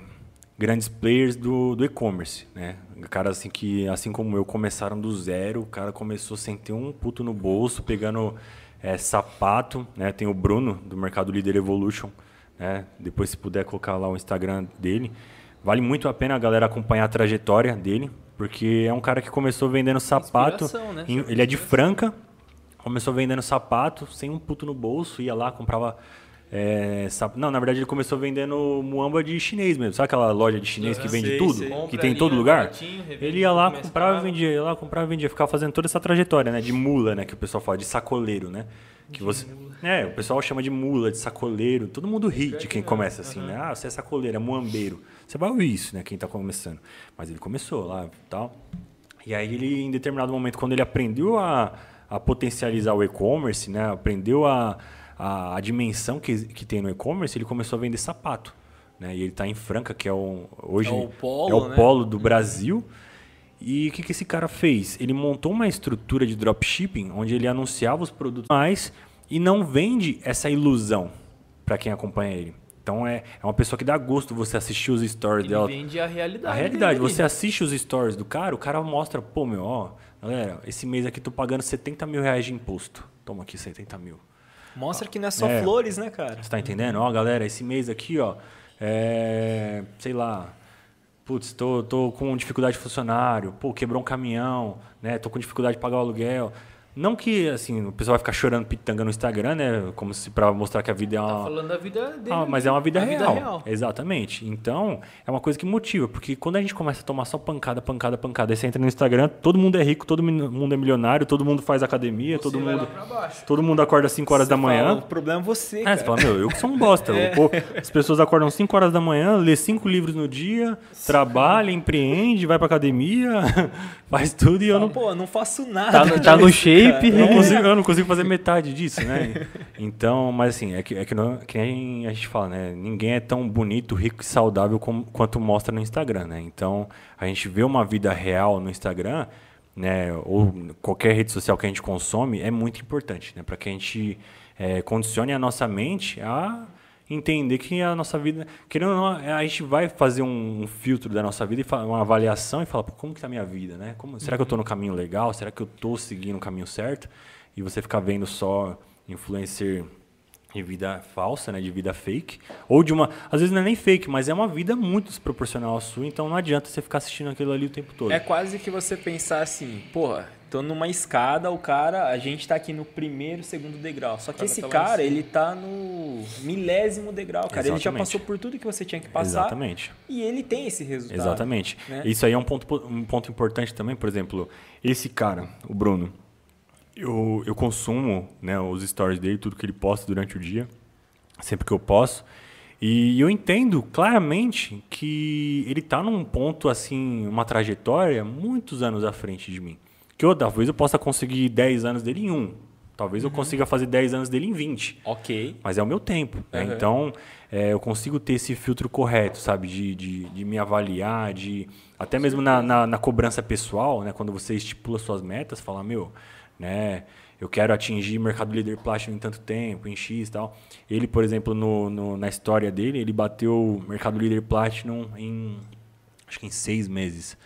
grandes players do, do e-commerce, né? Caras assim que, assim como eu, começaram do zero. O cara começou sem ter um puto no bolso, pegando é, sapato, né? Tem o Bruno, do Mercado Líder Evolution, né? Depois, se puder colocar lá o Instagram dele. Vale muito a pena a galera acompanhar a trajetória dele, porque é um cara que começou vendendo sapato. Né? em- Ele é de Franca, começou vendendo sapato, sem um puto no bolso, ia lá, comprava. é, sap- Não, na verdade ele começou vendendo muamba de chinês mesmo. Sabe aquela loja de chinês que Ah, vende sei, tudo? sei. Que tem em todo lugar? Ele ia lá, comprava e vendia, ia lá, comprava e vendia. Ficava fazendo toda essa trajetória, né? De mula, né? Que o pessoal fala, de sacoleiro, né? Que você... É, o pessoal chama de mula, de sacoleiro. Todo mundo ri de quem começa assim, né? Ah, você é sacoleiro, é muambeiro. Você vai ouvir isso, né? Quem tá começando. Mas ele começou lá e tal. E aí ele, em determinado momento, quando ele aprendeu a, a potencializar o e-commerce, né? Aprendeu a, a, a dimensão que, que tem no e-commerce, ele começou a vender sapato. Né? E ele está em Franca, que é o, hoje É o polo, é o né? polo do Brasil. E o que, que esse cara fez? Ele montou uma estrutura de dropshipping onde ele anunciava os produtos mais e não vende essa ilusão para quem acompanha ele. Então é, é uma pessoa que dá gosto você assistir os stories Ele dela. vende a realidade. A realidade, dele. você assiste os stories do cara, o cara mostra, pô, meu, ó, galera, esse mês aqui tô pagando 70 mil reais de imposto. Toma aqui 70 mil. Mostra que não é só É. flores, né, cara? Você tá entendendo? Ó, galera, esse mês aqui, ó, é, sei lá, putz, tô, tô com dificuldade de funcionário, pô, quebrou um caminhão, né, tô com dificuldade de pagar o aluguel. Não que, assim, o pessoal vai ficar chorando pitanga no Instagram, né, como se pra mostrar que a vida é uma... Tá falando da vida dele. Ah, mas é uma vida, real. Vida real. Exatamente. Então, é uma coisa que motiva, porque quando a gente começa a tomar só pancada, pancada, pancada, aí você entra no Instagram, todo mundo é rico, todo mundo é milionário, todo mundo faz academia, todo Você vai mundo lá pra baixo. todo mundo acorda às 5 horas da Você manhã. fala, o problema é você, É, cara. você fala, meu, eu que sou um bosta. (laughs) Pô, as pessoas acordam 5 horas da manhã, lê cinco livros no dia, trabalha, empreende, vai pra academia, (laughs) faz tudo e eu não, Pô, não faço nada. (laughs) Tá no, tá no disso, eu, não consigo, eu não (laughs) consigo fazer metade disso, né? Então, mas assim, é que, é que, não, que nem a gente fala, né? Ninguém é tão bonito, rico e saudável como, quanto mostra no Instagram, né? Então, a gente vê uma vida real no Instagram, né? Ou qualquer rede social que a gente consome, é muito importante, né? Para que a gente é, condicione a nossa mente a entender que a nossa vida, querendo ou não, a gente vai fazer um, filtro da nossa vida e uma avaliação e falar, como que tá a minha vida, né? Como, será que eu estou no caminho legal? Será que eu estou seguindo o caminho certo? E você ficar vendo só influencer de vida falsa, né, de vida fake, ou de uma, às vezes não é nem fake, mas é uma vida muito desproporcional à sua, então não adianta você ficar assistindo aquilo ali o tempo todo. É quase que você pensar assim, porra, tô numa escada, o cara, a gente tá aqui no primeiro, segundo degrau. Só que cara esse tá cara, ele tá no milésimo degrau, cara. Ele já Exatamente. passou por tudo que você tinha que passar. Exatamente. E ele tem esse resultado. Exatamente. né? Isso aí é um ponto, po- um ponto importante também, por exemplo, esse cara, o Bruno, eu, eu consumo né, os stories dele, tudo que ele posta durante o dia, sempre que eu posso, e eu entendo claramente que ele está num ponto, assim, uma trajetória muitos anos à frente de mim. Que eu, talvez eu possa conseguir 10 anos dele em um, talvez eu consiga fazer 10 anos dele em 20. Ok. Mas é o meu tempo. né? Uhum. Então, é, eu consigo ter esse filtro correto, sabe? De, de, de me avaliar, de até mesmo na, na, na cobrança pessoal, né? Quando você estipula suas metas, falar, meu, né? Eu quero atingir Mercado Líder Platinum em tanto tempo, em X e tal. Ele, por exemplo, no, no- na história dele, ele bateu Mercado Líder Platinum em, acho que em seis meses.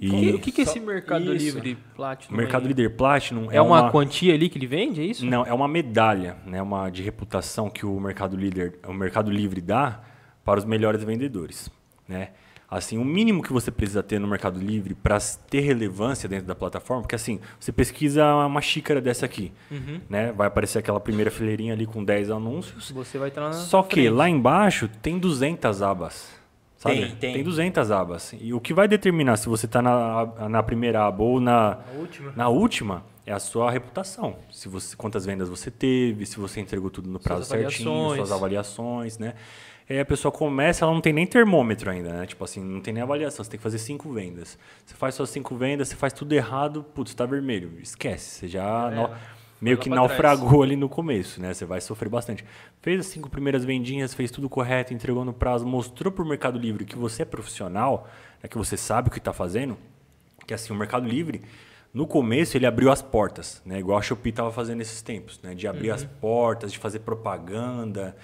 E O que, que que é esse Mercado isso. Livre Platinum? Mercado? Líder Platinum É uma, quantia ali que ele vende, é isso? Não, é uma medalha, né, uma de reputação que o Mercado Líder, o Mercado Livre dá para os melhores vendedores, né? Assim, o mínimo que você precisa ter no Mercado Livre para ter relevância dentro da plataforma, porque assim, você pesquisa uma xícara dessa aqui, Uhum. né? Vai aparecer aquela primeira fileirinha ali com 10 anúncios. Você vai estar na Só que frente. lá embaixo tem 200 abas. Sabe? Tem, tem. 200 abas. E o que vai determinar se você está na, na primeira aba ou na, A última. na última é a sua reputação. Se você, quantas vendas você teve, se você entregou tudo no prazo certinho, avaliações. suas avaliações, né? Aí a pessoa começa, ela não tem nem termômetro ainda, né? Tipo assim, não tem nem avaliação, você tem que fazer cinco vendas. Você faz suas cinco vendas, você faz tudo errado, putz, tá vermelho. Esquece, você já É, no- meio que naufragou ali no começo, né? Você vai sofrer bastante. Fez as cinco primeiras vendinhas, fez tudo correto, entregou no prazo, mostrou pro Mercado Livre que você é profissional, né? que você sabe o que está fazendo, Que assim, o Mercado Livre, no começo, ele abriu as portas, né? Igual a Shopee estava fazendo nesses tempos, né? De abrir as portas, de fazer propaganda.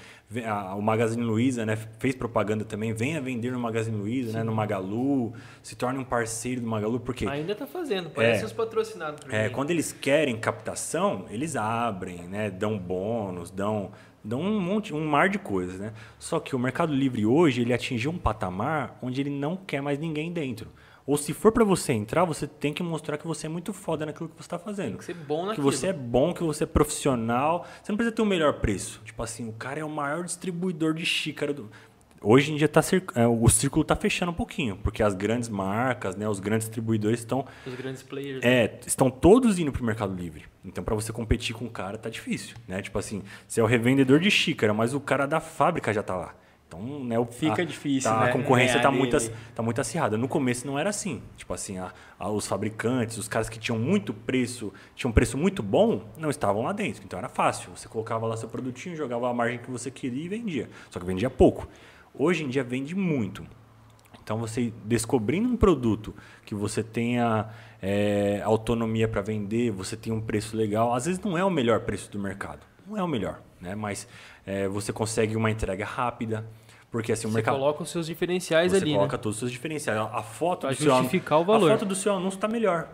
O Magazine Luiza, né? Fez propaganda também. Venha vender no Magazine Luiza, né? No Magalu. Se torne um parceiro do Magalu, porque Ainda tá fazendo, parece É. os patrocinados. é, quando eles querem captação, eles abrem, né? Dão bônus, dão, dão um monte, um mar de coisas, né? Só que o Mercado Livre hoje ele atingiu um patamar onde ele não quer mais ninguém dentro. Ou se for para você entrar, você tem que mostrar que você é muito foda naquilo que você está fazendo. Tem que ser bom Que naquilo. você é bom, que você é profissional. Você não precisa ter o melhor preço. Tipo assim, o cara é o maior distribuidor de xícara do. Hoje em dia tá, é, o círculo está fechando um pouquinho, porque as grandes marcas, né, os grandes distribuidores estão Os grandes players. é, estão todos indo pro Mercado Livre. Então, para você competir com o cara, tá difícil, né? Tipo assim, você é o revendedor de xícara, mas o cara da fábrica já tá lá. Então, né, o, Fica difícil, tá- né, A concorrência tá ganhar muito, tá muito acirrada. No começo não era assim. Tipo assim, a- a- os fabricantes, os caras que tinham muito preço, tinham um preço muito bom, não estavam lá dentro. Então era fácil. Você colocava lá seu produtinho, jogava a margem que você queria e vendia. Só que vendia pouco. Hoje em dia vende muito. Então, você descobrindo um produto que você tenha é, autonomia para vender, você tem um preço legal, às vezes não é o melhor preço do mercado, não é o melhor, né? mas é, você consegue uma entrega rápida, porque assim, o Você mercado. coloca os seus diferenciais Você ali, coloca né? todos os seus diferenciais. A- A foto Pra do seu justificar o A valor. foto do seu anúncio está melhor.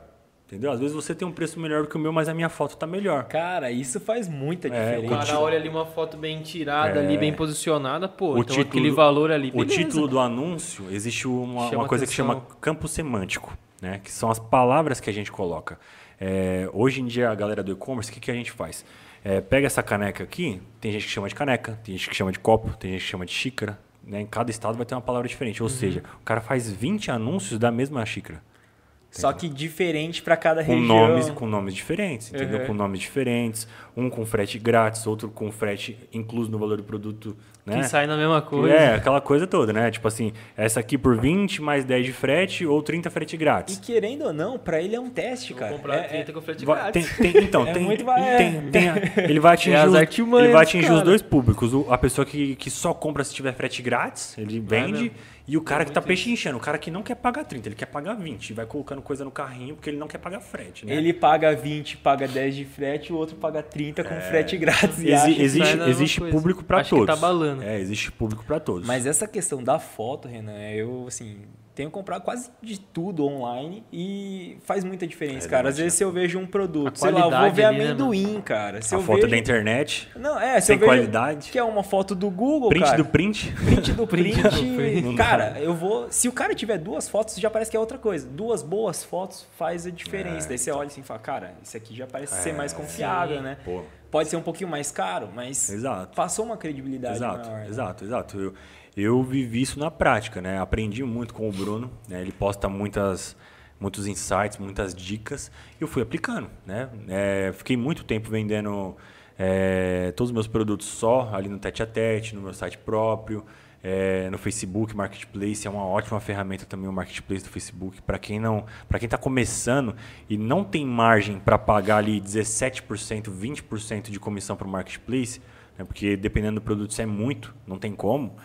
Entendeu? Às vezes você tem um preço melhor do que o meu, mas a minha foto está melhor. Cara, isso faz muita É, O diferença. cara olha ali uma foto bem tirada, É. ali bem posicionada, pô, O então título aquele do- valor ali, O beleza. título do anúncio, existe uma, uma coisa que chama atenção. campo semântico, né? que são as palavras que a gente coloca. É, hoje em dia, a galera do e-commerce, o que, que a gente faz? É, pega essa caneca aqui, tem gente que chama de caneca, tem gente que chama de copo, tem gente que chama de xícara. Né? Em cada estado vai ter uma palavra diferente. Ou Uhum. seja, o cara faz 20 anúncios da mesma xícara. Só que diferente para cada com região. nomes com nomes diferentes, entendeu? Uhum. Com nomes diferentes, um com frete grátis, outro com frete incluso no valor do produto, né? Que sai na mesma coisa. É, aquela coisa toda, né? Tipo assim, essa aqui por 20 mais 10 de frete ou 30 frete E grátis. querendo ou não, para ele é um teste, Vou cara. comprar É- 30 com frete Va- Tem, grátis. tem- então, (laughs) É tem, muito va- é. tem- tem a- ele vai (laughs) atingir, É as os, ele vai atingir os dois públicos. O- a pessoa que, que só compra se tiver frete grátis, ele vende, mesmo. E o cara É que tá pechinchando, o cara que não quer pagar 30, ele quer pagar 20, e vai colocando coisa no carrinho porque ele não quer pagar frete, né? Ele paga 20, paga 10 de frete, o outro paga 30 com frete grátis. e É. Exi- existe existe público para Acho que todos. tá balando. É, existe público para todos. Mas essa questão da foto, Renan, eu assim, tenho comprado quase de tudo online e faz muita diferença, É cara. Às vezes se eu vejo um produto, sei lá, eu vou ver ali, né, amendoim, cara. Se a foto vejo... da internet, Não, é, se sem eu vejo qualidade, que é uma foto do Google, print cara. do print. print do print. (laughs) Print do print. Cara, eu vou. Se o cara tiver duas fotos, já parece que é outra coisa. Duas boas fotos faz a diferença. É, Daí você olha assim e fala, cara, isso aqui já parece ser É, mais confiável, sim. né? Pô, Pode ser um pouquinho mais caro, mas Exato. passou uma credibilidade Exato, maior. né? exato, exato. Eu, eu vivi isso na prática, né? Aprendi muito com o Bruno, né? Ele posta muitas, muitos insights, muitas dicas, e eu fui aplicando, né? É, fiquei muito tempo vendendo é, todos os meus produtos só ali no tete a tete, no meu site próprio, é, no Facebook Marketplace é uma ótima ferramenta também o Marketplace do Facebook para quem não, para quem está começando e não tem margem para pagar ali 17%, 20% de comissão para o Marketplace, né, porque dependendo do produto isso é muito, não tem como.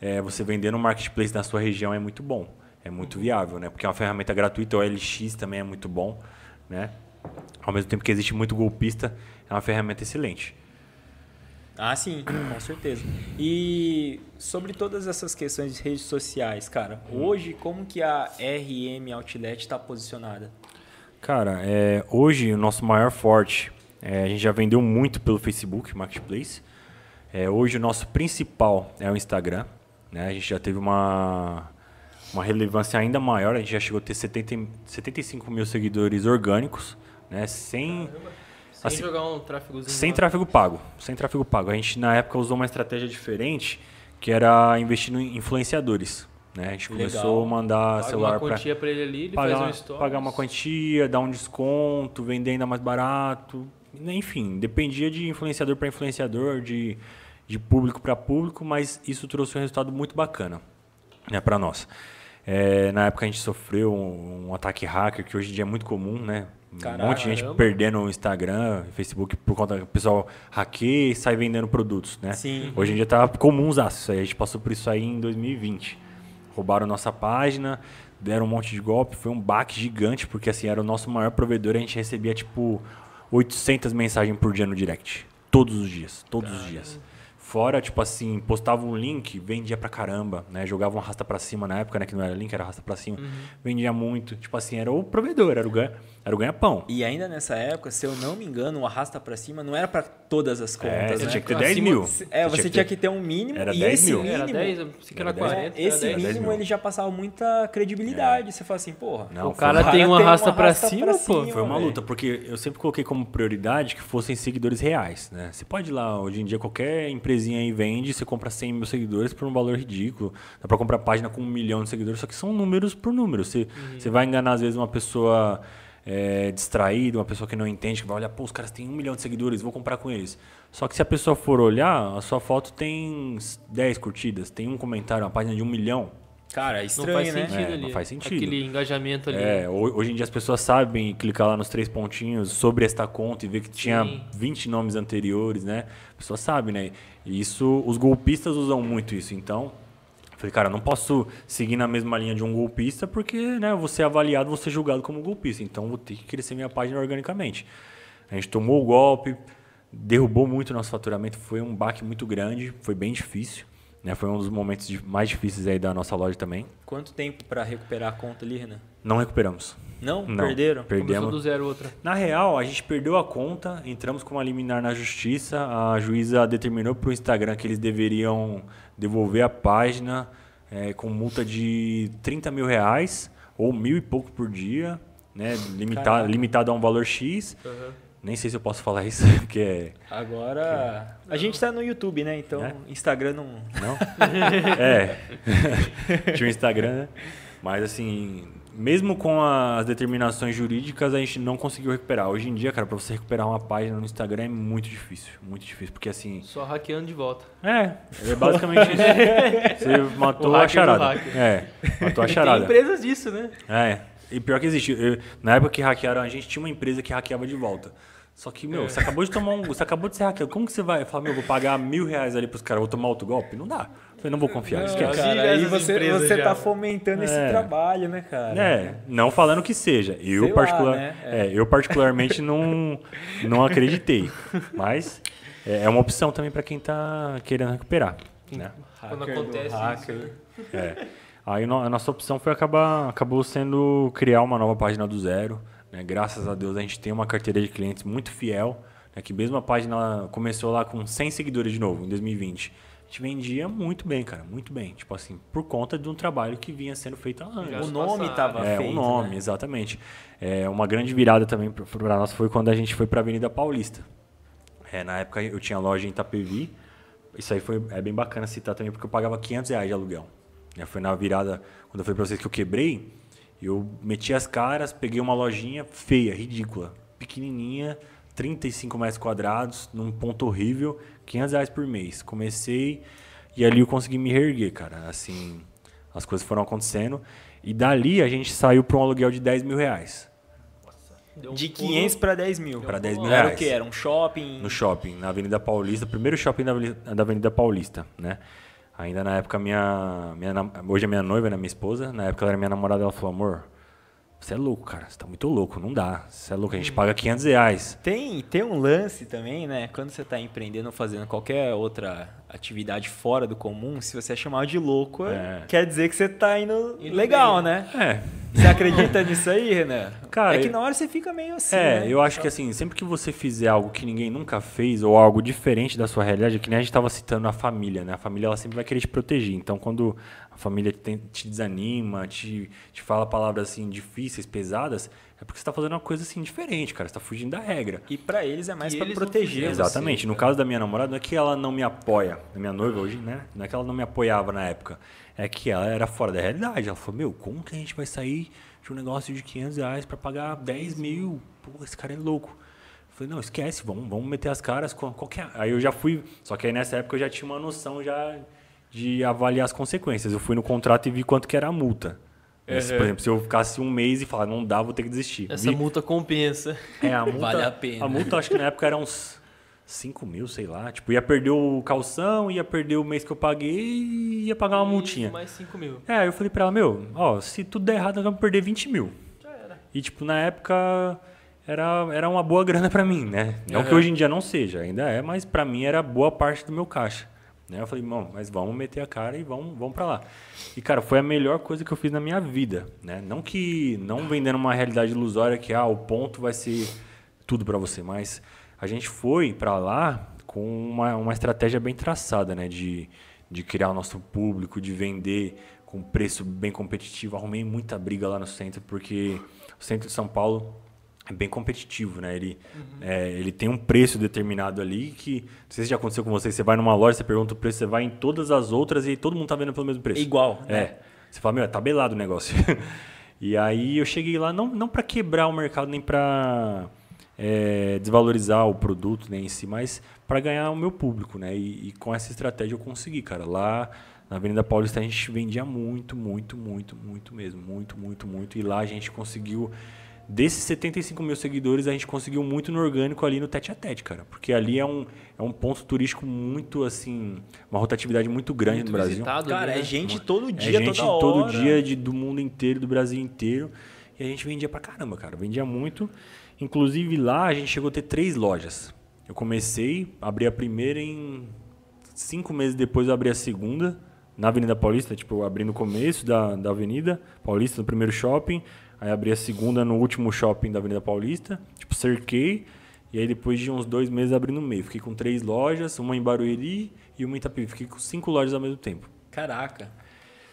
É, você vender no Marketplace na sua região é muito bom, é muito viável, né? Porque é uma ferramenta gratuita, o LX também é muito bom, né? Ao mesmo tempo que existe muito golpista, é uma ferramenta excelente. Ah, sim, (clears throat) com certeza. E sobre todas essas questões de redes sociais, cara, hoje como que a RM Outlet está posicionada? Cara, é, hoje o nosso maior forte, é, a gente já vendeu muito pelo Facebook Marketplace. É, hoje o nosso principal é o Instagram. Né? A gente já teve uma, uma relevância ainda maior, a gente já chegou a ter 70, 75 mil seguidores orgânicos, né? sem, Sem Assim, jogar um tráfegozinho. sem tráfego pago. Sem tráfego pago. A gente na época usou uma estratégia diferente, que era investindo em influenciadores. Né? A gente Legal. começou a mandar Paga celular uma para quantia pra ele ali, ele pagar, faz um story. pagar uma quantia, dar um desconto, vender ainda mais barato. Enfim, dependia de influenciador para influenciador, de, de público para público, mas isso trouxe um resultado muito bacana né, para nós. É, na época a gente sofreu um, um ataque hacker, que hoje em dia é muito comum, né? Um Caramba. monte de gente perdendo o Instagram, Facebook, por conta que o pessoal hackeia e sai vendendo produtos, né? Sim. Hoje em dia tá comum usar isso aí. A gente passou por isso aí em 2020. roubaram nossa página, deram um monte de golpe, foi um baque gigante, porque assim, era o nosso maior provedor, a gente recebia tipo 800 mensagens por dia no direct. Todos os dias, todos os dias. Fora, tipo assim, postava um link, vendia pra caramba, né? Jogava um arrasta pra cima na época, né? Que não era link, era arrasta pra cima. Vendia muito. Tipo assim, era o provedor, era o ganha- era o ganha-pão. E ainda nessa época, se eu não me engano, o arrasta pra cima não era pra todas as É, contas, você né? tinha que ter Acima- 10 mil. É, você que tinha que ter um mínimo Era e 10 esse mil. mínimo, Era 10, eu pensei que era Era 10. 40. é, esse era 10. mínimo mil. ele já passava muita credibilidade. Você fala assim, porra, Não, O cara tem um arrasta pra arrasta cima, pô. Foi uma luta, porque eu sempre coloquei como prioridade que fossem seguidores reais, né? Você pode ir lá, hoje em dia, qualquer empresinha aí vende, você compra 100 mil seguidores por um valor ridículo. Dá pra comprar página com um milhão de seguidores, só que são números por número. Você, você vai enganar, às vezes, uma pessoa é, distraída, uma pessoa que não entende, que vai olhar, pô, os caras têm um milhão de seguidores, vou comprar com eles. Só que se a pessoa for olhar, a sua foto tem 10 curtidas, tem um comentário, uma página de um milhão. Cara, é Não estranho, faz né? sentido É, ali. não faz sentido. Aquele engajamento ali. É, ho- hoje em dia as pessoas sabem clicar lá nos três pontinhos sobre esta conta e ver que tinha Sim. 20 nomes anteriores, né? A pessoa sabe, né? E isso, os golpistas usam muito isso. Então, eu falei, cara, eu não posso seguir na mesma linha de um golpista porque, né, eu vou ser avaliado, vou ser julgado como golpista. Então, eu vou ter que crescer minha página organicamente. A gente tomou o golpe, derrubou muito o nosso faturamento, foi um baque muito grande, foi bem difícil. Né? Foi um dos momentos mais difíceis aí da nossa loja também. Quanto tempo pra recuperar a conta ali, Renan? Não recuperamos. Não? Não. Perderam? Começou Perdemos. do zero outra. Na real, a gente perdeu a conta, entramos com uma liminar na justiça, a juíza determinou para o Instagram que eles deveriam devolver a página eh, com multa de 30 mil reais ou mil e pouco por dia, né, limitado, limitado a um valor X. Nem sei se eu posso falar isso, (laughs) porque é... Agora. A gente tá no YouTube, né? Então, É? Instagram não. Não? (laughs) é. (laughs) Tinha o Instagram, né? Mas assim, mesmo com as determinações jurídicas, a gente não conseguiu recuperar. Hoje em dia, cara, pra você recuperar uma página no Instagram é muito difícil. Muito difícil. Porque assim. Só hackeando de volta. É, é basicamente isso. Você matou O a charada. hacker. É, matou a E Tem charada. empresas disso, né? É. E pior que existe. Eu- na época que hackearam a gente, tinha uma empresa que hackeava de volta. Só que, meu, você acabou de tomar um. Você acabou de ser hackeado. Como que você vai? Falar, meu, vou pagar mil reais ali pros caras, vou tomar outro golpe? Não dá. Eu falei, não vou confiar, Não, esquece. cara. Aí você, você já. tá fomentando esse É. trabalho, né, cara? É, não falando que seja. Eu, Sei lá, particular, né? é, eu particularmente não, não acreditei. Mas é é uma opção também para quem tá querendo recuperar. Né? Quando acontece hacker. isso. né? É. Aí no- a nossa opção foi acabar, acabou sendo criar uma nova página do zero. né? Graças a Deus a gente tem uma carteira de clientes muito fiel. Né? Que mesmo a página começou lá com 100 seguidores de novo, em 2020. A gente vendia muito bem, cara, muito bem. Tipo assim, por conta de um trabalho que vinha sendo feito há anos. O nome passaram. tava É, feito. o nome, né? exatamente. É, uma grande virada também para nós foi quando a gente foi para a Avenida Paulista. É, na época eu tinha loja em Itapevi. Isso aí foi é bem bacana citar também, porque eu pagava 500 reais de aluguel. Foi na virada, quando eu falei para vocês que eu quebrei, eu meti as caras, peguei uma lojinha feia, ridícula, pequenininha, 35 metros quadrados, num ponto horrível, 500 reais por mês. Comecei e ali eu consegui me reerguer, cara. Assim, as coisas foram acontecendo. E dali a gente saiu para um aluguel de 10 mil reais Deu um De pulo. 500 pra 10 mil. Pra 10 mil Era reais. o quê? Era um shopping? no shopping, na Avenida Paulista, primeiro shopping da Avenida Paulista, né? Ainda na época, minha, minha, hoje a minha noiva, né, minha esposa, na época ela era minha namorada, ela falou, amor, você é louco, cara, você tá muito louco, não dá, você é louco, a gente paga 500 reais. Tem, tem um lance também, né? Quando você tá empreendendo ou fazendo qualquer outra atividade fora do comum, se você é chamado de louco, É. quer dizer que você tá indo, Indo legal, bem, né? É, Você acredita nisso aí, Renan? Cara, é que na hora você fica meio assim, É, né? eu acho que assim, sempre que você fizer algo que ninguém nunca fez ou algo diferente da sua realidade, é que nem a gente estava citando a família, né? A família ela sempre vai querer te proteger. Então, quando a família te, te desanima, te, te fala palavras assim difíceis, pesadas, é porque você está fazendo uma coisa assim diferente, cara. Você está fugindo da regra. E pra eles é mais não proteger fizeram. você. Exatamente. No caso da minha namorada, não é que ela não me apoia, a minha noiva hoje, né? Não é que ela não me apoiava na época. É que ela era fora da realidade. Ela falou: Meu, como que a gente vai sair de um negócio de 500 reais pra pagar 10 mil? Pô, esse cara é louco. Eu falei: Não, esquece, vamos, vamos meter as caras com qualquer. Aí eu já fui. Só que aí nessa época eu já tinha uma noção já de avaliar as consequências. Eu fui no contrato e vi quanto que era a multa. Se, Por exemplo, se eu ficasse um mês e falar, não dá, vou ter que desistir. Essa Vi- multa compensa. é, a (laughs) multa, Vale a pena. A multa, acho que na época era uns 5 mil, sei lá. Tipo, ia perder o calção, ia perder o mês que eu paguei e ia pagar uma multinha. Mais 5 mil. É, aí eu falei pra ela, meu, ó, se tudo der errado, nós vamos perder 20 mil. Já era. E, tipo, na época era, era uma boa grana pra mim, né? Não que Aham. hoje em dia não seja, ainda é, mas pra mim era boa parte do meu caixa. Né? Eu falei, bom, mas vamos meter a cara e vamos, vamos pra lá. E, cara, foi a melhor coisa que eu fiz na minha vida, né? Não que, não vendendo uma realidade ilusória que, ah, o ponto vai ser tudo pra você, mas a gente foi pra lá com uma, uma estratégia bem traçada, né? De, de criar o nosso público, de vender com preço bem competitivo. Arrumei muita briga lá no centro, porque o centro de São Paulo é bem competitivo, né? Ele, é, ele tem um preço determinado ali que, não sei se já aconteceu com você, você vai numa loja, você pergunta o preço, você vai em todas as outras e todo mundo tá vendo pelo mesmo preço. É igual, né? É. Você fala, meu, é tabelado o negócio. (laughs) e aí eu cheguei lá não, não para quebrar o mercado, nem para desvalorizar o produto né, em si, mas para ganhar o meu público, né? E, e com essa estratégia eu consegui, cara. Lá na Avenida Paulista a gente vendia muito, muito, muito, muito mesmo. Muito, muito, muito. E lá a gente conseguiu. Desses 75 mil seguidores, a gente conseguiu muito no orgânico ali no tete a tete, cara. Porque ali é um, é um ponto turístico muito, assim, uma rotatividade muito grande Muito no Brasil. visitado Cara, é né? gente todo É dia, gente toda hora. todo dia de- do mundo inteiro, do Brasil inteiro. E a gente vendia pra caramba, cara. Vendia muito. Inclusive lá a gente chegou a ter três lojas. Eu comecei, abri a primeira em cinco meses depois eu abri a segunda na Avenida Paulista. Tipo, eu abri no começo da, da Avenida Paulista, no primeiro shopping. Aí abri a segunda no último shopping da Avenida Paulista. Tipo, cerquei. E aí depois de uns dois meses abri no meio. Fiquei com três lojas, uma em Barueri e uma em Itapevi. Fiquei com cinco lojas ao mesmo tempo. Caraca.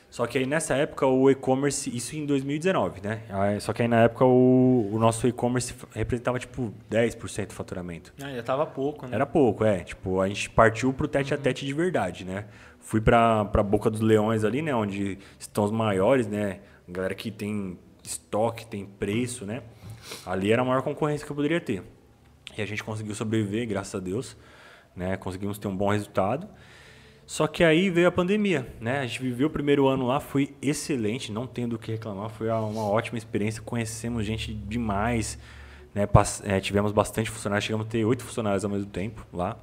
Só que aí nessa época o e-commerce, isso em 2019, né? Só que aí na época o, o nosso e-commerce representava tipo 10% do faturamento. Ah, ainda tava pouco, né? Era pouco, é. Tipo, a gente partiu pro tete a tete de verdade, né? Fui pra, pra Boca dos Leões ali, né? Onde estão os maiores, né? Galera que tem estoque, tem preço, né? Ali era a maior concorrência que eu poderia ter. E a gente conseguiu sobreviver, graças a Deus, né? Conseguimos ter um bom resultado. Só que aí veio a pandemia, né? A gente viveu o primeiro ano lá, foi excelente, não tendo o que reclamar, foi uma ótima experiência, conhecemos gente demais, né? Eh, tivemos bastante funcionários, chegamos a ter oito funcionários ao mesmo tempo lá.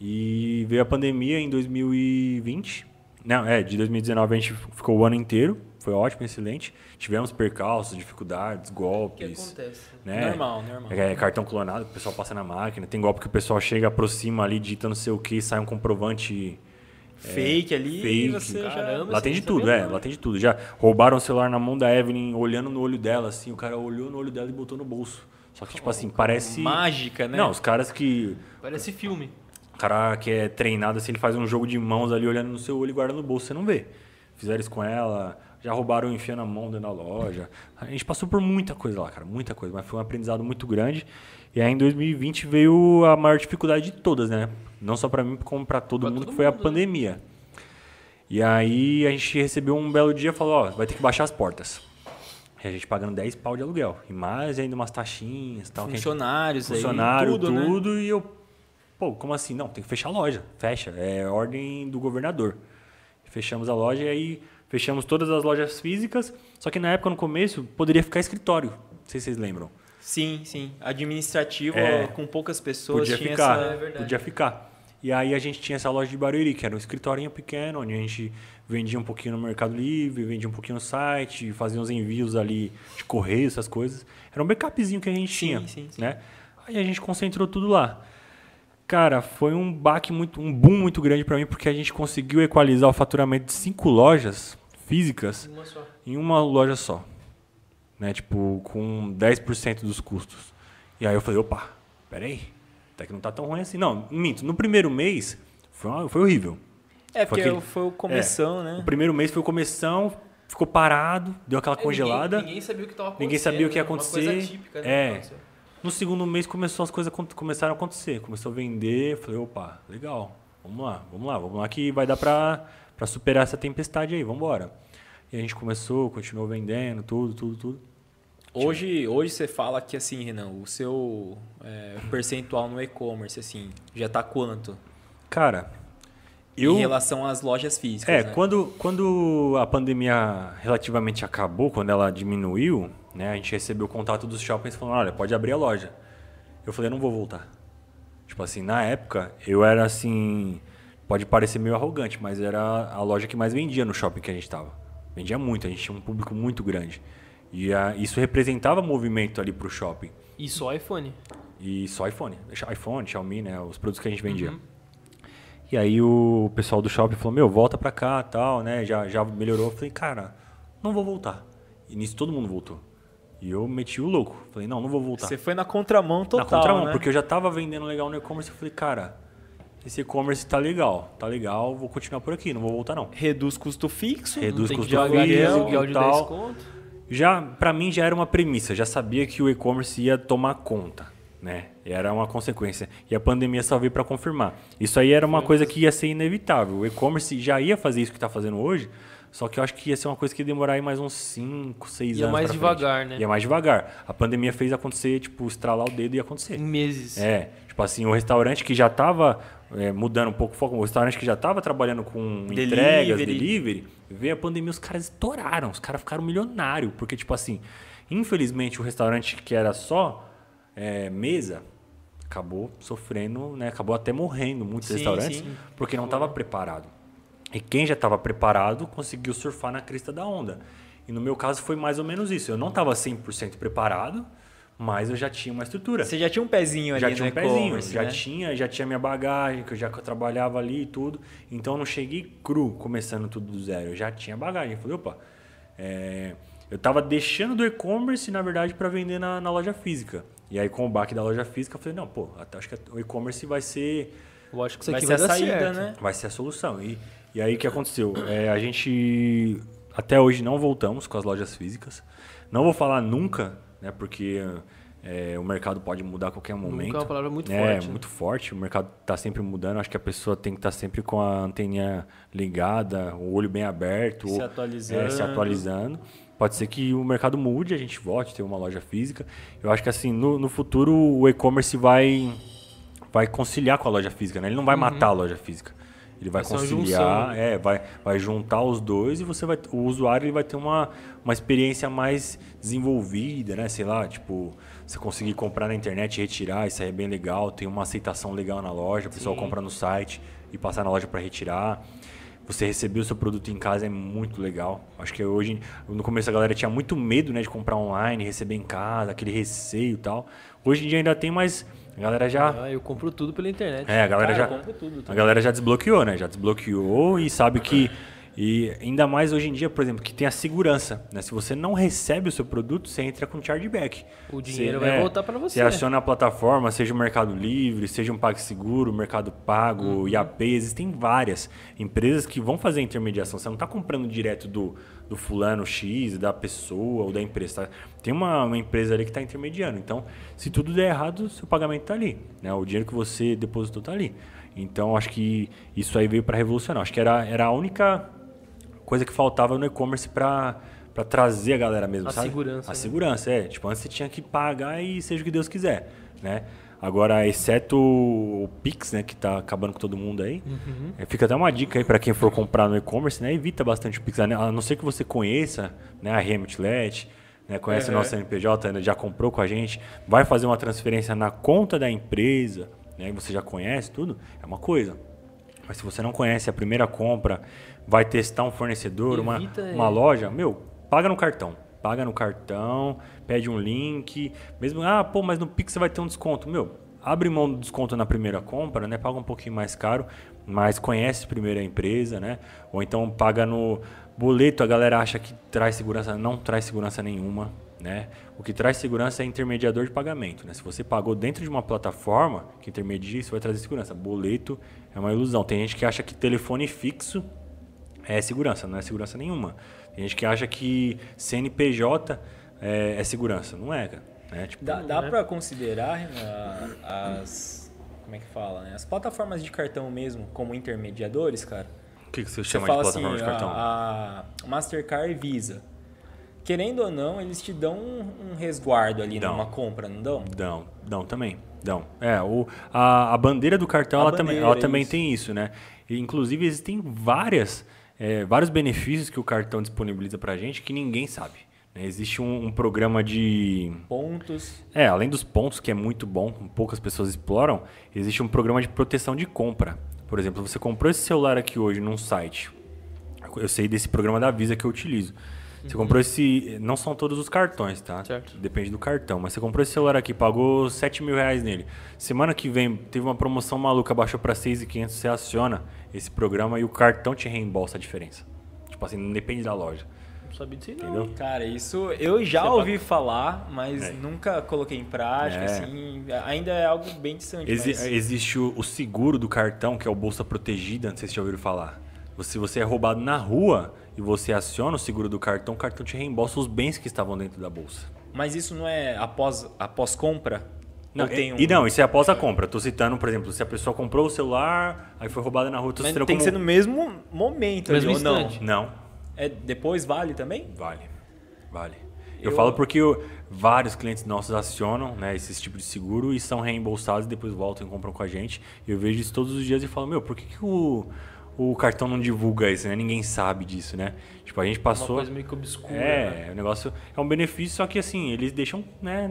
E veio a pandemia em 2020. Não, é, de 2019 a gente ficou o ano inteiro, foi ótimo, excelente. Tivemos percalços, dificuldades, O que golpes. acontece? Né? Normal, normal. É, cartão clonado, que o pessoal passa na máquina. Tem golpe que o pessoal chega, aproxima ali, digita não sei o que, sai um comprovante Fake ali fake. e você já... Caramba. Lá tem de tudo, é, não, lá tem de tudo. Já roubaram o celular na mão da Evelyn, olhando no olho dela, assim, o cara olhou no olho dela e botou no bolso. Só que, tipo assim, parece. Mágica, né? Não, os caras que. Parece filme. O cara que é treinado, assim, ele faz um jogo de mãos ali olhando no seu olho e guarda no bolso, você não vê. Fizeram isso com ela, já roubaram enfiando a mão dentro da loja. A gente passou por muita coisa lá, cara, muita coisa, mas foi um aprendizado muito grande. E aí em 2020 veio a maior dificuldade de todas, né? Não só pra mim, como pra todo Pra mundo, todo que foi a mundo, né? pandemia. E aí a gente recebeu um belo dia e falou, ó, vai ter que baixar as portas. E a gente pagando 10 pau de aluguel. E mais ainda umas taxinhas e tal. a gente- Funcionários aí, funcionário, tudo, né? tudo, e eu, pô, como assim? Não, tem que fechar a loja. Fecha, é ordem do governador. Fechamos a loja e aí fechamos todas as lojas físicas, só que na época, no começo, poderia ficar escritório. Não sei se vocês lembram. Sim, sim. Administrativo, É. com poucas pessoas, Podia tinha ficar, essa... É podia ficar. E aí a gente tinha essa loja de Barueri, que era um escritorinho pequeno, onde a gente vendia um pouquinho no Mercado Livre, vendia um pouquinho no site, fazia uns envios ali de correio, essas coisas. Era um backupzinho que a gente Sim, tinha, sim, sim. né? Aí a gente concentrou tudo lá. Cara, foi um baque muito, um boom muito grande para mim, porque a gente conseguiu equalizar o faturamento de cinco lojas físicas Uma só. em uma loja só. Né? Tipo, com 10% dos custos. E aí eu falei, opa, peraí, até que não tá tão ruim assim. Não, minto, no primeiro mês foi, uma- foi horrível. É, Foi porque aquele- foi o começão, O né? primeiro mês foi o começão, ficou parado, deu aquela É, congelada. Ninguém, ninguém sabia o que estava acontecendo. Ninguém sabia o que ia né? Uma acontecer. coisa típica, né? É. No segundo mês começou as coisas começaram a acontecer, começou a vender, falei, opa, legal, vamos lá, vamos lá, vamos lá que vai dar pra, pra superar essa tempestade aí, vamos embora. E a gente começou, continuou vendendo, tudo, tudo, tudo. Hoje, hoje você fala que, assim, Renan, o seu é, percentual no e-commerce, assim, já tá quanto? Cara, eu... Em relação às lojas físicas, É, né? quando, quando a pandemia relativamente acabou, quando ela diminuiu, né, a gente recebeu o contato dos shoppings falando, olha, pode abrir a loja. Eu falei, não vou voltar. Tipo assim, na época, eu era assim. Pode parecer meio arrogante, mas era a loja que mais vendia no shopping que a gente tava. Vendia muito, a gente tinha um público muito grande. E a, isso representava movimento ali pro shopping. E só iPhone. E só iPhone. iPhone, Xiaomi, né? Os produtos que a gente vendia. E aí o pessoal do shopping falou, meu, volta pra cá tal, né? Já, já melhorou. Eu falei, cara, não vou voltar. E nisso todo mundo voltou. E eu meti o louco. Falei, não, não vou voltar. Você foi na contramão total, na contramão, né? porque eu já tava vendendo legal no e-commerce. Eu falei, cara, esse e-commerce tá legal, tá legal, vou continuar por aqui, não vou voltar não. Reduz custo fixo. Reduz Tem que custo jogar fixo e tal. desconto. Já, pra mim já era uma premissa, já sabia que o e-commerce ia tomar conta, né? Era uma consequência. E a pandemia só veio para confirmar. Isso aí era uma coisa que ia ser inevitável. O e-commerce já ia fazer isso que está fazendo hoje, só que eu acho que ia ser uma coisa que ia demorar aí mais uns 5, 6 Ia anos. mais pra devagar, frente. né? Ia mais devagar. A pandemia fez acontecer, tipo, estralar o dedo e acontecer. Em meses. É, tipo assim, o restaurante que já estava mudando um pouco o foco, o restaurante que já estava trabalhando com entregas, Delivery. delivery, veio a pandemia, os caras estouraram, os caras ficaram milionários, porque tipo assim, infelizmente o restaurante que era só é, mesa acabou sofrendo, né, acabou até morrendo muitos Sim, restaurantes, sim. porque não estava preparado. E quem já estava preparado conseguiu surfar na crista da onda. E no meu caso foi mais ou menos isso. Eu não estava 100% preparado, mas eu já tinha uma estrutura Você já tinha um pezinho ali já tinha um pezinho, já né? tinha, já tinha minha bagagem, que eu já trabalhava ali e tudo. Então eu não cheguei cru, começando tudo do zero. Eu já tinha bagagem. Eu falei, opa, é, eu estava deixando do e-commerce, na verdade, para vender na, na loja física. E aí com o baque da loja física, eu falei, não, pô, até acho que o e-commerce vai ser Eu acho que isso Vai aqui ser vai, a saída, certo. né? vai ser a solução. E, e aí o que aconteceu? É, a gente até hoje não voltamos com as lojas físicas. Não vou falar nunca, né? Porque é, o mercado pode mudar a qualquer momento. é uma palavra muito é, forte, né? muito forte. O mercado está sempre mudando. Acho que a pessoa tem que estar sempre com a anteninha ligada, o olho bem aberto, Se ou- atualizando. é, se atualizando. Pode ser que o mercado mude, a gente volte ter uma loja física. Eu acho que assim, no, no futuro o e-commerce vai vai conciliar com a loja física, né? Ele não vai matar a loja física. Ele vai, uma conciliar, junção, é, vai, vai juntar os dois e você vai, o usuário ele vai ter uma, uma experiência mais desenvolvida, né? Sei lá, tipo, você conseguir comprar na internet e retirar, isso aí é bem legal, tem uma aceitação legal na loja, o pessoal compra no site e passar na loja para retirar. Você receber o seu produto em casa é muito legal. Acho que hoje, no começo a galera tinha muito medo, né, de comprar online, receber em casa, aquele receio e tal. Hoje em dia ainda tem, mas a galera já Ah, eu compro tudo pela internet. é, a galera Cara, já eu compro tudo, a galera já desbloqueou, né? Já desbloqueou e sabe que e ainda mais hoje em dia, por exemplo, que tem a segurança, né? Se você não recebe o seu produto, você entra com chargeback. O dinheiro Você- é, vai voltar pra você. Você aciona a plataforma, seja o Mercado Livre, seja um PagSeguro, Mercado Pago, Uhum. IAP, existem várias empresas que vão fazer a intermediação. Você não está comprando direto do, do fulano X, da pessoa ou da empresa. tá? Tem uma, uma empresa ali que está intermediando. Então, se tudo der errado, seu pagamento está ali. Né? O dinheiro que você depositou está ali. Então, acho que isso aí veio para revolucionar. Acho que era, era a única coisa que faltava no e-commerce para para trazer a galera mesmo, A sabe? segurança, A né? segurança, é. Tipo, antes você tinha que pagar e seja o que Deus quiser, né? Agora, exceto o Pix, né, que tá acabando com todo mundo aí, Uhum. é, fica até uma dica aí para quem for comprar no e-commerce, né? Evita bastante o Pix, a não ser que você conheça, né, a Remitlet, né, conhece o Uhum. nosso CNPJ, né, já comprou com a gente, vai fazer uma transferência na conta da empresa, né, e você já conhece tudo, é uma coisa. Mas se você não conhece a primeira compra, vai testar um fornecedor, uma, Evita, é. uma loja, meu, paga no cartão. Paga no cartão, pede um link. Mesmo, ah, pô, mas no Pix você vai ter um desconto. Meu, abre mão do desconto na primeira compra, né? Paga um pouquinho mais caro, mas conhece primeiro a empresa, né? Ou então paga no boleto, a galera acha que traz segurança, não traz segurança nenhuma, né? O que traz segurança é intermediador de pagamento, né? Se você pagou dentro de uma plataforma que intermedia, isso vai trazer segurança. Boleto é uma ilusão. Tem gente que acha que telefone fixo é segurança, não é segurança nenhuma. Tem gente que acha que CNPJ é, é segurança. Não é, cara. É, tipo, Dá, dá né? pra considerar ah, as. Como é que fala, né? As plataformas de cartão mesmo como intermediadores, cara. o que, que você Você chama fala de assim, plataforma de cartão? a, a Mastercard e Visa. Querendo ou não, eles te dão um, um resguardo ali Dão. numa compra, não dão? Dão, dão também. Dão. É, o, a, a bandeira do cartão, A ela, também, bandeira, ela também isso. tem isso, né? E, inclusive, existem várias, é, vários benefícios que o cartão disponibiliza pra gente que ninguém sabe. Né? Existe um, um programa de. Pontos. É, além dos pontos, que é muito bom, poucas pessoas exploram, existe um programa de proteção de compra. Por exemplo, você comprou esse celular aqui hoje num site. Eu sei desse programa da Visa que eu utilizo. Você comprou esse. Não são todos os cartões, tá? Certo. Depende do cartão. Mas você comprou esse celular aqui, pagou 7 mil reais nele. Semana que vem teve uma promoção maluca, baixou para 6,500, você aciona esse programa e o cartão te reembolsa a diferença. Tipo assim, não depende da loja. Sabia disso aí, não. Entendeu? Cara, isso eu já Você ouvi falar, mas É. nunca coloquei em prática, É. assim. Ainda é algo bem distante. Exi- mas- Existe o, o seguro do cartão, que é o bolsa protegida, não sei se já ouviram falar. Se você é roubado na rua e você aciona o seguro do cartão, o cartão te reembolsa os bens que estavam dentro da bolsa. Mas isso não é após, após compra? Não, e, um- e não, isso é após a compra. Tô citando, por exemplo, se a pessoa comprou o celular, aí foi roubada na rua, tô Mas citando tem que como... ser no mesmo momento Mesmo ali, ou não? instante. Não, É, depois vale também? vale. Vale. Eu, Eu- falo porque eu- vários clientes nossos acionam né, esse tipo de seguro e são reembolsados e depois voltam e compram com a gente. Eu vejo isso todos os dias e falo, meu, por que, que o, o cartão não divulga isso, né? Ninguém sabe disso, né? Tipo, a gente Uma passou... coisa meio que obscura. né? É, o negócio é um benefício, só que assim, eles deixam, né,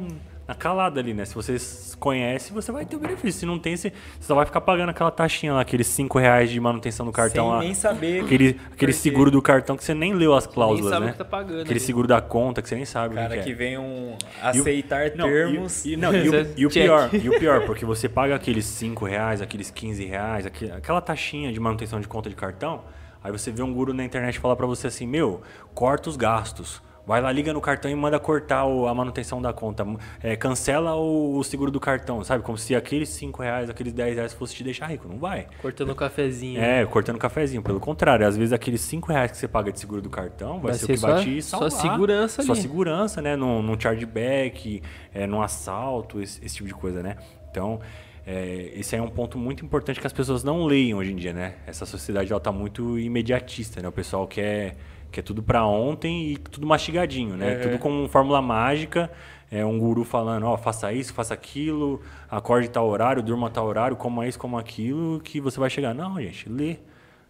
na calada ali, né? Se você conhece, você vai ter o benefício. Se não tem, você, só vai ficar pagando aquela taxinha lá, aqueles 5 reais de manutenção do cartão Sem lá. nem saber. Aquele, aquele seguro do cartão que você nem leu as cláusulas, sabe né? o que tá pagando Aquele ali. seguro da conta que você nem sabe o Cara que, que é. vem um E o- aceitar não, e- termos. E, não, e, o, (laughs) e o pior, e o pior, porque você paga aqueles 5 reais, aqueles 15 reais, aquela taxinha de manutenção de conta de cartão, aí você vê um guru na internet falar pra você assim, meu, corta os gastos. Vai lá, liga no cartão e manda cortar o- a manutenção da conta. É, cancela o, o seguro do cartão, sabe? Como se aqueles 5 reais, aqueles 10 reais fosse te deixar rico. Não vai. Cortando o cafezinho. É, cortando cafezinho. Pelo contrário, às vezes aqueles 5 reais que você paga de seguro do cartão vai, Vai ser, o ser que vai sua- te salvar. segurança Sua ali. segurança, né? Num, num chargeback, é, num assalto, esse, esse tipo de coisa, né? Então, é, esse aí é um ponto muito importante que as pessoas não leem hoje em dia, né? Essa sociedade, ela tá muito imediatista, né? O pessoal quer, quer tudo pra ontem e tudo mastigadinho, né? Tudo com fórmula mágica. É um guru falando, ó, faça isso, faça aquilo, acorde tal horário, durma tal horário, coma isso, coma aquilo, que você vai chegar. Não, gente, lê.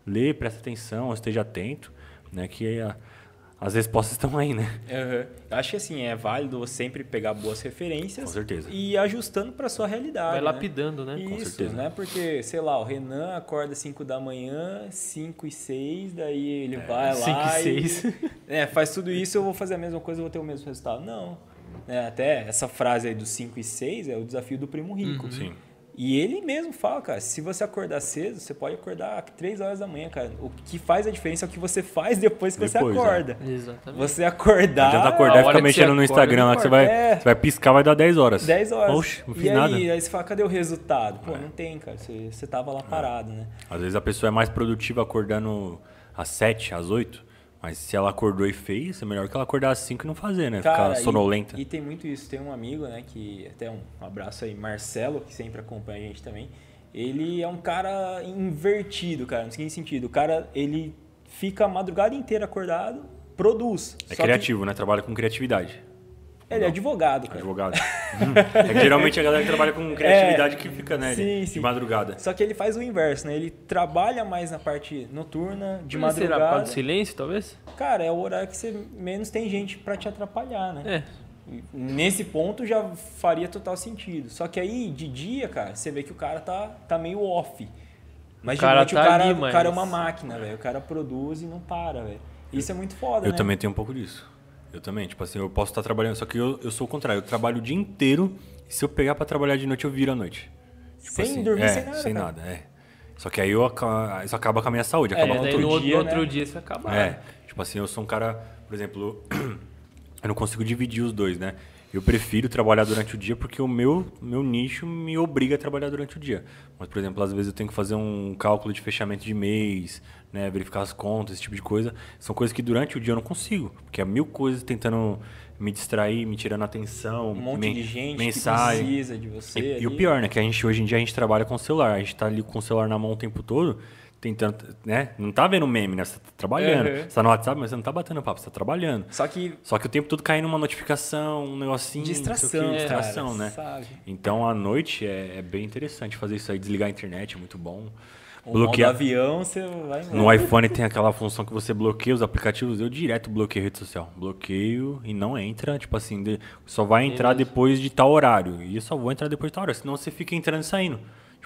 Lê, presta atenção, esteja atento, né? Que a- as respostas estão aí, né? Eu Acho que assim, é válido sempre pegar boas referências Com certeza. e ir ajustando para sua realidade. Vai né? lapidando, né? Com Isso, certeza. né? Porque, sei lá, o Renan acorda 5 da manhã, 5 e 6, daí ele vai lá. Cinco e seis. (laughs) É, faz tudo isso, eu vou fazer a mesma coisa, eu vou ter o mesmo resultado. Não. É, até essa frase aí dos 5 e 6 é o desafio do primo rico. Uhum. Sim. E ele mesmo fala, cara, se você acordar cedo, você pode acordar 3 horas da manhã, cara. O que faz a diferença é o que você faz depois que Depois, você é. acorda. Exatamente. Você Não acordar. adianta a acordar e ficar mexendo no Instagram lá que você vai, É. você vai piscar, vai dar 10 horas. 10 horas. Oxe, não fiz e aí, nada. aí você fala, cadê o resultado? É. Pô, não tem, cara. Você, você tava lá parado, né? Às vezes a pessoa é mais produtiva acordando às 7, às 8. Mas se ela acordou e fez, é melhor que ela acordar às 5 e não fazer, né? Cara, Ficar e- sonolenta. E, tem muito isso. Tem um amigo, né, que até um abraço aí, Marcelo, que sempre acompanha a gente também. Ele é um cara invertido, cara, no seguinte sentido. O cara, ele fica a madrugada inteira acordado, produz. É Só que criativo, né? Trabalha com criatividade. Ele é advogado, cara. Advogado. Hum. é que geralmente a galera que trabalha com criatividade que fica, né? É. sim, de sim. madrugada. Só que ele faz o inverso, né? Ele trabalha mais na parte noturna, de Mas Será por madrugada. causa do silêncio, talvez? Cara, é o horário que você menos tem gente pra te atrapalhar, né? É. Nesse ponto já faria total sentido. Só que aí, de dia, cara, você vê que o cara tá, tá meio off. Mas O de cara noite tá o, cara, ali, o cara é mas- uma máquina, velho. O cara produz e não para, velho. Isso é muito foda, Eu né? também tenho um pouco disso. Eu também, tipo assim, eu posso estar trabalhando, só que eu, eu sou o contrário, eu trabalho o dia inteiro e se eu pegar pra trabalhar de noite, eu viro à noite. Tipo Sem assim, dormir, é, sem nada, Sem cara. nada, é. Só que aí eu, isso acaba com a minha saúde, É, acaba É, com no, outro outro, dia, no outro né? dia você acaba. É, tipo assim, eu sou um cara, por exemplo, (clears throat) eu não consigo dividir os dois, né? Eu prefiro trabalhar durante o dia porque o meu, meu nicho me obriga a trabalhar durante o dia. Mas, por exemplo, às vezes eu tenho que fazer um cálculo de fechamento de mês, né? Verificar as contas, esse tipo de coisa. São coisas que durante o dia eu não consigo. Porque é mil coisas tentando me distrair, me tirando atenção. Um monte men- de gente mensagem. que precisa de você. E, e o pior, né? Que a gente hoje em dia a gente trabalha com o celular. A gente tá ali com o celular na mão o tempo todo, tentando, né? Não tá vendo meme, né? Você tá trabalhando. Uhum. Você tá no WhatsApp, mas você não tá batendo papo, você tá trabalhando. Só que Só que o tempo todo caindo uma notificação, um negocinho. não sei o quê, distração, distração, cara, né? sabe? Então à noite é, é bem interessante fazer isso aí, desligar a internet, é muito bom. O Bloquear. avião, você vai embora. No iPhone tem (laughs) aquela função que você bloqueia os aplicativos. Eu direto bloqueio rede social. Bloqueio e não entra. Tipo assim, só vai entrar depois de tal horário. E eu só vou entrar depois de tal horário. Senão você fica entrando e saindo.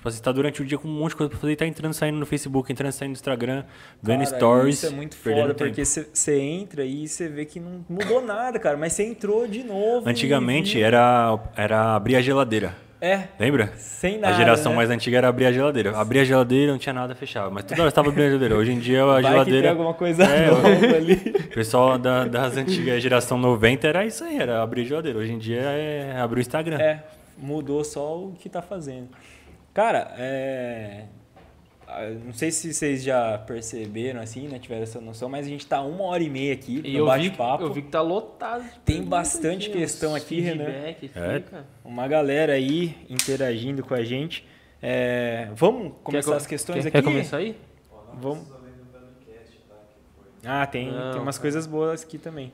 Tipo assim, você tá durante o dia com um monte de coisa pra fazer e tá entrando e saindo no Facebook, entrando saindo no Instagram, vendo Cara, stories. Isso é muito foda, porque você entra e você vê que não mudou nada, cara. Mas você entrou de novo. Antigamente e- era, era abrir a geladeira. É, Lembra? sem nada. a geração né? mais antiga era abrir a geladeira. Abria a geladeira, não tinha nada, fechava. Mas toda hora estava abrindo a geladeira. Hoje em dia a Vai que geladeira. alguma coisa É, nova ali. O pessoal da- das antigas, geração 90, era isso aí, era abrir a geladeira. Hoje em dia é abrir o Instagram. É, mudou só o que tá fazendo. Cara, é. ah, Não sei se vocês já perceberam assim, né? Tiveram essa noção, mas a gente tá uma hora e meia aqui E no bate-papo. eu vi que tá lotado. de Tem bastante aqui, questão aqui, Renan. É. Uma galera aí interagindo com a gente. É, vamos começar Quer as questões quer, aqui? Quer começar aí? Vamos. Ah, tem, Não, tem umas cara. coisas boas aqui também.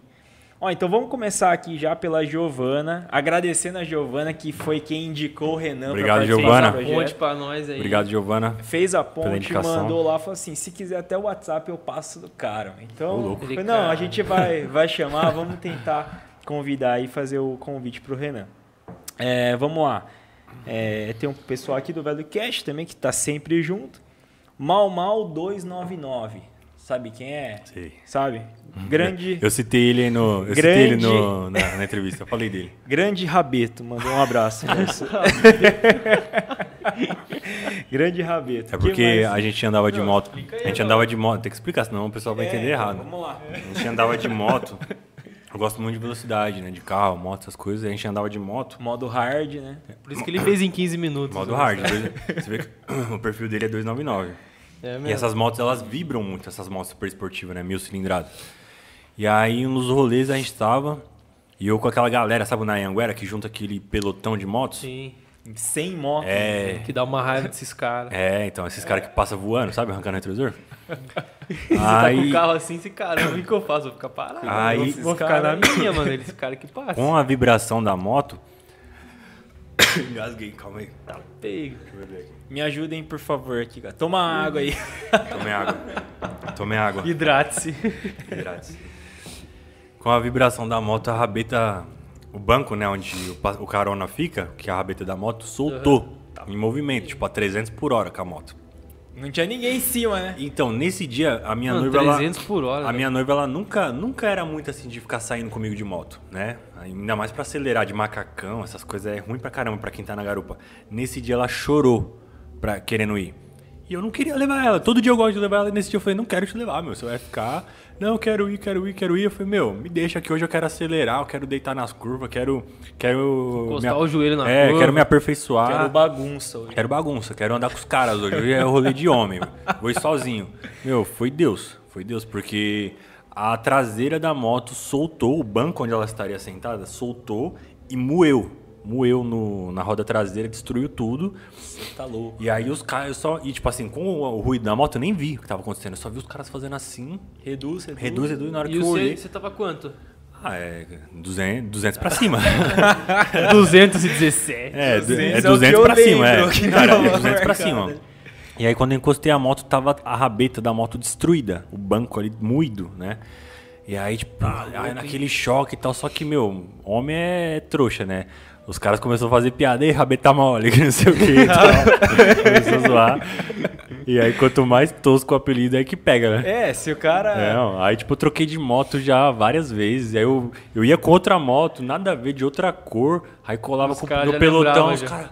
Ó, então vamos começar aqui já pela Giovana, agradecendo a Giovana que foi quem indicou o Renan Obrigado, Giovana. do projeto. Ponte pra nós aí. Obrigado, Giovana. Fez a ponte, mandou lá, falou assim, se quiser até o WhatsApp eu passo do cara. Então, falei, não, a gente vai, (laughs) vai chamar, vamos tentar convidar e fazer o convite pro Renan. É, vamos lá. É, tem um pessoal aqui do Velho Cast também que tá sempre junto. Mal Mal 299. Sabe quem é? Sei. Sabe? Grande, Eu citei ele no. Eu citei ele Grande- no, na, na entrevista, eu falei dele. grande Rabeto, mandou um abraço. (laughs) grande Rabeto. É Que porque mais? a gente andava de moto. explica aí, A gente não. andava de moto. Tem que explicar, senão o pessoal vai É, entender errado. Vamos lá. A gente andava de moto. Eu gosto muito de velocidade, né? De carro, moto, essas coisas. A gente andava de moto. Modo hard, né? Por isso que ele fez em 15 minutos. Modo né? hard. Você vê que (coughs) o perfil dele é 299. É mesmo. E essas motos, elas vibram muito, essas motos super esportivas, né? Mil cilindradas. E aí, nos rolês, a gente tava... E eu com aquela galera, sabe, na Anguera, que junta aquele pelotão de motos? Sim. Sem moto. É... Que dá uma raiva desses caras. É, então, esses caras que passam voando, sabe? Arrancando o retrovisor. (laughs) Você tá com o carro assim, se caramba, o que eu faço? Vou ficar parado. Aí- vou, vou ficar na cara- minha, mano. (laughs) Eles cara que passa. com a vibração da moto... (coughs) (coughs) Engasguei, calma aí. Tá pego. Deixa eu beber aqui. Me ajudem, por favor, aqui, cara. Toma água aí. (laughs) Tomei água. Tomei água. Hidrate-se. Grátis. Com a vibração da moto, a rabeta, o banco, né, onde o, o carona fica, que é a rabeta da moto, soltou em movimento, tipo a 300 por hora com a moto. Não tinha ninguém em cima, né? Então, nesse dia, a minha Mano, noiva, ela, 300 por hora. a né? minha noiva, ela nunca, nunca era muito assim de ficar saindo comigo de moto, né? Ainda mais pra acelerar de macacão, essas coisas é ruim pra caramba pra quem tá na garupa. Nesse dia ela chorou pra, querendo ir. E eu não queria levar ela. Todo dia eu gosto de levar ela. E nesse dia eu falei, não quero te levar, meu. Você vai ficar. Não, eu quero ir, quero ir, quero ir. Eu falei, meu, me deixa que hoje eu quero acelerar, eu quero deitar nas curvas, quero. Quero. Encostar o joelho na É, curva. quero me aperfeiçoar. Quero bagunça hoje. Quero bagunça, quero andar com os caras hoje. Hoje é rolê de homem. meu. (laughs) Vou ir sozinho. Meu, foi Deus. Foi Deus, porque a traseira da moto soltou, o banco onde ela estaria sentada, soltou e moeu. Moeu no, na roda traseira, destruiu tudo. Você tá louco. E aí os caras eu só. E tipo assim, com o, o ruído da moto, eu nem vi o que tava acontecendo. Eu só vi os caras fazendo assim. Reduz, reduz. Reduz, reduz. Na hora que E eu você, olhei. você tava quanto? Ah, é 200, 200 pra cima. (laughs) 217. É, 200 é é o 200 que eu pra cima, é. que Cara, é 200 pra cima. E aí quando eu encostei a moto, tava a rabeta da moto destruída. O banco ali moído, né? E aí, tipo, aí naquele choque e tal. Só que, meu, homem é trouxa, né? Os caras começaram a fazer piada, ei, rabeta mole, (laughs) que não sei o que e. (laughs) Começou a zoar. E aí, quanto mais tosco o apelido, é que pega, né? É, se o cara. É, não. aí tipo, eu troquei de moto já várias vezes. Aí eu, eu ia com outra moto, nada a ver, de outra cor. Aí colava Os com no já pelotão, os caras.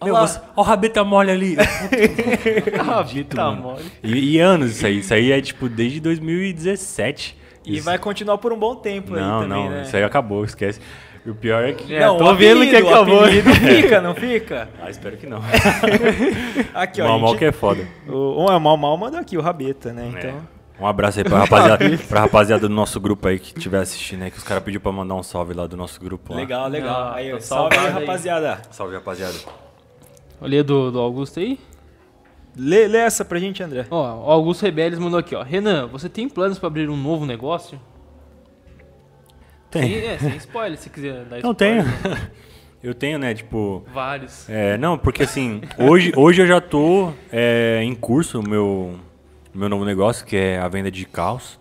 Olha Meu, você, ó o rabeta mole ali. (laughs) Ah, Dito, tá mole. E, e anos isso aí. Isso aí é tipo desde 2017. E Isso- vai continuar por um bom tempo aí Não, também, não, né? isso aí acabou, esquece. E o pior é que. É, não, tô o vendo que apelido, o acabou. apelido (laughs) fica, não fica? Ah, espero que não. (laughs) Aqui, ó. mal, a mal gente- que é foda. O, o Mal Mal mandou aqui o Rabeta, né? É. Então. Um abraço aí pra rapaziada, (laughs) pra rapaziada do nosso grupo aí que estiver assistindo aí, que os caras pediram pra mandar um salve lá do nosso grupo lá. Legal, legal. Ah, aí, salve aí, rapaziada. Salve, rapaziada. Olha do, do Augusto aí. Lê, lê essa pra gente, André. Ó, o Augusto Rebeles mandou aqui, ó. Renan, você tem planos pra abrir um novo negócio? Tem. Sem, é, sem spoiler, se quiser dar Não spoiler. tenho. Eu tenho, né, tipo... Vários. É, não, porque assim, hoje, hoje eu já tô é, em curso o meu, meu novo negócio, que é a venda de carros.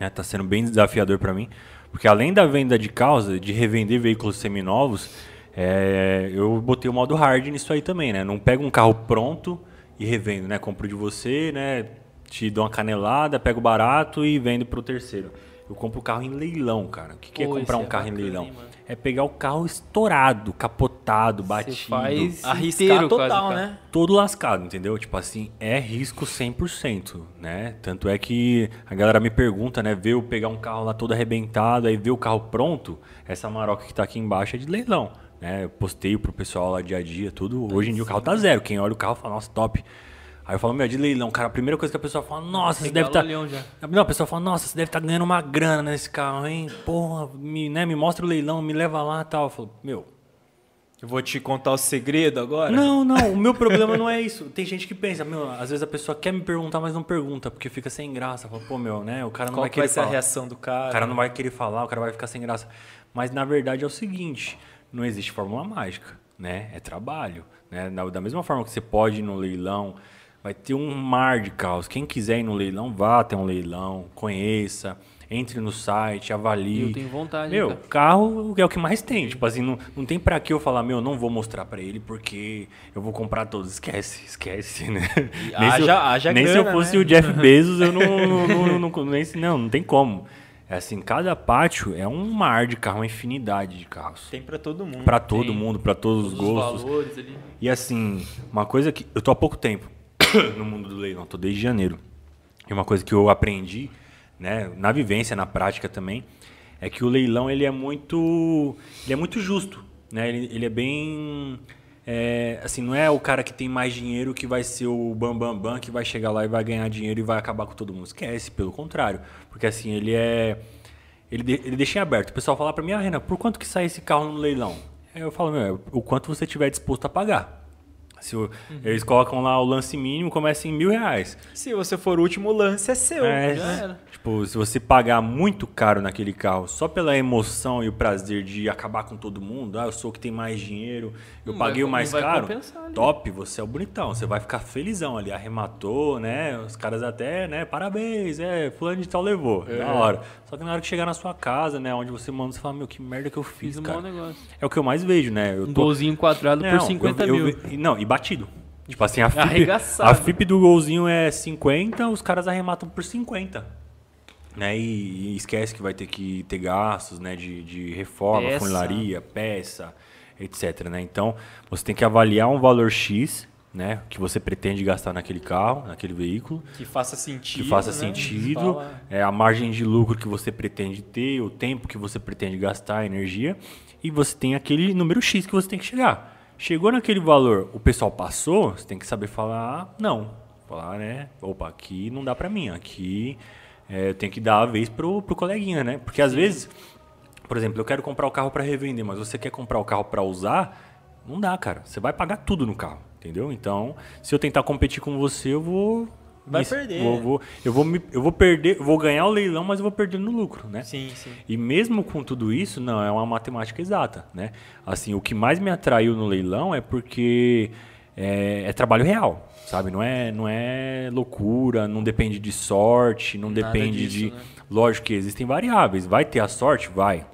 Né, tá sendo bem desafiador para mim. Porque além da venda de carros, de revender veículos seminovos, é, eu botei o modo hard nisso aí também, né? Não pego um carro pronto e revendo, né? Compro de você, né? Te dou uma canelada, pego barato e vendo pro terceiro. Eu compro o carro em leilão, cara. O que, que é Pô, comprar esse um é carro em bacana, leilão? hein, mano? É pegar o carro estourado, capotado, Você batido. faz Arriscar inteiro quase, total, cara. né? todo lascado, entendeu? Tipo assim, é risco 100%, né? Tanto é que a galera me pergunta, né? Vê eu pegar um carro lá todo arrebentado, aí ver o carro pronto, essa maroca que tá aqui embaixo é de leilão, né? Eu posteio pro pessoal lá dia a dia, tudo. Hoje em dia o carro tá zero. Quem olha o carro fala, nossa, top. Aí eu falo, meu, de leilão, cara. A primeira coisa que a pessoa fala, nossa, você deve estar. já. Não, a pessoa fala, nossa, você deve estar ganhando uma grana nesse carro, hein? Porra, me, né, me mostra o leilão, me leva lá e tal. Eu falo, meu, Eu vou te contar o segredo agora. não, não, o meu problema não é isso. Tem gente que pensa, meu, às vezes a pessoa quer me perguntar, mas não pergunta, porque fica sem graça. Fala, pô, meu, né? O cara não Qual vai que querer vai ser a falar. reação do cara? O cara não vai querer falar, o cara vai ficar sem graça. Mas na verdade é o seguinte, não existe fórmula mágica, né? É trabalho, né? Da, da mesma forma que você pode ir no leilão, vai ter um mar de carros. Quem quiser ir no leilão, vá até um leilão, conheça, entre no site, avalie. Eu tenho vontade, Meu, cara. carro é o que mais tem. Tipo assim, não, não tem pra que eu falar, meu, não vou mostrar pra ele porque eu vou comprar todos. Esquece, esquece, né? Nem se eu, haja- haja nem se eu grana, fosse né? o Jeff (laughs) Bezos, eu não, não, não, não, não, nem se- não, não tem como. É assim, cada pátio é um mar de carro, uma infinidade de carros. Tem pra todo mundo. Pra todo mundo, pra todos os Todos os gostos. valores ali. E assim, uma coisa que. Eu tô há pouco tempo (coughs) no mundo do leilão, tô desde janeiro. E uma coisa que eu aprendi, né, na vivência, na prática também, é que o leilão ele é muito. Ele é muito justo. Né? Ele, ele é bem. é, assim, não é o cara que tem mais dinheiro que vai ser o bambambam bam, bam, que vai chegar lá e vai ganhar dinheiro e vai acabar com todo mundo. Esquece, pelo contrário. Porque assim, ele é. Ele, de- ele deixa em aberto. O pessoal fala pra mim, ah, Renan, por quanto que sai esse carro no leilão? Aí eu falo, meu, é o quanto você tiver disposto a pagar. Se o- Eles colocam lá o lance mínimo, começa em mil reais. Se você for o último lance, é seu. É, já era. Tipo, se você pagar muito caro naquele carro só pela emoção e o prazer de acabar com todo mundo, ah, eu sou o que tem mais dinheiro, eu Não vai paguei o com- mais vai caro, top, você é o bonitão, você vai ficar felizão ali, arrematou, né? Os caras até, né, parabéns, é, fulano de tal levou, da hora. Só que na hora que chegar na sua casa, né, onde você manda, você fala, meu, que merda que eu fiz, Fiz um cara. bom negócio. É o que eu mais vejo, né? Eu Um tô- golzinho quadrado não, por 50 eu- eu mil. ve- não, e batido. Tipo assim, a FIP, Arregaçado. a FIP do golzinho é 50, os caras arrematam por 50. Né? E, e esquece que vai ter que ter gastos né? de, de reforma, Peça. funilaria, peça, etc. Né? Então, você tem que avaliar um valor X né? que você pretende gastar naquele carro, naquele veículo Que faça sentido. que faça né? sentido, é, a margem de lucro que você pretende ter, o tempo que você pretende gastar, a energia, e você tem aquele número X que você tem que chegar. Chegou naquele valor, o pessoal passou, você tem que saber falar não. Falar, né? Opa, aqui não dá pra mim, aqui é, eu tenho que dar a vez pro, pro coleguinha, né? Porque às vezes, por exemplo, eu quero comprar o carro pra revender, mas você quer comprar o carro pra usar, não dá, cara. Você vai pagar tudo no carro, entendeu? Então, se eu tentar competir com você, eu vou Vai Isso, perder. Vou, vou- eu, vou me- eu vou perder, eu vou ganhar o leilão, mas eu vou perder no lucro, né? Sim, sim. E mesmo com tudo isso, não é uma matemática exata, né? Assim, o que mais me atraiu no leilão é porque é, é trabalho real, sabe? Não é, não é loucura, não depende de sorte, não Nada depende disso, de. né? Lógico que existem variáveis. Vai ter a sorte? Vai.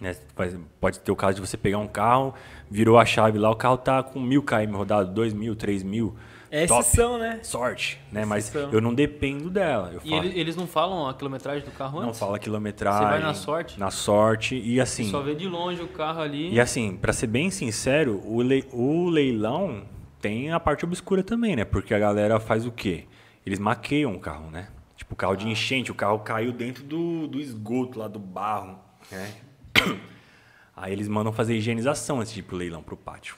Né? Vai- Pode ter o caso de você pegar um carro, virou a chave lá, o carro tá com mil km rodado, dois mil, três mil. É top. exceção, né? Sorte, né? Mas Exceção. eu não dependo dela. Eu E falo, ele- eles não falam a quilometragem do carro não antes? fala quilometragem. Você vai na sorte? Na sorte. E Você assim. só vê de longe o carro ali. E assim, pra ser bem sincero, o, lei- o leilão tem a parte obscura também, né? Porque a galera faz o quê? Eles maqueiam o carro, né? Tipo, o carro Ah. de enchente, o carro caiu dentro do, do esgoto lá do barro, né? Aí eles mandam fazer higienização antes de ir pro leilão, pro pátio.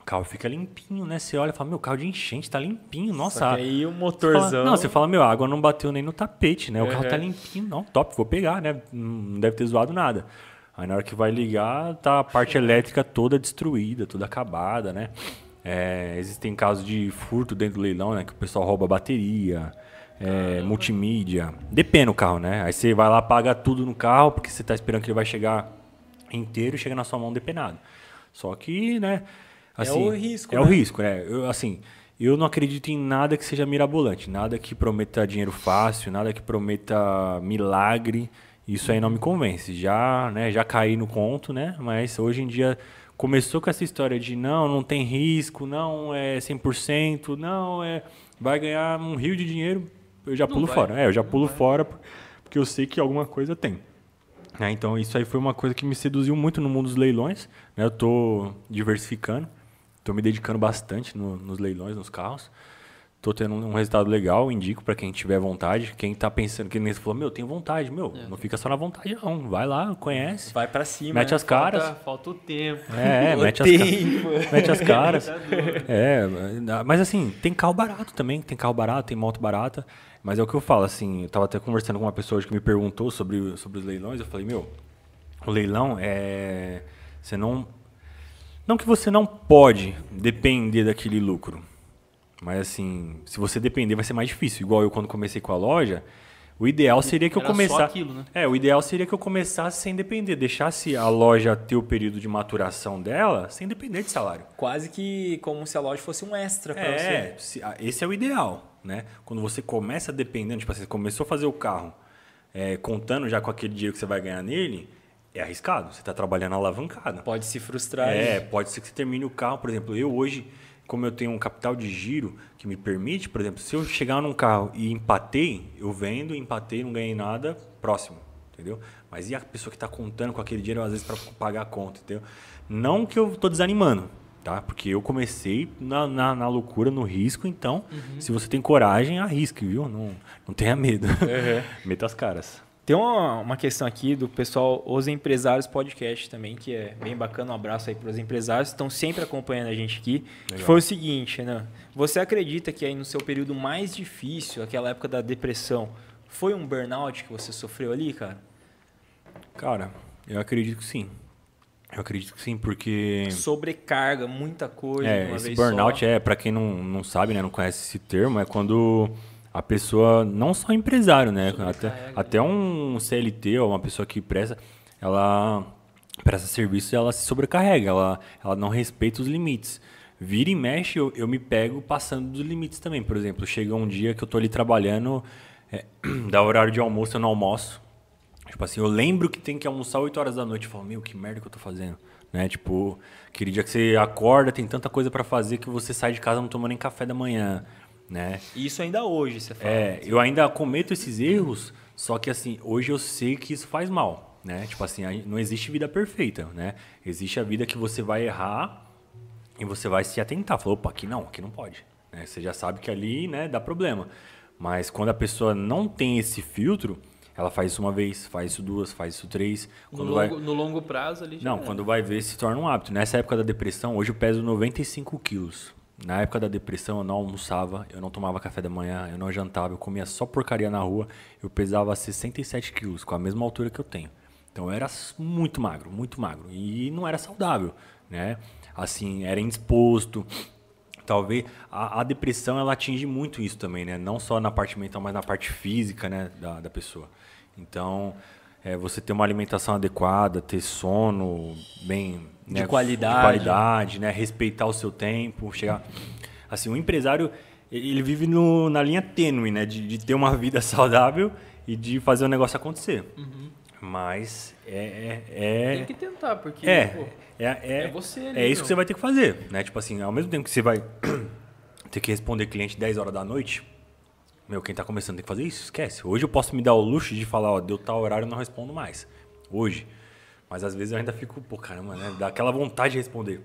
O carro fica limpinho, né? Você olha e fala, meu, carro de enchente tá limpinho, nossa. Só que aí o Você fala- motorzão. não, você fala, meu, a água não bateu nem no tapete, né? O carro Uhum. tá limpinho, não, top, vou pegar, né? Não deve ter zoado nada. Aí na hora que vai ligar, tá a parte elétrica toda destruída, toda acabada, né? É, existem casos de furto dentro do leilão, né? Que o pessoal rouba bateria, é, multimídia. Depende do carro, né? Aí você vai lá, paga tudo no carro, porque você tá esperando que ele vai chegar inteiro e chega na sua mão depenado. Só que, né? É Assim, o risco, É o né? risco, né? Eu, assim, eu não acredito em nada que seja mirabolante, nada que prometa dinheiro fácil, nada que prometa milagre. Isso aí não me convence. Já, né, já caí no conto, né? Mas hoje em dia começou com essa história de não, não tem risco, não é 100%, não é vai ganhar um rio de dinheiro, eu já Não pulo vai. fora. É, eu já pulo fora por- porque eu sei que alguma coisa tem. É, então isso aí foi uma coisa que me seduziu muito no mundo dos leilões. Né? Eu tô diversificando, tô me dedicando bastante no- nos leilões, nos carros. Tô tendo um resultado legal, indico para quem tiver vontade. Quem tá pensando, que nem você falou, meu, tenho vontade, meu, não fica só na vontade não. Vai lá, conhece, Vai pra cima. mete né? as caras. Falta, falta o tempo. É, é, (laughs) O mete as, tempo. (laughs) mete as caras. (laughs) É, mas assim, tem carro barato também, tem carro barato, tem moto barata. Mas é o que eu falo, assim, eu tava até conversando com uma pessoa hoje que me perguntou sobre, sobre os leilões, eu falei, meu, o leilão é. Você não. Não que você não pode depender daquele lucro. Mas assim, se você depender vai ser mais difícil. Igual eu quando comecei com a loja, o ideal seria que eu Era só começasse. aquilo, né? É, o ideal seria que eu começasse sem depender, deixasse a loja ter o período de maturação dela sem depender de salário. Quase que como se a loja fosse um extra pra É, você. ah, esse é o ideal, né? Quando você começa dependendo, tipo, assim, você começou a fazer o carro é, contando já com aquele dinheiro que você vai ganhar nele, é arriscado. Você está trabalhando alavancado. Pode se frustrar. É, pode ser que você termine o carro. Por exemplo, eu hoje, como eu tenho um capital de giro que me permite, por exemplo, se eu chegar num carro e empatei, eu vendo, empatei, não ganhei nada, próximo, entendeu? Mas e a pessoa que está contando com aquele dinheiro, às vezes, para pagar a conta, entendeu? Não que eu tô desanimando, tá? Porque eu comecei na, na, na loucura, no risco, então, se você tem coragem, arrisque, viu? Não, não tenha medo. (laughs) Meta as caras. Tem uma, uma questão aqui do pessoal, os empresários podcast também, que é bem bacana. Um abraço aí para os empresários que estão sempre acompanhando a gente aqui. Que foi o seguinte, né? Você acredita que aí no seu período mais difícil, aquela época da depressão, foi um burnout que você sofreu ali, cara? Cara, eu acredito que sim. Eu acredito que sim, porque... Sobrecarga, muita coisa É, esse burnout só. é, para quem não, não sabe, né, não conhece esse termo, é quando a pessoa, não só empresário, né, até, Sobrecarrega. até um CLT ou uma pessoa que presta, ela presta serviço ela se sobrecarrega, ela, ela não respeita os limites. Vira e mexe, eu, eu me pego passando dos limites também. Por exemplo, chega um dia que eu tô ali trabalhando, é, (clears throat) dá horário de almoço, eu não almoço. Tipo assim, eu lembro que tem que almoçar 8 horas da noite. Eu falo, meu, que merda que eu tô fazendo. Né? Tipo, aquele dia que você acorda, tem tanta coisa pra fazer que você sai de casa não toma nem café da manhã. Né? Isso ainda hoje, você fala. É, eu ainda cometo esses erros, só que assim, hoje eu sei que isso faz mal. Né? Tipo assim, não existe vida perfeita. Né? Existe a vida que você vai errar e você vai se atentar. Falou, opa, aqui não, aqui não pode. Né? Você já sabe que ali né, dá problema. Mas quando a pessoa não tem esse filtro, ela faz isso uma vez, faz isso duas, faz isso três. No Quando vai... longo, no longo prazo ali já Não, era. quando vai ver, se torna um hábito. Nessa época da depressão, hoje eu peso 95 quilos. Na época da depressão, eu não almoçava, eu não tomava café da manhã, eu não jantava, eu comia só porcaria na rua. Eu pesava 67 quilos, com a mesma altura que eu tenho. Então eu era muito magro, muito magro. E não era saudável, né? Assim, era indisposto. Talvez a, a depressão ela atinge muito isso também, né? Não só na parte mental, mas na parte física, né, da, da pessoa. Então, é, você ter uma alimentação adequada, ter sono bem De né, qualidade. de qualidade, né? Respeitar o seu tempo, chegar. Assim, o empresário ele vive no, na linha tênue, né? De, de ter uma vida (laughs) saudável e de fazer o negócio acontecer. Mas é, é, é- Tem que tentar, porque é, pô, é, é, é você ali, é isso meu. que você vai ter que fazer, né? Tipo assim, ao mesmo tempo que você vai (clears throat) ter que responder cliente 10 horas da noite, meu, quem tá começando tem que fazer isso, esquece. Hoje eu posso me dar o luxo de falar, ó, deu tal horário, eu não respondo mais. Hoje. Mas às vezes eu ainda fico, pô, caramba, né? Dá aquela vontade de responder.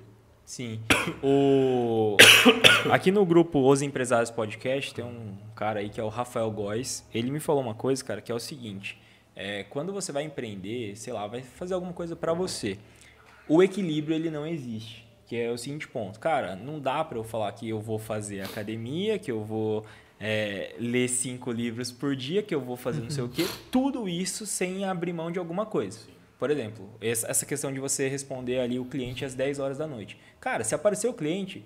Sim. O... (coughs) Aqui no grupo Os Empresários Podcast tem um cara aí que é o Rafael Góes. Ele me falou uma coisa, cara, que é o seguinte: é, quando você vai empreender, sei lá, vai fazer alguma coisa para você, o equilíbrio ele não existe. Que é o seguinte ponto, cara, não dá para eu falar que eu vou fazer academia, que eu vou é, ler cinco livros por dia, que eu vou fazer não sei o quê, tudo isso sem abrir mão de alguma coisa. Por exemplo, essa questão de você responder ali o cliente às 10 horas da noite. Cara, se aparecer o cliente,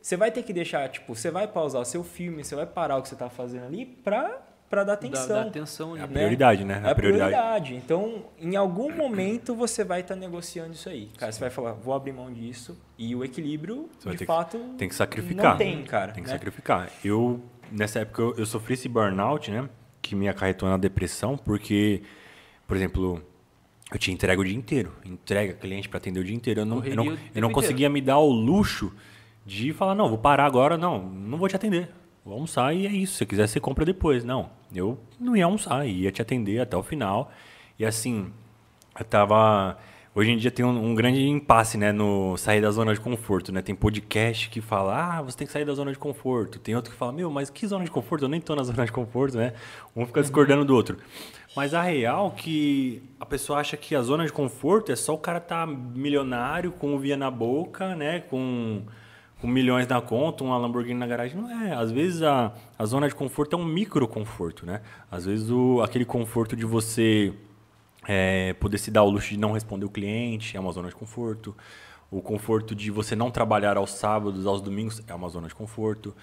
você vai ter que deixar, tipo, você vai pausar o seu filme, você vai parar o que você está fazendo ali pra, para dar Dá, atenção. dá atenção É a ali. prioridade, né? É a prioridade. Então, em algum momento você vai estar negociando isso aí. Cara, você vai falar, vou abrir mão disso. E o equilíbrio, Você de ter que- fato, Tem que sacrificar. não tem, cara. Tem que né? sacrificar. Eu, nessa época, eu, eu sofri esse burnout, né? Que me acarretou na depressão, porque, por exemplo, eu tinha entrega o dia inteiro. Entrega cliente para atender o dia inteiro. Eu não, eu não, eu não conseguia me dar o luxo de falar, não, vou parar agora, não, não vou te atender. Vou almoçar e é isso. Se você quiser, você compra depois. Não, eu não ia almoçar, ia te atender até o final. E assim, eu tava. Hoje em dia tem um, um grande impasse, né, no sair da zona de conforto, né? Tem podcast que fala, ah, você tem que sair da zona de conforto. Tem outro que fala, meu, mas que zona de conforto? Eu nem tô na (laughs) zona de conforto, né? Um fica discordando do outro. Mas a real é que a pessoa acha que a zona de conforto é só o cara tá milionário, com o via na boca, né? Com, com milhões na conta, uma Lamborghini na garagem. Não é. Às vezes a, a zona de conforto é um micro conforto, né? Às vezes o, aquele conforto de você é, poder se dar o luxo de não responder o cliente é uma zona de conforto. O conforto de você não trabalhar aos sábados, aos domingos é uma zona de conforto.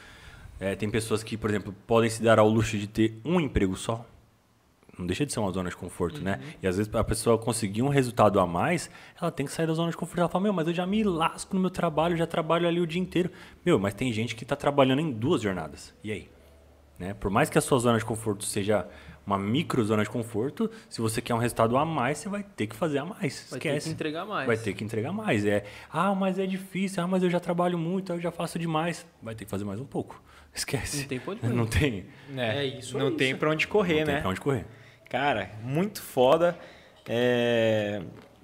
É, tem pessoas que, por exemplo, podem se dar ao luxo de ter um emprego só. Não deixa de ser uma zona de conforto, né? E às vezes a pessoa conseguir um resultado a mais, ela tem que sair da zona de conforto. Ela fala, meu, mas eu já me lasco no meu trabalho, já trabalho ali o dia inteiro. Meu, mas tem gente que está trabalhando em duas jornadas. E aí? Né? Por mais que a sua zona de conforto seja uma micro zona de conforto, se você quer um resultado a mais, você vai ter que fazer a mais. Vai ter Esquece. que entregar mais. Vai ter que entregar mais. É, ah, mas é difícil, ah, mas eu já trabalho muito, eu já faço demais. Vai ter que fazer mais um pouco. Esquece. Não tem pra onde (laughs) correr. Não tem. É, É isso, Não é tem pra onde correr, não tem né? pra onde correr. Cara, muito foda.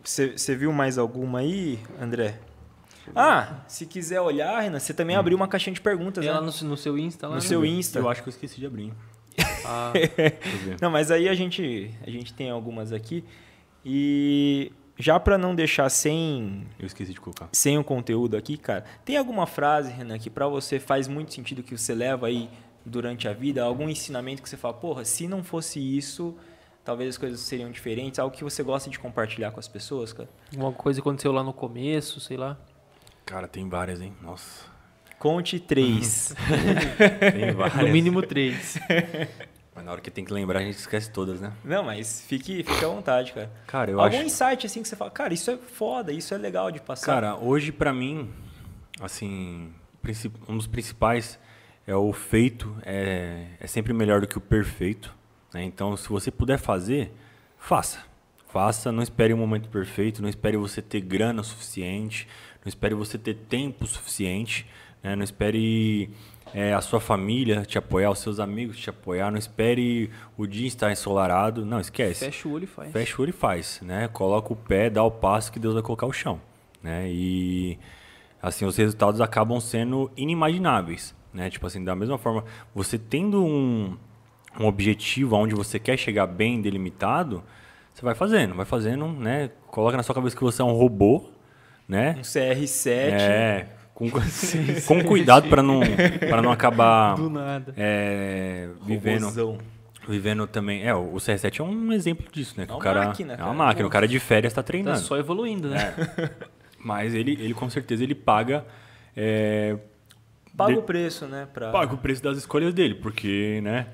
Você viu mais alguma aí, André? Ah, se quiser olhar, Renan, você também abriu uma caixinha de perguntas, Tem né? lá no, no seu Insta lá. No né? seu Insta. Eu acho que eu esqueci de abrir. Ah. (laughs) Não, mas aí a gente, a gente tem algumas aqui. E já pra não deixar sem, Eu esqueci de colocar. sem o conteúdo aqui, cara, tem alguma frase, Renan, que pra você faz muito sentido que você leva aí durante a vida? Algum ensinamento que você fala, porra, se não fosse isso, talvez as coisas seriam diferentes? Algo que você gosta de compartilhar com as pessoas, cara? alguma coisa aconteceu lá no começo, sei lá. Cara, tem várias, hein? Nossa. Conte três. Tem várias. No mínimo três. (laughs) Mas na hora que tem que lembrar, a gente esquece todas, né? não, mas fique, fique à vontade, cara. Cara, eu Algum acho. insight assim que você fala, cara, isso é foda, isso é legal de passar. Cara, hoje pra mim, assim, um dos principais é o feito é, é sempre melhor do que o perfeito. né? Então, se você puder fazer, faça. Faça, não espere o momento perfeito, não espere você ter grana suficiente, não espere você ter tempo suficiente, né? não espere é, a sua família te apoiar, os seus amigos te apoiar, não espere o dia estar ensolarado, não, esquece. Fecha o olho e faz. Fecha o olho e faz, né? Coloca o pé, dá o passo que Deus vai colocar o chão, né? E assim os resultados acabam sendo inimagináveis, né? Tipo assim, da mesma forma, você tendo um, um objetivo aonde você quer chegar bem delimitado, você vai fazendo, vai fazendo, né? Coloca na sua cabeça que você é um robô, né? Um CR7. É, com, (laughs) com cuidado para não (laughs) para não acabar Do nada. é, vivendo robôzão. Vivendo também. É, o CR7 é um exemplo disso, né? Que É o uma cara, máquina, É cara. uma máquina. O cara de férias tá Tá treinando. só evoluindo, né? Mas ele, ele com certeza ele paga. é, Paga de- o preço, né? Pra... paga o preço das escolhas dele, porque, né?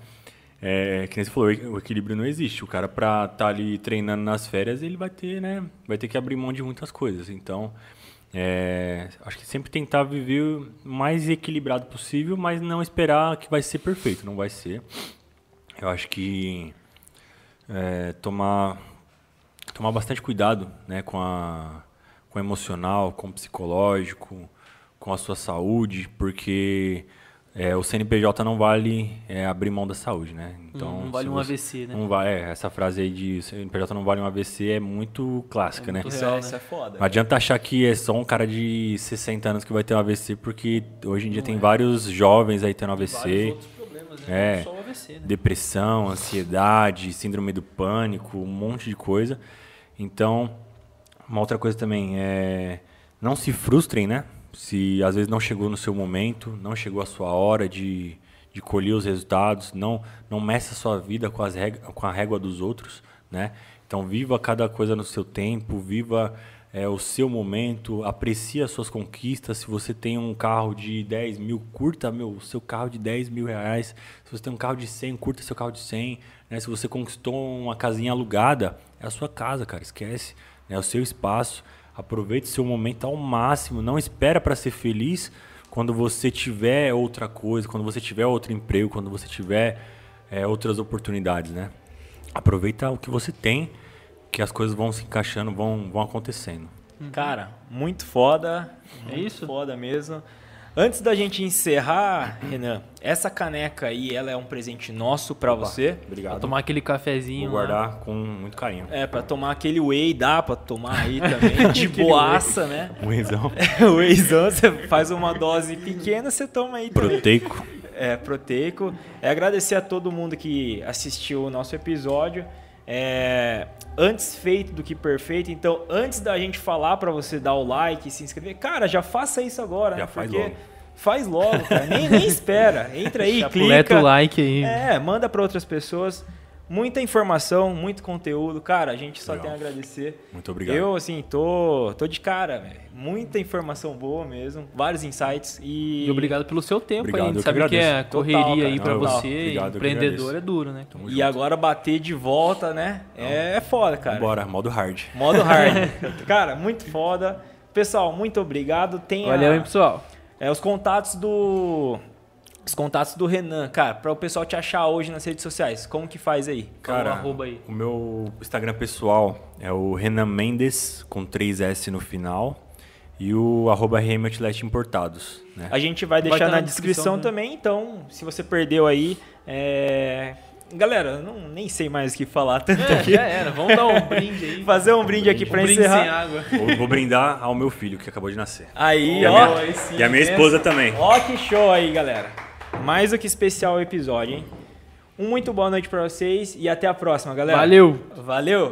É, que nem você falou, o equilíbrio não existe. O cara pra estar ali treinando nas férias, ele vai ter, né? Vai ter que abrir mão de muitas coisas. Então, é, acho que sempre tentar viver o mais equilibrado possível, mas não esperar que vai ser perfeito. Não vai ser. Eu acho que é, tomar tomar bastante cuidado né, com, a, com o emocional, com o psicológico, com a sua saúde, porque é, o CNPJ não vale é, abrir mão da saúde, né? Então, não vale um AVC, né? Não vale, é, essa frase aí de CNPJ não vale um AVC é muito clássica, É né? muito Isso, real, é, isso né? é foda. Não adianta achar que é só um cara de 60 anos que vai ter um AVC, porque hoje em dia tem vários jovens aí tendo Vários AVC. outros problemas, né? É. Não só o AVC, né? Depressão, (laughs) ansiedade, síndrome do pânico, um monte de coisa. Então, uma outra coisa também é não se frustrem, né? Se às vezes não chegou no seu momento, não chegou a sua hora de, de colher os resultados, não não meça a sua vida com, as rég com a régua dos outros, né? Então, viva cada coisa no seu tempo, viva é, o seu momento, aprecie as suas conquistas. Se você tem um carro de 10 mil, curta meu, o seu carro de 10 mil reais. Se você tem um carro de 100, curta seu carro de 100. Né? Se você conquistou uma casinha alugada, é a sua casa, cara, esquece. É o seu espaço. Aproveite seu momento ao máximo. Não espera para ser feliz quando você tiver outra coisa, quando você tiver outro emprego, quando você tiver é, outras oportunidades, né? Aproveita o que você tem que as coisas vão se encaixando, vão, vão acontecendo. Cara, muito foda. É muito isso? Foda mesmo. Antes da gente encerrar, Renan, essa caneca aí, ela é um presente nosso pra você. Pra Obrigado. tomar aquele cafezinho. Vou lá. guardar com muito carinho. É, pra tomar aquele whey, dá pra tomar aí também, (laughs) de boaça, né? Um wheyzão o (laughs) wheyzão, você faz uma dose pequena, você toma aí também. proteico. É, proteico. É agradecer a todo mundo que assistiu o nosso episódio. É, antes feito do que perfeito. Então, antes da gente falar pra você dar o like e se inscrever, cara, já faça isso agora. Já né? faz Porque logo. Faz logo, cara. Nem, nem (laughs) espera. Entra aí, Chapuleta clica. o like aí. É, manda pra outras pessoas. Muita informação, muito conteúdo. Cara, a gente só Legal. tem a agradecer. Muito obrigado. Eu, assim, tô, tô de cara, velho. Muita informação boa mesmo. Vários insights. E, E obrigado pelo seu tempo Obrigado, aí. eu que Sabe que é agradeço. correria Total, aí total. você. Obrigado, que empreendedor é duro, né? Tamo E junto. agora bater de volta, né? É, foda, cara. Bora, modo hard. Modo hard. (laughs) cara, muito foda. Pessoal, muito obrigado. Tem a- Valeu, hein, pessoal. é, os contatos do. Os contatos do Renan, cara, para o pessoal te achar hoje nas redes sociais, como que faz aí? Cara, o arroba aí. o meu Instagram pessoal é o Renan Mendes, com 3S no final. E o arroba RM Outlet Importados. Né? A gente vai Vai deixar tá na, na descrição, descrição, né? também, então, se você perdeu aí, é... Galera, eu não, nem sei mais o que falar tanto É, aqui. já era. Vamos dar um (laughs) brinde aí. Fazer um brinde aqui Um pra brinde sem encerrar. água. Vou, vou brindar ao meu filho, que acabou de nascer. Aí, E a ó. minha, aí sim, e a minha esposa também. Ó que show aí, galera. Mais do que especial o episódio, hein? Um muito boa noite pra vocês e até a próxima, galera. Valeu. Valeu.